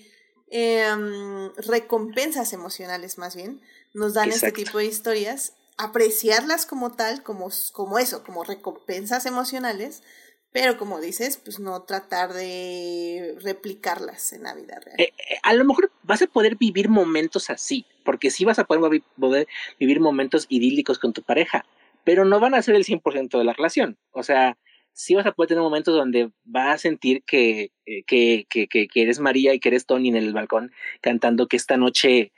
em, recompensas emocionales más bien nos dan este tipo de historias, apreciarlas como tal, como, como eso, como recompensas emocionales, pero como dices, pues no tratar de replicarlas en la vida real. Eh, eh, a lo mejor vas a poder vivir momentos así, porque sí vas a poder, poder vivir momentos idílicos con tu pareja, pero no van a ser el 100% de la relación. O sea, sí vas a poder tener momentos donde vas a sentir que, eh, que, que, que, eres María y que eres Tony en el balcón cantando que esta noche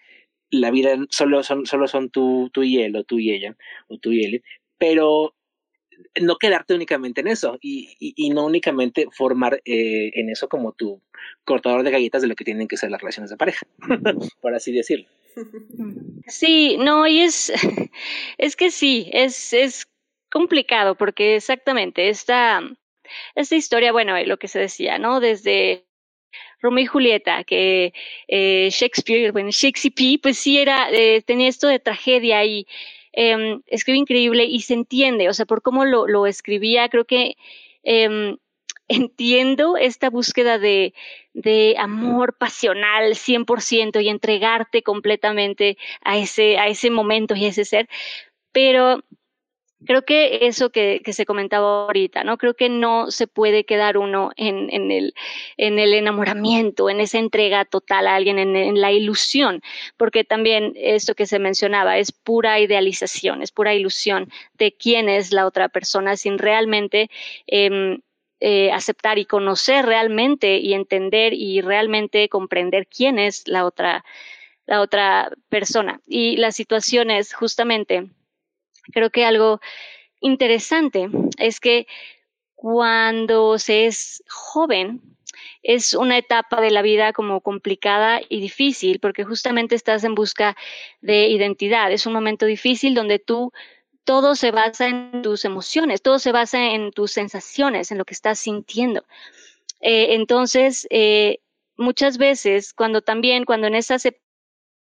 la vida solo son, solo son tú, tú y él, o tú y ella, o tú y él, pero no quedarte únicamente en eso y, y, no únicamente formar eh, en eso como tu cortador de galletas de lo que tienen que ser las relaciones de pareja, por así decirlo. Sí, no, y es, es que sí, es, es complicado porque exactamente esta, esta historia, bueno, lo que se decía, ¿no? Desde Romeo y Julieta, que eh, Shakespeare, bueno, Shakespeare, pues sí era, eh, tenía esto de tragedia y eh, escribe increíble y se entiende, o sea, por cómo lo, escribía, creo que em, entiendo esta búsqueda de, de amor pasional 100% y entregarte completamente a ese, a ese momento y a ese ser, pero creo que eso que, se comentaba ahorita, ¿no? Creo que no se puede quedar uno en, en, el, en el enamoramiento, en esa entrega total a alguien, en, la ilusión, porque también esto que se mencionaba es pura idealización, es pura ilusión de quién es la otra persona sin realmente eh, eh, aceptar y conocer realmente y entender y realmente comprender quién es la otra, la otra persona. Y la situación es justamente Creo que algo interesante es que cuando se es joven, es una etapa de la vida como complicada y difícil, porque justamente estás en busca de identidad. Es un momento difícil donde tú todo se basa en tus emociones, todo se basa en tus sensaciones, en lo que estás sintiendo. Eh, entonces, eh, muchas veces, cuando también, cuando en esas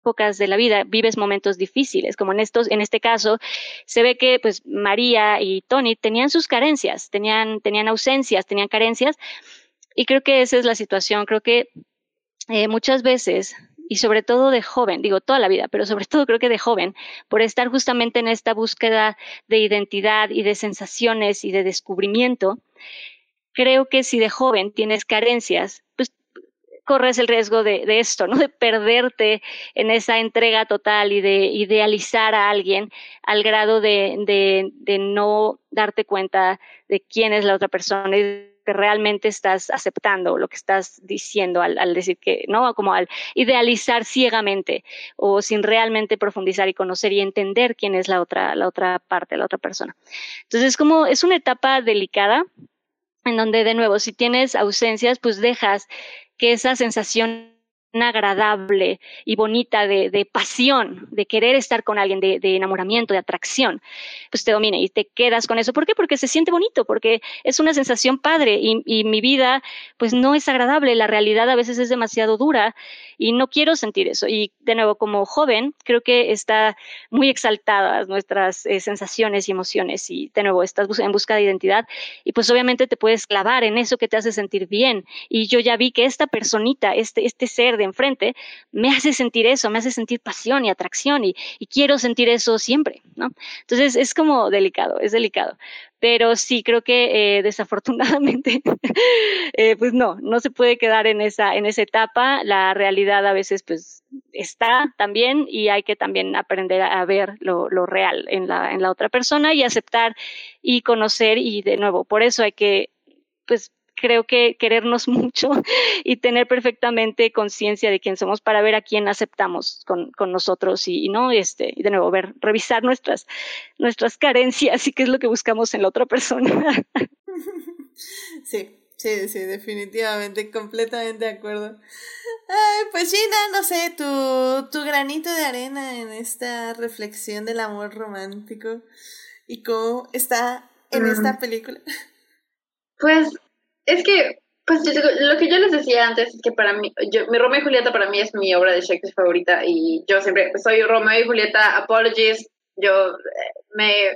épocas de la vida vives momentos difíciles, como en estos, en este caso, se ve que pues María y Tony tenían sus carencias, tenían, tenían ausencias, tenían carencias, y creo que esa es la situación. Creo que eh, muchas veces, y sobre todo de joven, digo toda la vida, pero sobre todo creo que de joven, por estar justamente en esta búsqueda de identidad y de sensaciones y de descubrimiento, creo que si de joven tienes carencias, pues corres el riesgo de, de, esto, ¿no? De perderte en esa entrega total y de idealizar a alguien al grado de, de, de no darte cuenta de quién es la otra persona y que realmente estás aceptando lo que estás diciendo al, al, decir que, ¿no? Como al idealizar ciegamente o sin realmente profundizar y conocer y entender quién es la otra, la otra parte, la otra persona. Entonces, como es una etapa delicada en donde, de nuevo, si tienes ausencias, pues dejas que esa sensación agradable y bonita de, pasión, de querer estar con alguien, de, enamoramiento, de atracción, pues te domina y te quedas con eso. ¿Por qué? Porque se siente bonito, porque es una sensación padre y, y mi vida pues no es agradable, la realidad a veces es demasiado dura y no quiero sentir eso. Y de nuevo, como joven, creo que está muy exaltadas nuestras eh, sensaciones y emociones y de nuevo, estás en busca de identidad y pues obviamente te puedes clavar en eso que te hace sentir bien. Y yo ya vi que esta personita, este, este ser de enfrente, me hace sentir eso, me hace sentir pasión y atracción y, quiero sentir eso siempre, ¿no? Entonces es como delicado, es delicado. Pero sí creo que eh, desafortunadamente, eh, pues no, no se puede quedar en esa, en esa etapa. La realidad a veces pues está también y hay que también aprender a ver lo, lo real en la, en la otra persona y aceptar y conocer y de nuevo, por eso hay que pues creo que querernos mucho y tener perfectamente conciencia de quién somos para ver a quién aceptamos con, con nosotros y, y, no este y de nuevo ver revisar nuestras nuestras carencias y qué es lo que buscamos en la otra persona. Sí sí sí definitivamente completamente de acuerdo. Ay, pues Gina, no sé, tu, tu granito de arena en esta reflexión del amor romántico y cómo está en esta película. Pues es que, pues lo que yo les decía antes es que para mí, yo, mi Romeo y Julieta para mí es mi obra de Shakespeare favorita y yo siempre soy Romeo y Julieta, apologies, yo eh, me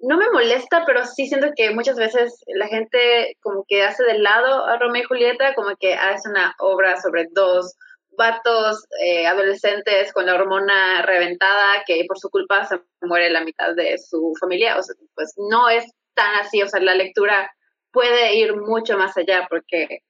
no me molesta, pero sí siento que muchas veces la gente como que hace de lado a Romeo y Julieta, como que hace una obra sobre dos vatos eh, adolescentes con la hormona reventada que por su culpa se muere la mitad de su familia. O sea, pues no es tan así, o sea, la lectura puede ir mucho más allá porque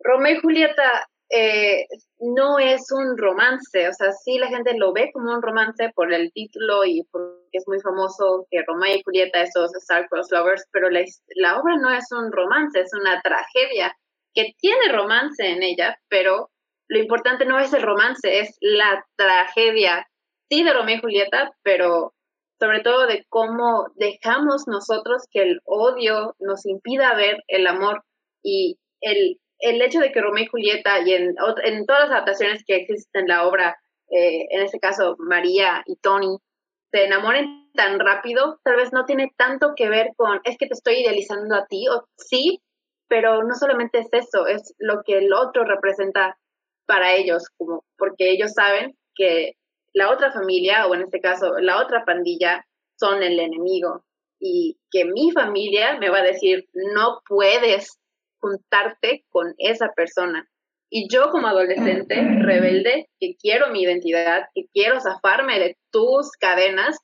Romeo y Julieta eh, no es un romance, o sea, sí la gente lo ve como un romance por el título y porque es muy famoso que Romeo y Julieta, esos Star-Crossed Lovers, pero la, la obra no es un romance, es una tragedia que tiene romance en ella, pero lo importante no es el romance, es la tragedia, sí de Romeo y Julieta, pero sobre todo de cómo dejamos nosotros que el odio nos impida ver el amor y el el hecho de que Romeo y Julieta y en, en todas las adaptaciones que existen en la obra, eh, en este caso María y Tony, se enamoren tan rápido, tal vez no tiene tanto que ver con, es que te estoy idealizando a ti, o sí, pero no solamente es eso, es lo que el otro representa para ellos, como porque ellos saben que la otra familia, o en este caso la otra pandilla, son el enemigo y que mi familia me va a decir, no puedes juntarte con esa persona. Y yo como adolescente rebelde, que quiero mi identidad, que quiero zafarme de tus cadenas,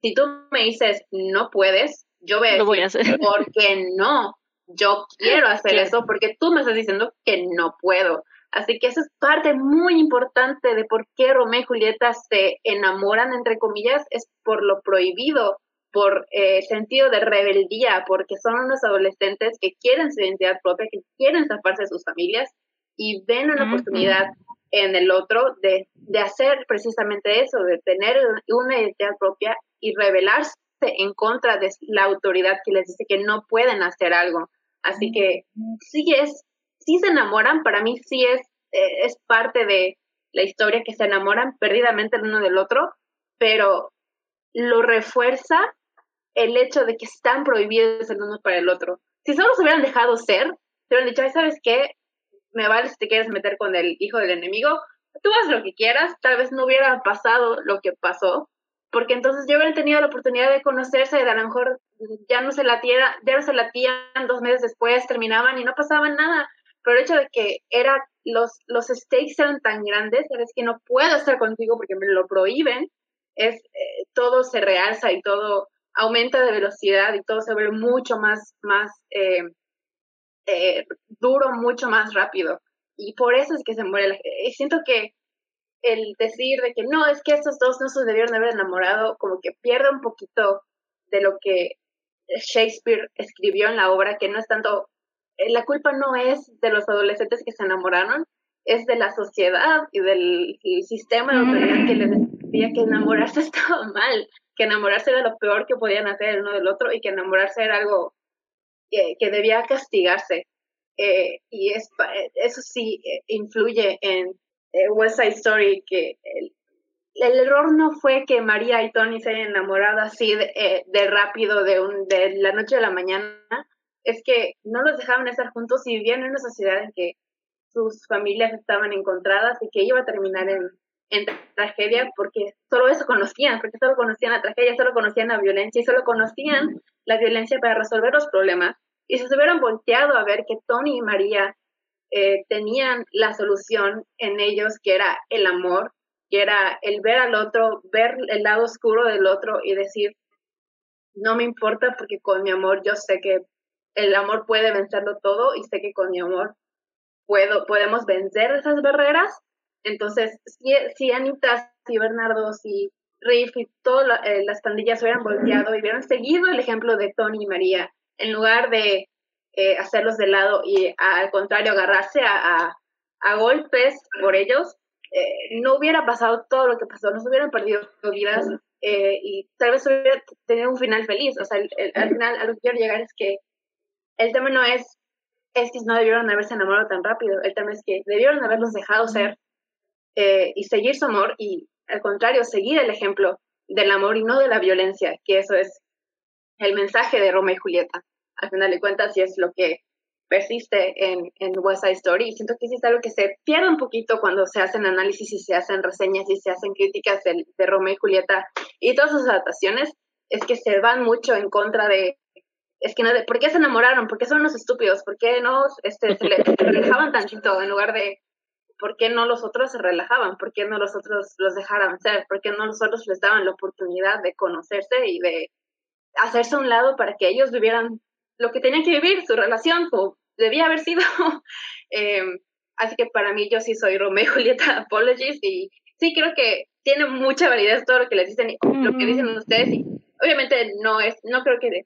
si tú me dices no puedes, yo voy a, voy a hacer. porque no, yo quiero hacer eso porque tú me estás diciendo que no puedo. Así que esa es parte muy importante de por qué Romeo y Julieta se enamoran, entre comillas, es por lo prohibido, por eh, sentido de rebeldía, porque son unos adolescentes que quieren su identidad propia, que quieren zafarse de sus familias y ven una oportunidad en el otro de, de hacer precisamente eso, de tener una identidad propia y rebelarse en contra de la autoridad que les dice que no pueden hacer algo. Así que sí es, sí se enamoran, para mí sí es, eh, es parte de la historia que se enamoran perdidamente el uno del otro, pero lo refuerza el hecho de que están prohibidos el uno para el otro. Si solo se hubieran dejado ser, se hubieran dicho, ¿sabes qué? Me vale si te quieres meter con el hijo del enemigo, tú haz lo que quieras, tal vez no hubiera pasado lo que pasó, porque entonces ya hubieran tenido la oportunidad de conocerse, de a lo mejor ya no se latían, ya no se latían dos meses después, terminaban y no pasaba nada, pero el hecho de que era, los, los stakes eran tan grandes, es que no puedo estar contigo porque me lo prohíben, es, eh, todo se realza y todo aumenta de velocidad y todo se ve mucho más, más eh, eh, duro, mucho más rápido. Y por eso es que se muere la gente. Siento que el decir de que no, es que estos dos no se debieron haber enamorado, como que pierde un poquito de lo que Shakespeare escribió en la obra, que no es tanto, la culpa no es de los adolescentes que se enamoraron, es de la sociedad y del sistema de autoridad que les decía que enamorarse estaba mal que enamorarse era lo peor que podían hacer el uno del otro y que enamorarse era algo que, debía castigarse. Eh, y es, eso sí eh, influye en eh, West Side Story, que el, el, error no fue que María y Tony se hayan enamorado así de, de, rápido de, un, de la noche a la mañana, es que no los dejaban estar juntos y vivían en una sociedad en que sus familias estaban encontradas y que iba a terminar en, en tragedia porque solo eso conocían, porque solo conocían la tragedia, solo conocían la violencia y solo conocían la violencia para resolver los problemas. Y se hubieran volteado a ver que Tony y María eh, tenían la solución en ellos, que era el amor, que era el ver al otro, ver el lado oscuro del otro y decir, no me importa porque con mi amor yo sé que el amor puede vencerlo todo y sé que con mi amor puedo, podemos vencer esas barreras entonces, si, si Anita, si Bernardo, si Riff y todas eh, las pandillas hubieran volteado y hubieran seguido el ejemplo de Tony y María, en lugar de eh, hacerlos de lado y al contrario agarrarse a, golpes por ellos, eh, no hubiera pasado todo lo que pasó, no se hubieran perdido vidas y tal vez hubiera tenido un final feliz. O sea, al final a lo que quiero llegar es que el tema no es es que no debieron haberse enamorado tan rápido. El tema es que debieron haberlos dejado ser eh, y seguir su amor y al contrario, seguir el ejemplo del amor y no de la violencia, que eso es el mensaje de Roma y Julieta. Al final de cuentas, y es lo que persiste en, en West Side Story. Y siento que es algo que se pierde un poquito cuando se hacen análisis y se hacen reseñas y se hacen críticas de, de Romeo y Julieta y todas sus adaptaciones, es que se van mucho en contra de, es que no, ¿por qué se enamoraron? ¿Por qué son unos estúpidos? ¿Por qué no este, se, le, relajaban tantito en lugar de, ¿por qué no los otros se relajaban? ¿Por qué no los otros los dejaran ser? ¿Por qué no los otros les daban la oportunidad de conocerse y de hacerse a un lado para que ellos vivieran lo que tenían que vivir, su relación, como debía haber sido. eh, así que para mí yo sí soy Romeo y Julieta Apologies y sí creo que tiene mucha validez todo lo que les dicen y lo que dicen ustedes y obviamente no es, no creo que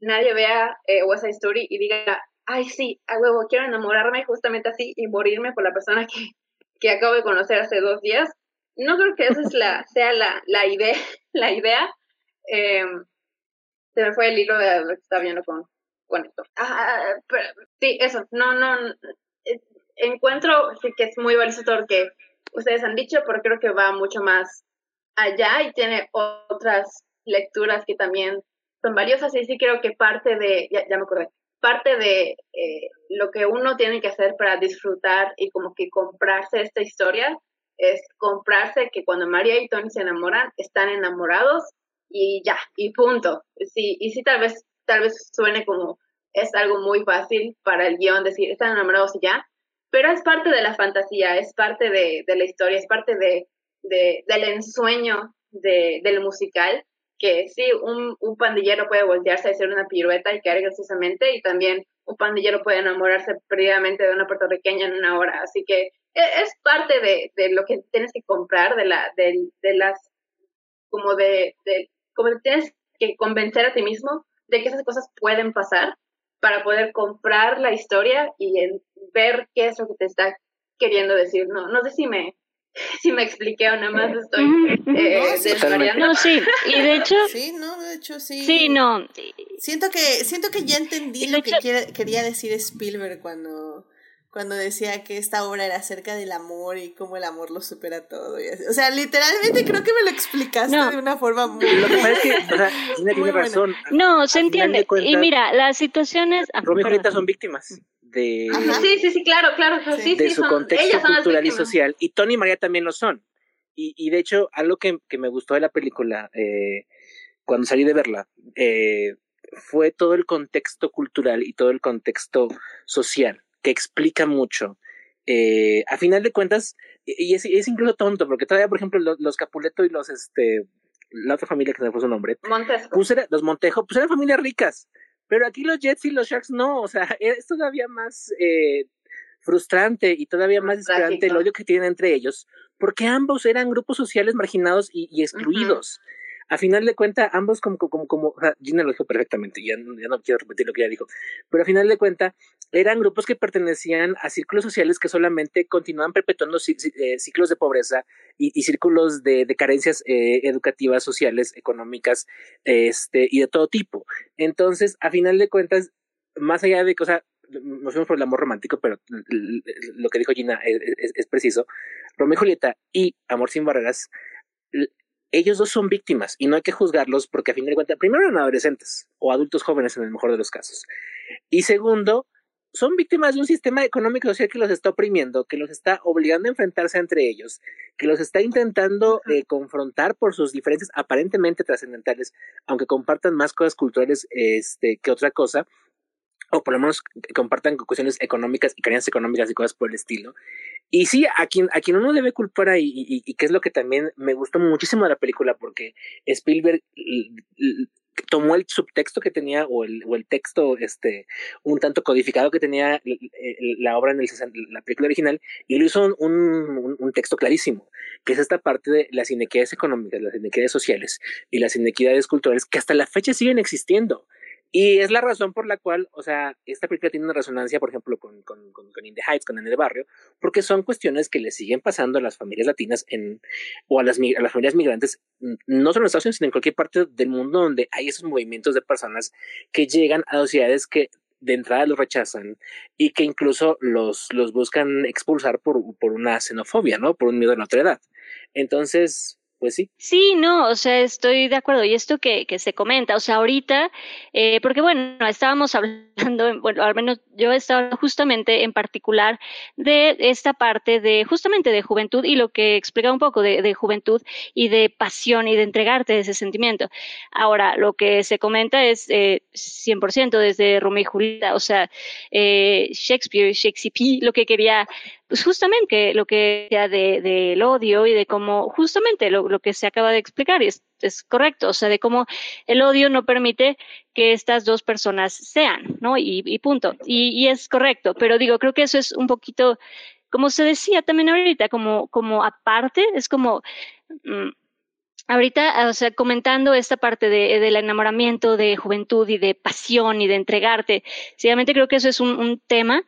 nadie vea eh, West Side Story y diga, ay sí, a huevo, quiero enamorarme justamente así y morirme por la persona que, que acabo de conocer hace dos días. No creo que esa es la, sea la, la idea, la idea. Eh, se me fue el hilo de lo que estaba viendo con, con esto. Ah, pero, sí, eso, no, no, eh, encuentro sí que es muy valioso todo lo que ustedes han dicho, pero creo que va mucho más allá y tiene otras lecturas que también son valiosas y sí creo que parte de, ya, me acordé, parte de eh, lo que uno tiene que hacer para disfrutar y como que comprarse esta historia es comprarse que cuando María y Tony se enamoran, están enamorados y ya, y punto. Sí, y sí, tal vez, tal vez suene como es algo muy fácil para el guion decir, están enamorados y ya, pero es parte de la fantasía, es parte de, de la historia, es parte de, de del ensueño de, del musical, que sí, un, un pandillero puede voltearse a hacer una pirueta y caer graciosamente, y también un pandillero puede enamorarse perdidamente de una puertorriqueña en una hora, así que e, es parte de, de lo que tienes que comprar, de, la, de, de las, como de, de, como tienes que convencer a ti mismo de que esas cosas pueden pasar para poder comprar la historia y ver qué es lo que te está queriendo decir. No, no sé si me, si me expliqué o nada más estoy eh, no, sí, y de hecho... Sí, no, de hecho sí. Sí, no. Siento que, siento que ya entendí lo que quería decir Spielberg cuando cuando decía que esta obra era acerca del amor y cómo el amor lo supera todo. Y así. O sea, literalmente creo que me lo explicaste de una forma muy... Lo que pasa es que, o sea, tiene razón. No, se entiende. Cuentas, y mira, las situaciones... Ah, Romeo y Julieta son víctimas de... Ajá. Sí, sí, sí, claro, claro. Sí, de sí, su son, contexto cultural y social. Y Tony y María también lo son. Y, y de hecho, algo que, que me gustó de la película, eh, cuando salí de verla, eh, fue todo el contexto cultural y todo el contexto social que explica mucho. Eh, a final de cuentas, y es, es, incluso tonto, porque todavía, por ejemplo, los, los, Capuleto y los, este, la otra familia que se me puso su nombre, Montesco. Pues era, los Montejo, pues eran familias ricas, pero aquí los Jets y los Sharks no, o sea, es todavía más eh, frustrante y todavía más desesperante el odio que tienen entre ellos, porque ambos eran grupos sociales marginados y, y excluidos. Uh -huh a final de cuentas, ambos como, como, como, Gina lo dijo perfectamente, ya, ya, no quiero repetir lo que ella dijo, pero a final de cuentas, eran grupos que pertenecían a círculos sociales que solamente continuaban perpetuando ciclos de pobreza y, círculos de, carencias eh, educativas, sociales, económicas, este, y de todo tipo. Entonces, a final de cuentas, más allá de que, nos fuimos por el amor romántico, pero lo que dijo Gina es, es preciso. Romeo y Julieta y Amor sin barreras ellos dos son víctimas y no hay que juzgarlos porque a fin de cuentas, primero eran adolescentes o adultos jóvenes en el mejor de los casos. Y segundo, son víctimas de un sistema económico social que los está oprimiendo, que los está obligando a enfrentarse entre ellos, que los está intentando eh, confrontar por sus diferencias aparentemente trascendentales, aunque compartan más cosas culturales este, que otra cosa, o por lo menos compartan cuestiones económicas y carencias económicas y cosas por el estilo. Y sí, a quien, a quien uno debe culpar ahí, y, y, que es lo que también me gustó muchísimo de la película, porque Spielberg tomó el subtexto que tenía o el, o el texto este un tanto codificado que tenía la obra en el, la película original y lo hizo un, un, texto clarísimo que es esta parte de las inequidades económicas las inequidades sociales y las inequidades culturales que hasta la fecha siguen existiendo y es la razón por la cual, o sea, esta película tiene una resonancia, por ejemplo, con, con, con, Heights, con En el Barrio, porque son cuestiones que le siguen pasando a las familias latinas en, o a las, a las familias migrantes, no solo en Estados Unidos, sino en cualquier parte del mundo donde hay esos movimientos de personas que llegan a sociedades que de entrada los rechazan y que incluso los, los buscan expulsar por, por una xenofobia, ¿no? Por un miedo a la otra edad. Entonces, pues sí. Sí, no, o sea, estoy de acuerdo. Y esto que, que se comenta, o sea, ahorita, eh, porque bueno, estábamos hablando, bueno, al menos yo estaba justamente en particular de esta parte de, justamente de juventud y lo que explica un poco de, de juventud y de pasión y de entregarte ese sentimiento. Ahora, lo que se comenta es eh, 100% desde Romeo y Julieta, o sea, eh, Shakespeare, Shakespeare, lo que quería justamente lo que sea del de, odio y de cómo, justamente lo, que se acaba de explicar, es, es correcto, o sea, de cómo el odio no permite que estas dos personas sean, ¿no? Y, y punto. Y, es correcto, pero digo, creo que eso es un poquito, como se decía también ahorita, como, como aparte, es como... Mmm, ahorita, o sea, comentando esta parte de, del enamoramiento, de juventud y de pasión y de entregarte, sinceramente creo que eso es un tema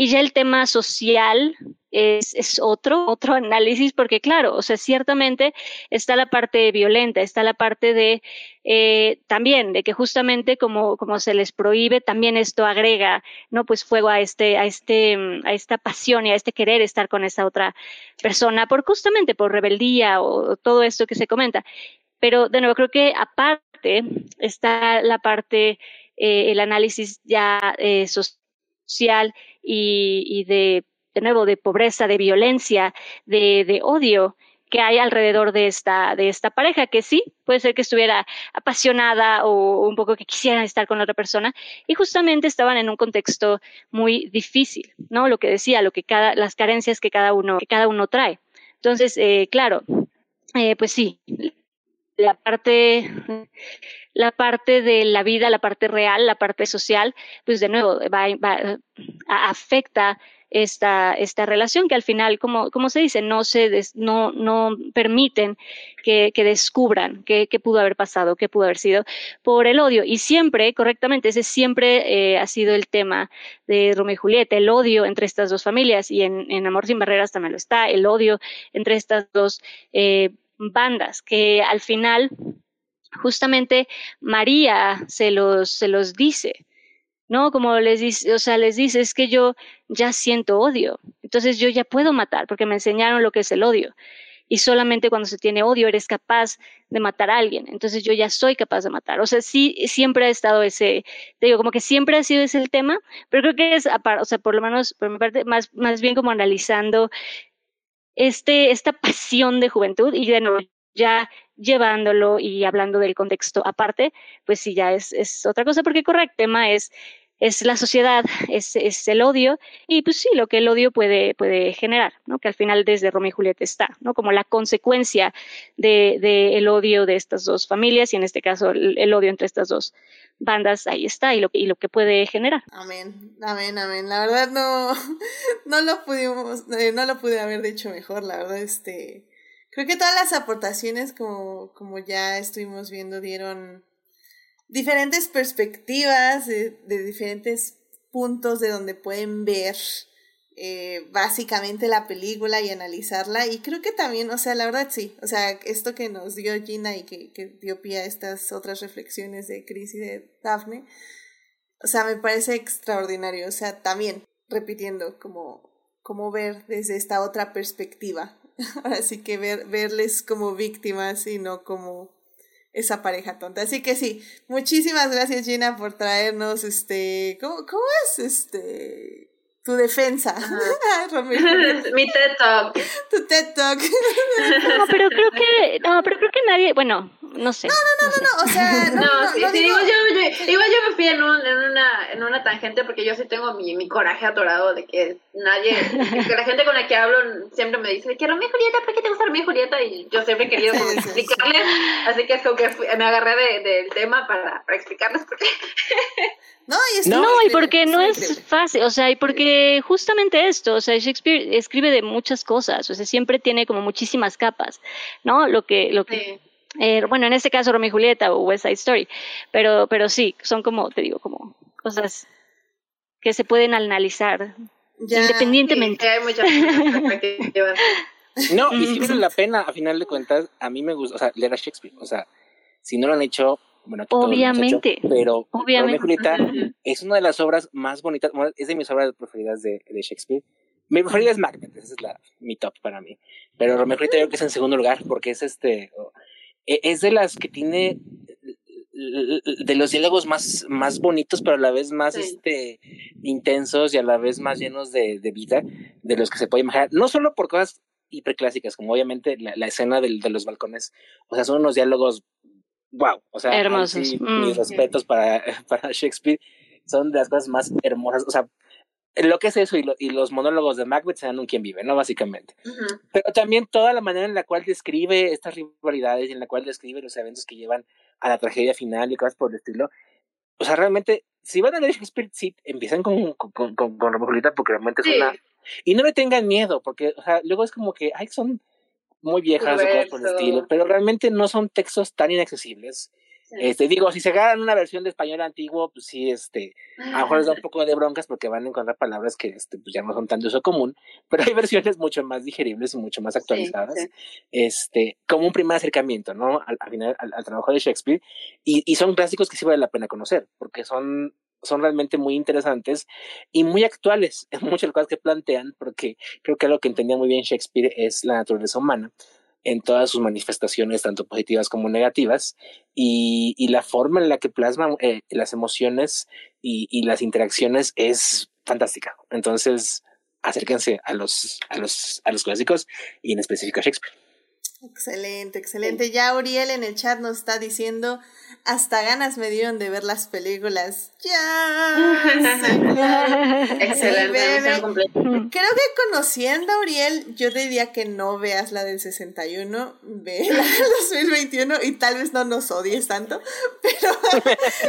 y ya el tema social es, es, otro, otro análisis, porque claro, o sea, ciertamente está la parte violenta, está la parte de eh, también de que justamente como, como se les prohíbe, también esto agrega, ¿no? Pues fuego a este, a este, a esta pasión y a este querer estar con esa otra persona, por justamente por rebeldía o, o todo esto que se comenta. Pero de nuevo, creo que aparte está la parte, eh, el análisis ya eh, social y, y de, de nuevo, de pobreza, de violencia, de, de odio que hay alrededor de esta, de esta pareja, que sí, puede ser que estuviera apasionada o un poco que quisieran estar con otra persona, y justamente estaban en un contexto muy difícil, ¿no? Lo que decía, lo que cada, las carencias que cada uno, que cada uno trae. Entonces, eh, claro, eh, pues sí, la parte, la parte de la vida, la parte real, la parte social, pues de nuevo va, afecta esta, esta relación que al final, como, como se dice, no, se des, no, no permiten que, que descubran qué, qué, pudo haber pasado, qué pudo haber sido por el odio. Y siempre, correctamente, ese siempre eh, ha sido el tema de Romeo y Julieta, el odio entre estas dos familias y en, en Amor sin Barreras también lo está, el odio entre estas dos eh, bandas, que al final justamente María se los, se los dice, ¿no? Como les dice, o sea, les dice, es que yo ya siento odio, entonces yo ya puedo matar, porque me enseñaron lo que es el odio. Y solamente cuando se tiene odio eres capaz de matar a alguien. Entonces yo ya soy capaz de matar. O sea, sí, siempre ha estado ese, te digo, como que siempre ha sido ese el tema, pero creo que es, o sea, por lo menos por mi parte, más, más bien como analizando este, esta pasión de juventud y de nuevo ya llevándolo y hablando del contexto aparte, pues sí, ya es, es otra cosa, porque correcto, tema es, es la sociedad, es, es, el odio, y pues sí, lo que el odio puede, puede generar, ¿no? Que al final desde Romeo y Julieta está, ¿no? Como la consecuencia de, de el odio de estas dos familias, y en este caso el, el, odio entre estas dos bandas, ahí está, y lo, y lo que puede generar. Amén, amén, amén. La verdad no, no lo pudimos, eh, no lo pude haber dicho mejor, la verdad, este Creo que todas las aportaciones, como, como ya estuvimos viendo, dieron diferentes perspectivas de, de diferentes puntos de donde pueden ver eh, básicamente la película y analizarla. Y creo que también, o sea, la verdad sí, o sea, esto que nos dio Gina y que, que dio pie a estas otras reflexiones de Chris y de Daphne, o sea, me parece extraordinario. O sea, también, repitiendo, como, como ver desde esta otra perspectiva Así que ver, verles como víctimas y no como esa pareja tonta. Así que sí, muchísimas gracias Gina por traernos este, ¿cómo, cómo es este? Tu defensa. Mi TED Talk. Tu TED Talk. No, pero creo que, no, pero creo que nadie, bueno, no sé. No, no, no, no, no, o sea, no, no, no, sí, no sí, digo- digo, yo, yo, igual yo me fui en, un, en, una, en una tangente porque yo sí tengo mi, mi coraje atorado de que nadie, que la gente con la que hablo siempre me dice que Romeo y Julieta, ¿por qué te gusta y Julieta? Y yo siempre he querido como Sí, sí, sí. explicarles, así que es como que fui- me agarré de- del tema para, para explicarles por qué. No, y es No, No, y porque no es fácil, o sea, y porque justamente esto, o sea, Shakespeare escribe de muchas cosas, o sea, siempre tiene como muchísimas capas, ¿no? Lo que, lo que, Sí. Eh, bueno, en este caso Romeo y Julieta o West Side Story, pero, pero sí, son como, te digo, como cosas que se pueden analizar Ya, independientemente. Sí, hay muchas. No, y si vale la pena, a final de cuentas, a mí me gusta, o sea, leer a Shakespeare. O sea, si no lo han hecho, Bueno, aquí hemos hecho, Obviamente. pero Obviamente. Romeo y Julieta es una de las obras más bonitas, bueno, es de mis obras preferidas de, de Shakespeare. Mi preferida es Macbeth, esa es la, mi top para mí. Pero Romeo y Julieta yo creo que es en segundo lugar, porque es este, es de las que tiene de los diálogos más, más bonitos, pero a la vez más Sí. este, intensos y a la vez más llenos de, de vida de los que se puede imaginar. No solo por cosas hiperclásicas, como obviamente la, la escena del, de los balcones. O sea, son unos diálogos, wow. O sea, Hermosos. Mm. mis respetos para, para Shakespeare. Son de las cosas más hermosas. O sea, lo que es eso y, lo- y los monólogos de Macbeth se dan un quien vive, ¿no? Básicamente. Ujú. Pero también toda la manera en la cual describe estas rivalidades y en la cual describe los eventos que llevan a la tragedia final y cosas por el estilo. O sea, realmente, si van a leer Shakespeare, sí, empiezan con, con, con, con, porque realmente es Sí. una... Y no le tengan miedo, porque, o sea, luego es como que, ay, son muy viejas o cosas por el estilo, pero realmente no son textos tan inaccesibles. Sí. Este, digo, si se agarran una versión de español antiguo, pues sí, este, a lo mejor les da un poco de broncas porque van a encontrar palabras que este, pues ya no son tan de uso común, pero hay versiones mucho más digeribles y mucho más actualizadas, sí. este, como un primer acercamiento, ¿no? Al, al final, al, al trabajo de Shakespeare, y, y son clásicos que sí vale la pena conocer, porque son, son realmente muy interesantes y muy actuales en muchas de las cosas que plantean, porque creo que algo que entendía muy bien Shakespeare es la naturaleza humana en todas sus manifestaciones, tanto positivas como negativas, y, la forma en la que plasma eh, las emociones y, y las interacciones es fantástica. Entonces, acérquense a los, a los, a los clásicos y en específico a Shakespeare. Excelente, excelente. Ya Uriel en el chat nos está diciendo, hasta ganas me dieron de ver las películas. Ya. Excelente. Creo que conociendo a Uriel, yo te diría que no veas la del 61, ve la del 2021 y tal vez no nos odies tanto, pero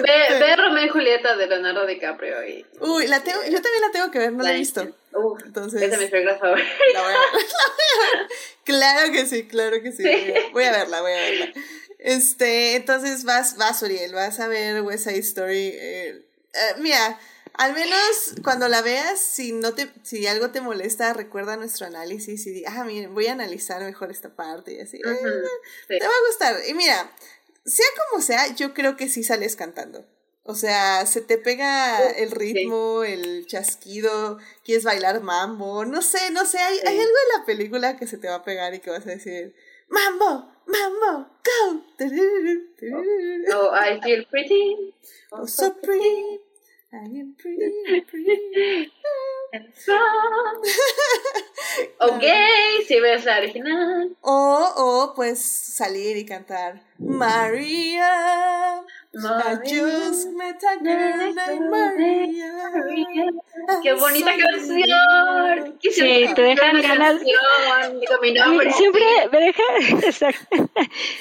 Ve, ve Romeo y Julieta de Leonardo DiCaprio y uy, la tengo, yo también la tengo que ver, no la he visto. Uf, Entonces, es de mis películas favoritas. La voy a ver. Claro que sí, claro que sí. Voy a, voy a verla, voy a verla. Este, entonces vas, vas, Uriel, vas a ver West Side Story. eh, eh, mira, al menos cuando la veas, si no te, si algo te molesta, recuerda nuestro análisis y di, ah, miren, voy a analizar mejor esta parte y así. eh, Ujú, sí. Te va a gustar. Y mira, sea como sea, yo creo que sí sales cantando. O sea, se te pega el ritmo, el chasquido, quieres bailar mambo, no sé, no sé, hay, algo en la película que se te va a pegar y que vas a decir, mambo, mambo, go. Oh, I feel pretty. Oh, so pretty. I am pretty, pretty. and ok, si ves la original. O, o, pues salir y cantar, María. I just met a girl named Maria. Qué bonita canción. Quisiera Sí, te dejan ganas. siempre me deja, exacto.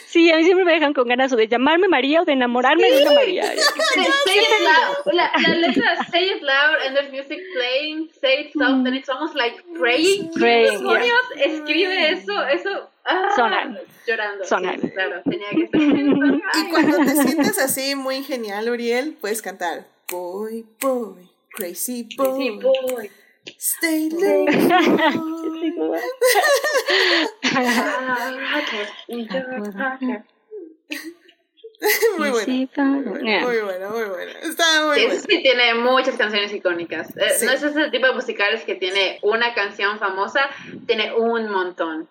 Sí, a mí siempre me dejan con ganas o de llamarme María o de enamorarme de una María. Say it loud. La, la letra say it loud and there's music playing. Say it soft and it's almost like praying. Praying, ¿Quién demonios escribe eso? Eso. Ah, Sonan. Llorando. Sonan. Sí, claro, tenía que estar. Y cuando te sientes así muy genial, Uriel, puedes cantar Boy, boy, crazy boy, Sí, boy. stay low. Ah, rocker. muy bueno. Sí, pa- Yeah. Muy bueno, muy bueno. Está muy Sí, bueno. eso sí tiene muchas canciones icónicas. Eh, Sí. No es ese tipo de musicales que tiene una canción famosa, tiene un montón.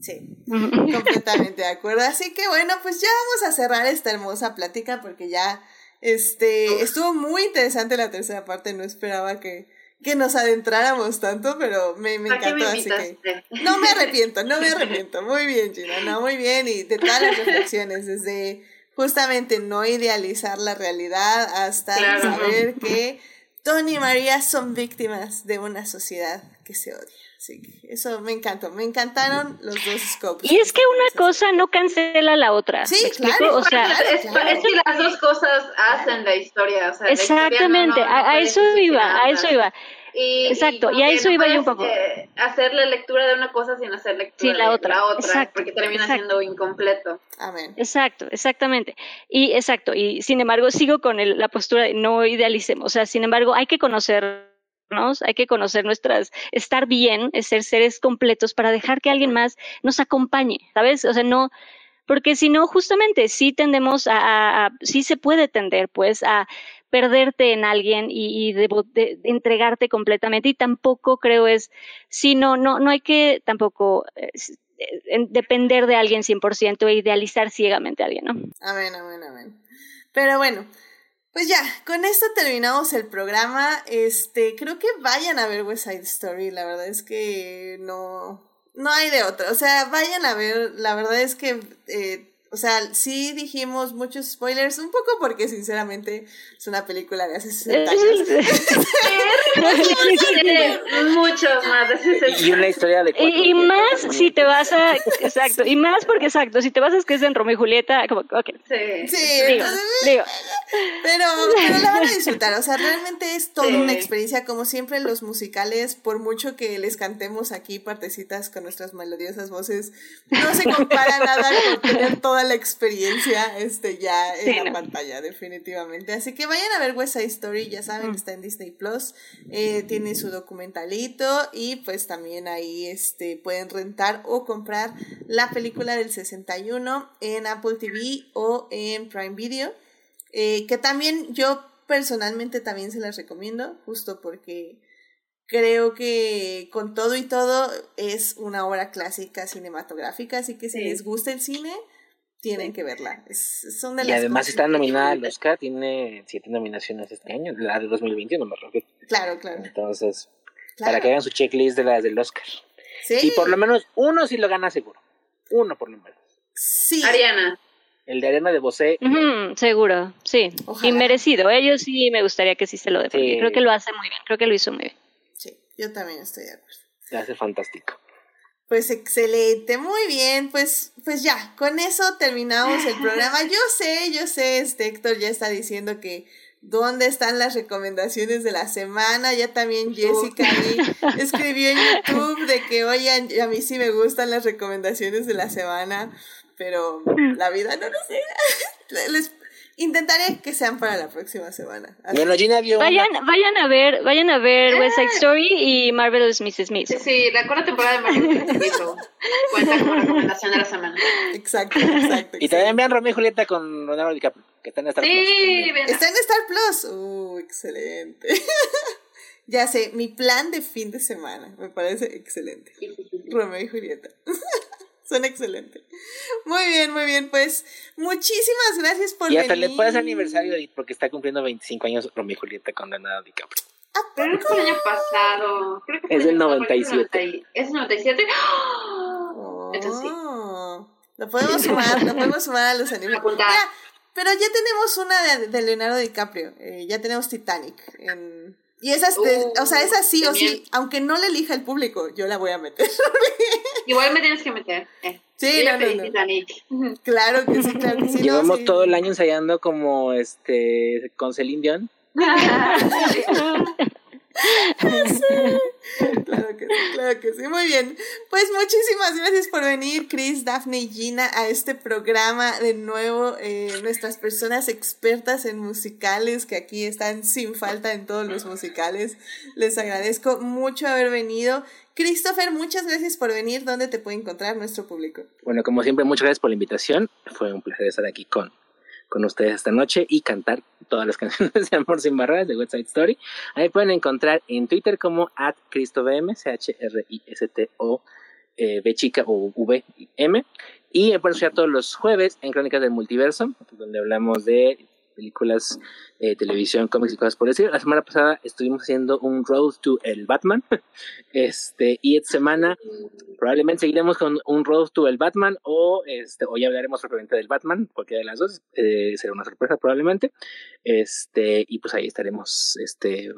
Sí, completamente de acuerdo. Así que bueno, pues ya vamos a cerrar esta hermosa plática porque ya este estuvo muy interesante la tercera parte. No esperaba que, que nos adentráramos tanto, pero me, me ¿Para qué me encantó. Así que no me arrepiento, no me arrepiento. Muy bien, Gina, no, muy bien. Y de todas las reflexiones, desde justamente no idealizar la realidad hasta Claro. saber que Tony y María son víctimas de una sociedad que se odia. Así que eso me encantó. Me encantaron los dos scopes. Y es que una cosa no cancela la otra. Sí, claro, O sea, claro. es, es que las dos cosas hacen la historia. O sea, la historia no- exactamente, no- no a, eso iba, a eso iba. Y, Exacto, y a eso no iba yo un poco. eh, hacer la lectura de una cosa sin hacer lectura Sí, la de otra. la otra, Exacto, porque termina exacto. siendo incompleto. Amén. Exacto, exactamente. Y exacto, y sin embargo sigo con el- la postura de no idealicemos, o sea, sin embargo hay que conocernos, hay que conocer nuestras, estar bien, es ser seres completos para dejar que alguien más nos acompañe, ¿sabes? O sea, no, porque si no, justamente sí tendemos a, a, sí se puede tender pues a perderte en alguien y, de, entregarte completamente y tampoco creo es, sí, no, no, no hay que tampoco eh, depender de alguien 100% e idealizar ciegamente a alguien, ¿no? Amén, amén, amén. Pero bueno, pues ya, con esto terminamos el programa. Este, creo que vayan a ver West Side Story. La verdad es que no, no hay de otra. O sea, vayan a ver. La verdad es que eh, o sea, sí dijimos muchos spoilers, un poco porque sinceramente es una película de hace 60 años. Muchos más de 60 Y una historia de Y, y más si te vas a. Exacto. Y más porque, exacto, si te vas a que es en Romeo y Julieta, como, ok. Sí. Sí, Digo, entonces, digo. Pero, pero la van a disfrutar, o sea, realmente es toda una experiencia, como siempre los musicales, por mucho que les cantemos aquí partecitas con nuestras melodiosas voces, no se compara nada con tener toda la experiencia este, ya en Sí, la no. pantalla, definitivamente. Así que vayan a ver West Side Story, ya saben, está en Disney Plus, eh, tiene su documentalito y pues también ahí este, pueden rentar o comprar la película del 61 en Apple TV o en Prime Video. Eh, que también yo personalmente también se las recomiendo, justo porque creo que con todo y todo es una obra clásica cinematográfica, así que si Sí. les gusta el cine, tienen que verla. Es, son de Y las además está nominada al Oscar, tiene siete nominaciones este año, la de 2021 me refiero. Claro, claro. Entonces, claro. para que hagan su checklist de las del Oscar. Sí, Y por lo menos uno sí lo gana seguro. Uno por lo menos. sí. Ariana. El de Arena de Bosé. Ujú, seguro, sí. Ojalá. Y merecido. Ellos sí me gustaría que sí se lo porque Sí. Creo que lo hace muy bien. Creo que lo hizo muy bien. Sí, yo también estoy de acuerdo. Se hace fantástico. Pues excelente, muy bien, pues, pues ya, con eso terminamos el programa. Yo sé, yo sé, este Héctor ya está diciendo que dónde están las recomendaciones de la semana. Ya también Jessica ahí escribió en YouTube de que, oigan, a mí sí me gustan las recomendaciones de la semana, pero la vida no lo sé. Les intentaré que sean para la próxima semana. Así- Bueno, Gina vio una- Vayan, vayan a ver, vayan a ver West Side Story y Marvelous Mrs. Smith. Sí, sí, la cuarta temporada de Marvel Hizo cuenta como recomendación de la semana. Exacto, exacto. Y también vean Romeo y Julieta con Leonardo DiCaprio, que está en Star Plus Sí. Está en Star Plus. Uh, excelente. ya sé, mi plan de fin de semana. Me parece excelente. Romeo y Julieta. Son excelentes. Muy bien, muy bien. Pues muchísimas gracias por Y hasta venir. le puedes aniversario porque está cumpliendo 25 años Romeo y Julieta con Leonardo DiCaprio. ¿A Pero fue el año pasado. Creo que Es el del año pasado, porque 97. ¿Es 97? Oh, Entonces sí. Lo podemos sumar, lo podemos sumar a los. Mira, pero ya tenemos una de, de Leonardo DiCaprio. eh, ya tenemos Titanic. en- Y esa es, de- Uh, o sea, esa sí o sí, aunque no la elija el público, yo la voy a meter. Igual me tienes que meter. Eh. Sí, no, no, no. Titanic. Claro que sí, claro que sí. Llevamos sí. todo el año ensayando como este con Celine Dion. Claro que sí, claro que sí. Muy bien. Pues muchísimas gracias por venir, Chris, Daphne y Gina, a este programa de nuevo. eh, nuestras personas expertas en musicales que aquí están sin falta en todos los musicales. Les agradezco mucho haber venido. Christopher, muchas gracias por venir. ¿Dónde te puede encontrar nuestro público? Bueno, como siempre, muchas gracias por la invitación. Fue un placer estar aquí con, con ustedes esta noche y cantar todas las canciones de Amor sin Barreras de West Side Story. Ahí pueden encontrar en Twitter como at CristoVM, C-H-R-I-S-T-O, eh, B chica o V M. Y pueden escuchar todos los jueves en Crónicas del Multiverso, donde hablamos de películas, eh, televisión, cómics y cosas por decir. La semana pasada estuvimos haciendo un Road to el Batman. Este, y esta semana probablemente seguiremos con un Road to el Batman o este o ya hablaremos propiamente del Batman, cualquiera de las dos, eh, será una sorpresa probablemente. Este, y pues ahí estaremos este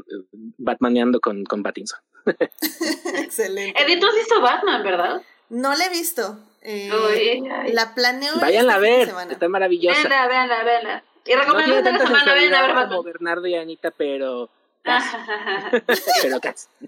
Batmaneando con, con Pattinson. Excelente. Edith, tú has visto Batman, ¿verdad? No la he visto. eh, ay. la planeo. Vayan a este de ver, semana. está maravillosa. Venla, venla, venla. Y No recomendamos tiene tanta semana, ven a ver como. Bernardo y Anita, pero pero casi.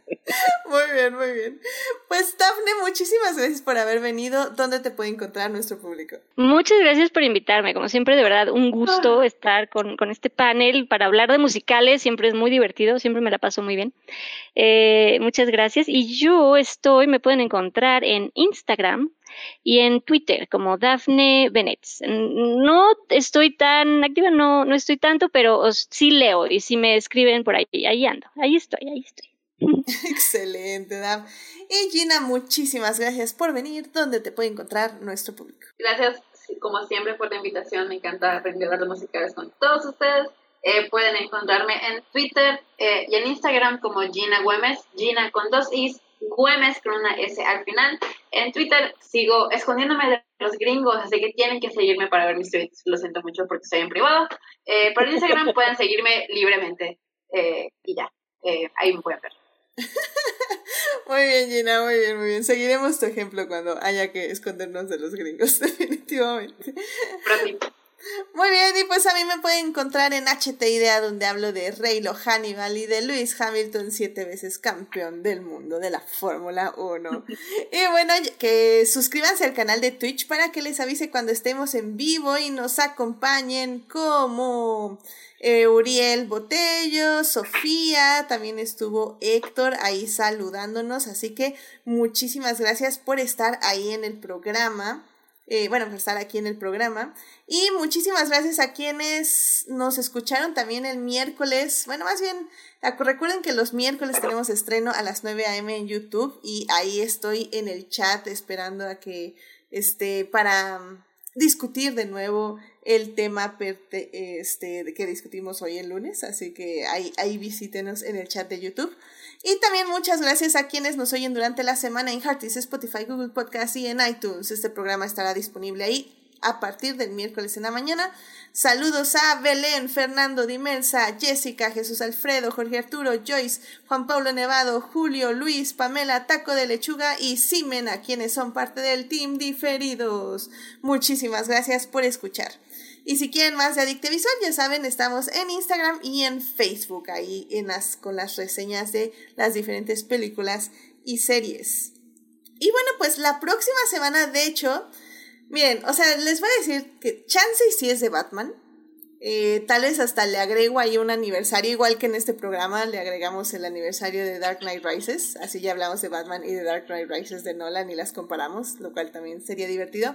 Muy bien, muy bien. Pues Dafne, muchísimas gracias por haber venido. ¿Dónde te puede encontrar nuestro público? Muchas gracias por invitarme. Como siempre, de verdad, un gusto estar con, con este panel para hablar de musicales. Siempre es muy divertido, siempre me la paso muy bien. Eh, muchas gracias. Y yo estoy, me pueden encontrar en Instagram y en Twitter como Dafne Bennett. No estoy tan activa, no, no estoy tanto, pero sí leo y si me escriben por ahí, ahí ando, ahí estoy, ahí estoy. Excelente, Daf. Y Gina, muchísimas gracias por venir. ¿Dónde te puede encontrar nuestro público? Gracias, como siempre, por la invitación. Me encanta aprender de musicales con todos ustedes. Eh, pueden encontrarme en Twitter eh, y en Instagram como Gina Güemes, Gina con dos Is, Güemes con una S al final. En Twitter sigo escondiéndome de los gringos, así que tienen que seguirme para ver mis tweets. Lo siento mucho porque estoy en privado. Eh, pero en Instagram pueden seguirme libremente eh, y ya, ahí me pueden ver. Muy bien, Gina, muy bien, muy bien. Seguiremos tu ejemplo cuando haya que escondernos de los gringos, definitivamente. Muy bien, y pues a mí me pueden encontrar en HT Idea, donde hablo de Reylo Hannibal y de Lewis Hamilton, siete veces campeón del mundo de la Fórmula 1. y bueno, que suscríbanse al canal de Twitch para que les avise cuando estemos en vivo y nos acompañen como eh, Uriel Botello, Sofía, también estuvo Héctor ahí saludándonos, así que muchísimas gracias por estar ahí en el programa. Eh, bueno, por estar aquí en el programa. Y muchísimas gracias a quienes nos escucharon también el miércoles. Bueno, más bien, recuerden que los miércoles tenemos estreno a las 9 a.m. en YouTube y ahí estoy en el chat esperando a que, este, para discutir de nuevo el tema este, que discutimos hoy el lunes, así que ahí, ahí visítenos en el chat de YouTube. Y también muchas gracias a quienes nos oyen durante la semana en Heartis, Spotify, Google Podcast y en iTunes. Este programa estará disponible ahí a partir del miércoles en la mañana. Saludos a Belén, Fernando Dimensa, Jessica, Jesús Alfredo, Jorge Arturo, Joyce, Juan Pablo Nevado, Julio, Luis, Pamela, Taco de Lechuga y Simena, quienes son parte del Team Diferidos. Muchísimas gracias por escuchar. Y si quieren más de Adicte Visual, ya saben, estamos en Instagram y en Facebook, ahí en las, con las reseñas de las diferentes películas y series. Y bueno, pues la próxima semana, de hecho, Miren, o sea, les voy a decir que chance sí es de Batman. Eh, tal vez hasta le agrego ahí un aniversario, igual que en este programa le agregamos el aniversario de Dark Knight Rises, así ya hablamos de Batman y de Dark Knight Rises de Nolan y las comparamos, lo cual también sería divertido.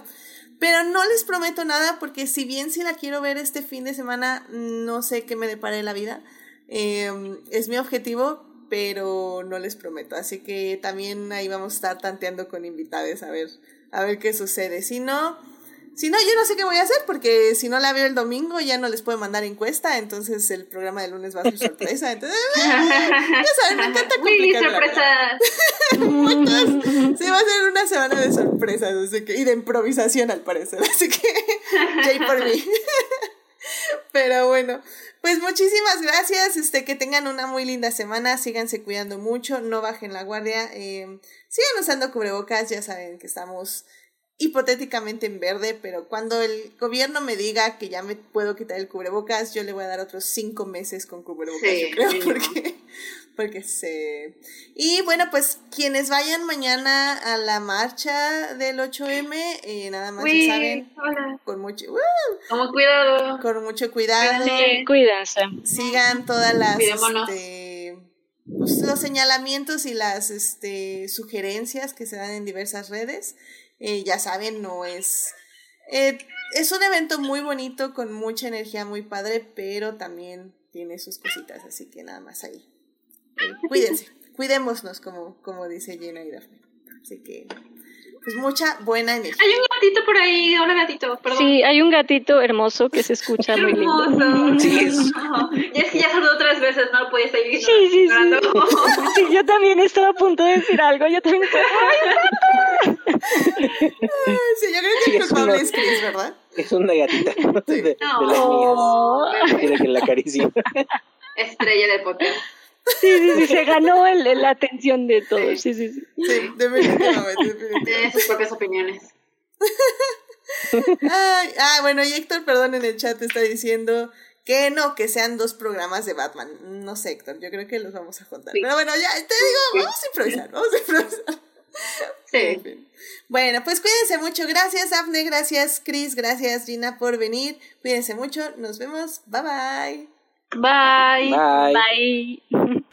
Pero no les prometo nada porque si bien si la quiero ver este fin de semana, no sé qué me depare la vida. Em, es mi objetivo, pero no les prometo. Así que también ahí vamos a estar tanteando con invitados a ver a ver qué sucede. Si no, si no, yo no sé qué voy a hacer porque si no la veo el domingo ya no les puedo mandar encuesta, entonces el programa de lunes va a ser sorpresa. Entonces, ya saben, me encanta complicar sí, va a ser una semana de sorpresas así que, y de improvisación al parecer, así que yay por mí. Pero bueno, pues muchísimas gracias, este, que tengan una muy linda semana, síganse cuidando mucho, no bajen la guardia, eh, sigan usando cubrebocas, ya saben que estamos hipotéticamente en verde, pero cuando el gobierno me diga que ya me puedo quitar el cubrebocas, yo le voy a dar otros cinco meses con cubrebocas, yo creo, porque, porque se... Y bueno, pues quienes vayan mañana a la marcha del 8M, eh, nada más ya saben, con mucho... cuidado. Con mucho cuidado. cuídense. Sigan todas las... Este, pues, los señalamientos y las este, sugerencias que se dan en diversas redes. Eh, ya saben, no es... Eh, es un evento muy bonito, con mucha energía, muy padre, pero también tiene sus cositas, así que nada más ahí. Eh, cuídense, cuidémonos, como, como dice Gina y Daphne. Así que pues mucha buena energía. Hay un gatito por ahí, hola gatito, perdón. Sí, hay un gatito hermoso que se escucha muy lindo. Sí, es... Y es que ya saludó tres veces, no lo podía seguir sí, sí, sí. sí, yo también estaba a punto de decir algo, yo también estaba... ¡Ay, Sí, yo creo que el culpable es Chris, ¿verdad? Es una gatita de, de las mías. Quiere que la acaricie. Estrella del podcast. Sí, sí, sí, se ganó el, la atención de todos. Sí, sí, sí. Sí, definitivamente. Tiene sus propias opiniones. Ay, ah, bueno, y Héctor, perdón, en el chat está diciendo Que no, que sean dos programas de Batman. No sé, Héctor, yo creo que los vamos a juntar. Pero bueno, ya te digo, vamos a improvisar, vamos a improvisar. Sí. Bueno, pues cuídense mucho. Gracias, Afne. Gracias, Chris. Gracias, Gina, por venir. Cuídense mucho. Nos vemos. Bye bye. Bye. Bye. Bye.